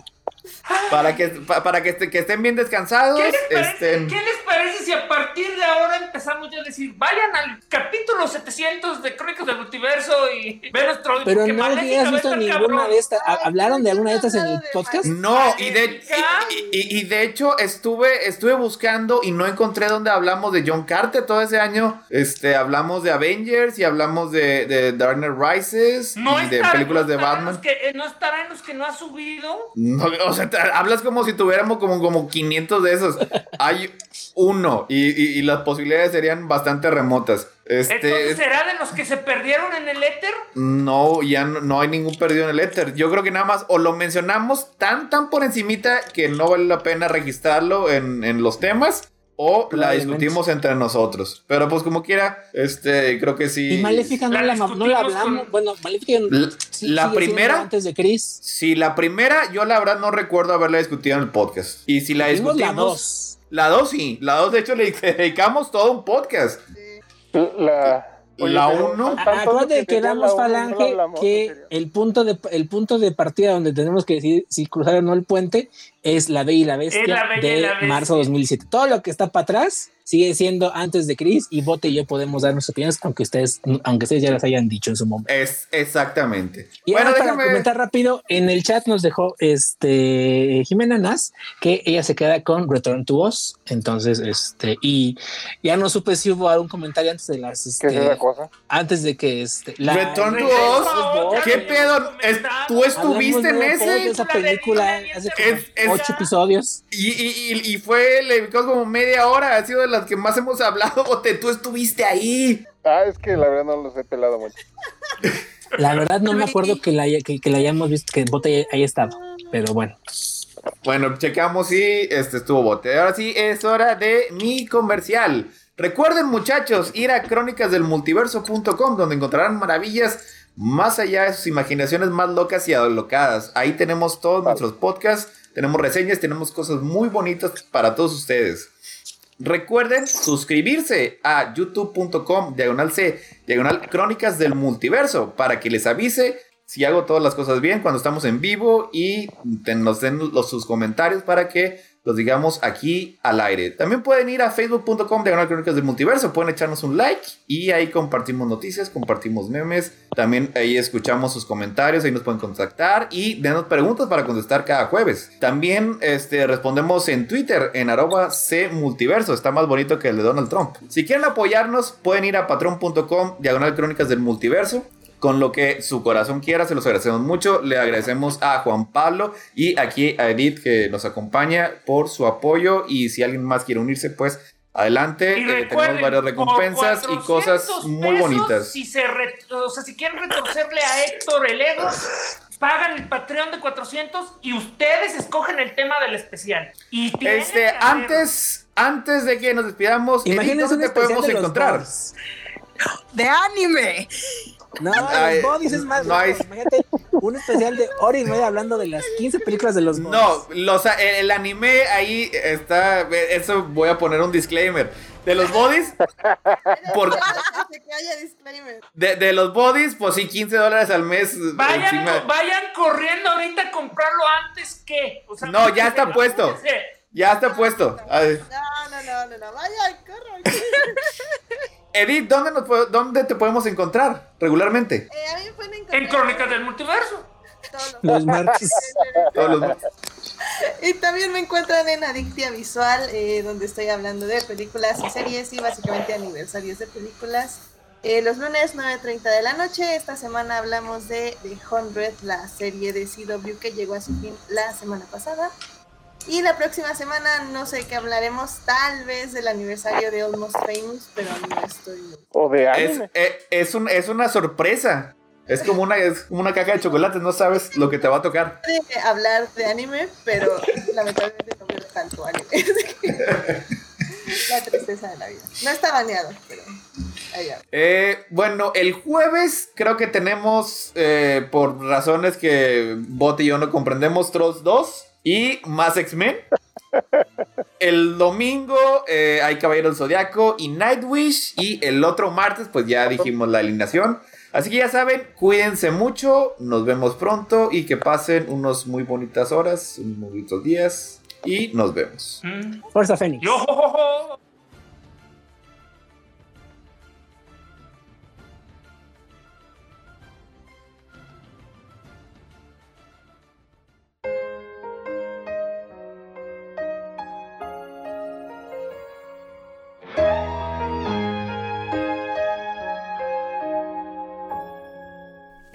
[SPEAKER 2] Para que, pa- para que, que estén bien descansados.
[SPEAKER 7] ¿Qué les, parece,
[SPEAKER 2] este,
[SPEAKER 7] qué les parece si a partir de ahora empezamos ya a decir, vayan al capítulo 700 de Crónicas del Multiverso y ve nuestro
[SPEAKER 3] Pero
[SPEAKER 7] porque
[SPEAKER 3] no habías visto ninguna
[SPEAKER 7] cabrón.
[SPEAKER 3] de estas. ¿Ha- ¿Hablaron de alguna de estas en el podcast?
[SPEAKER 2] No, y de, y, y- y de hecho estuve, estuve buscando y no encontré donde hablamos de John Carter todo ese año. Este, hablamos de Avengers y hablamos de, de Dark Knight Rises
[SPEAKER 7] No
[SPEAKER 2] y de películas
[SPEAKER 7] no
[SPEAKER 2] de Batman.
[SPEAKER 7] los que, eh, no estará en los que no ha subido.
[SPEAKER 2] No, o sea, te- hablas como si tuviéramos como, como 500 de esos. Hay uno y, y- y las posibilidades serían bastante remotas. Este,
[SPEAKER 7] Entonces, ¿será de los que se perdieron en el éter?
[SPEAKER 2] no, ya no, no hay ningún perdido en el éter. Yo creo que nada más o lo mencionamos tan, tan por encimita que no vale la pena registrarlo en, en los temas. O la discutimos entre nosotros. Pero pues como quiera, este, creo que sí.
[SPEAKER 3] Y Maléfica no
[SPEAKER 7] La
[SPEAKER 3] la, no la
[SPEAKER 7] discutimos
[SPEAKER 3] hablamos.
[SPEAKER 7] con-
[SPEAKER 3] Bueno, Maléfica
[SPEAKER 2] La,
[SPEAKER 3] sí
[SPEAKER 2] la
[SPEAKER 3] sigue siendo
[SPEAKER 2] primera,
[SPEAKER 3] antes de Chris.
[SPEAKER 2] la primera, yo la verdad no recuerdo haberla discutido en el podcast. Y si la discutimos.
[SPEAKER 3] la dos.
[SPEAKER 2] La 2 sí, la 2 de hecho le dedicamos todo un podcast.
[SPEAKER 5] La,
[SPEAKER 2] La uno.
[SPEAKER 5] tanto
[SPEAKER 3] Ah, Acuérdate
[SPEAKER 5] de
[SPEAKER 3] que
[SPEAKER 5] la la
[SPEAKER 3] Falange,
[SPEAKER 5] hablamos,
[SPEAKER 3] que el punto, de, el punto de partida donde tenemos que decidir si cruzar o no el puente es la Bella y la Bestia
[SPEAKER 7] Es La Bella y
[SPEAKER 3] de
[SPEAKER 7] la Bestia.
[SPEAKER 3] marzo 2007. Todo lo que está para atrás sigue siendo antes de Chris y Bote y yo podemos dar nuestras opiniones, aunque ustedes, aunque ustedes ya las hayan dicho en su momento.
[SPEAKER 2] Es exactamente.
[SPEAKER 3] Y
[SPEAKER 2] bueno,
[SPEAKER 3] ahora para
[SPEAKER 2] déjame.
[SPEAKER 3] comentar rápido, en el chat nos dejó este Jimena Nas que ella se queda con Return to Us. Entonces, este, y ya no supe si hubo algún comentario antes de las
[SPEAKER 5] ¿Qué es esa
[SPEAKER 3] este,
[SPEAKER 5] cosa?
[SPEAKER 3] antes de que este la-
[SPEAKER 2] Return to Us. ¿Qué pedo? ¿Tú estuviste en ese?
[SPEAKER 3] esa película hace como
[SPEAKER 2] Es- es-
[SPEAKER 3] ocho episodios.
[SPEAKER 2] Y, y, y- y fue, le dedicó como media hora. Ha sido de las que más hemos hablado. Bote, tú estuviste ahí.
[SPEAKER 5] Ah, es que la verdad no los he pelado mucho.
[SPEAKER 3] La verdad no me acuerdo que la, haya- que, que la hayamos visto, que Bote haya, estado, pero bueno.
[SPEAKER 2] Bueno, checamos si este estuvo bote. Ahora sí, es hora de mi comercial. Recuerden, muchachos, ir a crónicasdelmultiverso.com, donde encontrarán maravillas más allá de sus imaginaciones más locas y alocadas. Ahí tenemos todos
[SPEAKER 5] Vale.
[SPEAKER 2] nuestros podcasts, tenemos reseñas, tenemos cosas muy bonitas para todos ustedes. Recuerden suscribirse a youtube.com diagonal C, diagonal Crónicas del Multiverso, para que les avise si hago todas las cosas bien cuando estamos en vivo y nos den sus comentarios para que los digamos aquí al aire. También pueden ir a facebook.com diagonal Crónicas del Multiverso, pueden echarnos un like y ahí compartimos noticias, compartimos memes, también ahí escuchamos sus comentarios, ahí nos pueden contactar y denos preguntas para contestar cada jueves. También este, respondemos en Twitter en arroba C Multiverso, está más bonito que el de Donald Trump. Si quieren apoyarnos, pueden ir a patreon.com diagonal Crónicas del Multiverso. Con lo que su corazón quiera, se los agradecemos mucho. Le agradecemos a Juan Pablo y aquí a Edith que nos acompaña por su apoyo. Y si alguien más quiere unirse, pues adelante.
[SPEAKER 7] Y
[SPEAKER 2] Eh, tenemos varias recompensas y
[SPEAKER 7] 400
[SPEAKER 2] cosas muy
[SPEAKER 7] pesos,
[SPEAKER 2] bonitas.
[SPEAKER 7] Si, se re- o sea, si quieren retorcerle a Héctor el ego, pagan el Patreon de 400 y ustedes escogen el tema del especial. Y
[SPEAKER 2] Este,
[SPEAKER 7] que
[SPEAKER 2] antes, antes de que nos despidamos,
[SPEAKER 3] Imagínense un
[SPEAKER 2] ¿dónde te
[SPEAKER 3] especial
[SPEAKER 2] podemos encontrar?
[SPEAKER 4] De anime.
[SPEAKER 3] No,
[SPEAKER 2] Ay,
[SPEAKER 3] los Bodies es más.
[SPEAKER 2] no hay-.
[SPEAKER 3] Imagínate un especial de hora y media hablando de las 15 películas de los Bodies.
[SPEAKER 2] No, los, el, el anime ahí está. Eso voy a poner un disclaimer. De los bodies, por,
[SPEAKER 6] que haya disclaimer.
[SPEAKER 2] de, de los bodies, pues sí, 15 dólares al mes.
[SPEAKER 7] Vayan,
[SPEAKER 2] encima.
[SPEAKER 7] co- vayan corriendo ahorita a comprarlo antes que. o sea,
[SPEAKER 2] No, ya está puesto. Ya está puesto.
[SPEAKER 6] No, no, no, no, no. Vaya, corran.
[SPEAKER 2] Edith, ¿dónde, nos puedo- ¿dónde te podemos encontrar regularmente?
[SPEAKER 6] Eh, a mí me pueden encontrar
[SPEAKER 7] En Crónicas del Multiverso.
[SPEAKER 6] todos los-
[SPEAKER 3] Los martes.
[SPEAKER 2] Todos los-
[SPEAKER 6] Y también me encuentran en Adictia Visual, eh, donde estoy hablando de películas y series y básicamente aniversarios de películas. Eh, los lunes 9.30 de la noche, esta semana hablamos de The 100, la serie de CW que llegó a su fin la semana pasada. Y la próxima semana no sé qué hablaremos, tal vez del aniversario de Almost Famous, pero no estoy...
[SPEAKER 5] O de
[SPEAKER 2] Es,
[SPEAKER 5] anime.
[SPEAKER 2] eh, es, un- es una sorpresa. Es como una, es como una caja de chocolates, no sabes lo que te va a tocar.
[SPEAKER 6] de hablar de anime, pero lamentablemente no veo tanto anime. la tristeza de la vida. No está baneado, pero allá.
[SPEAKER 2] Eh, bueno, el jueves creo que tenemos, eh, por razones que Bot y yo no comprendemos, Trolls 2 y más X-Men. El domingo eh, hay Caballero del Zodiaco y Nightwish. Y el otro martes, pues ya dijimos la alineación. Así que ya saben, cuídense mucho, nos vemos pronto y que pasen unos muy bonitas horas, unos muy bonitos días y nos vemos.
[SPEAKER 7] Mm.
[SPEAKER 3] Fuerza Fénix.
[SPEAKER 7] Yo,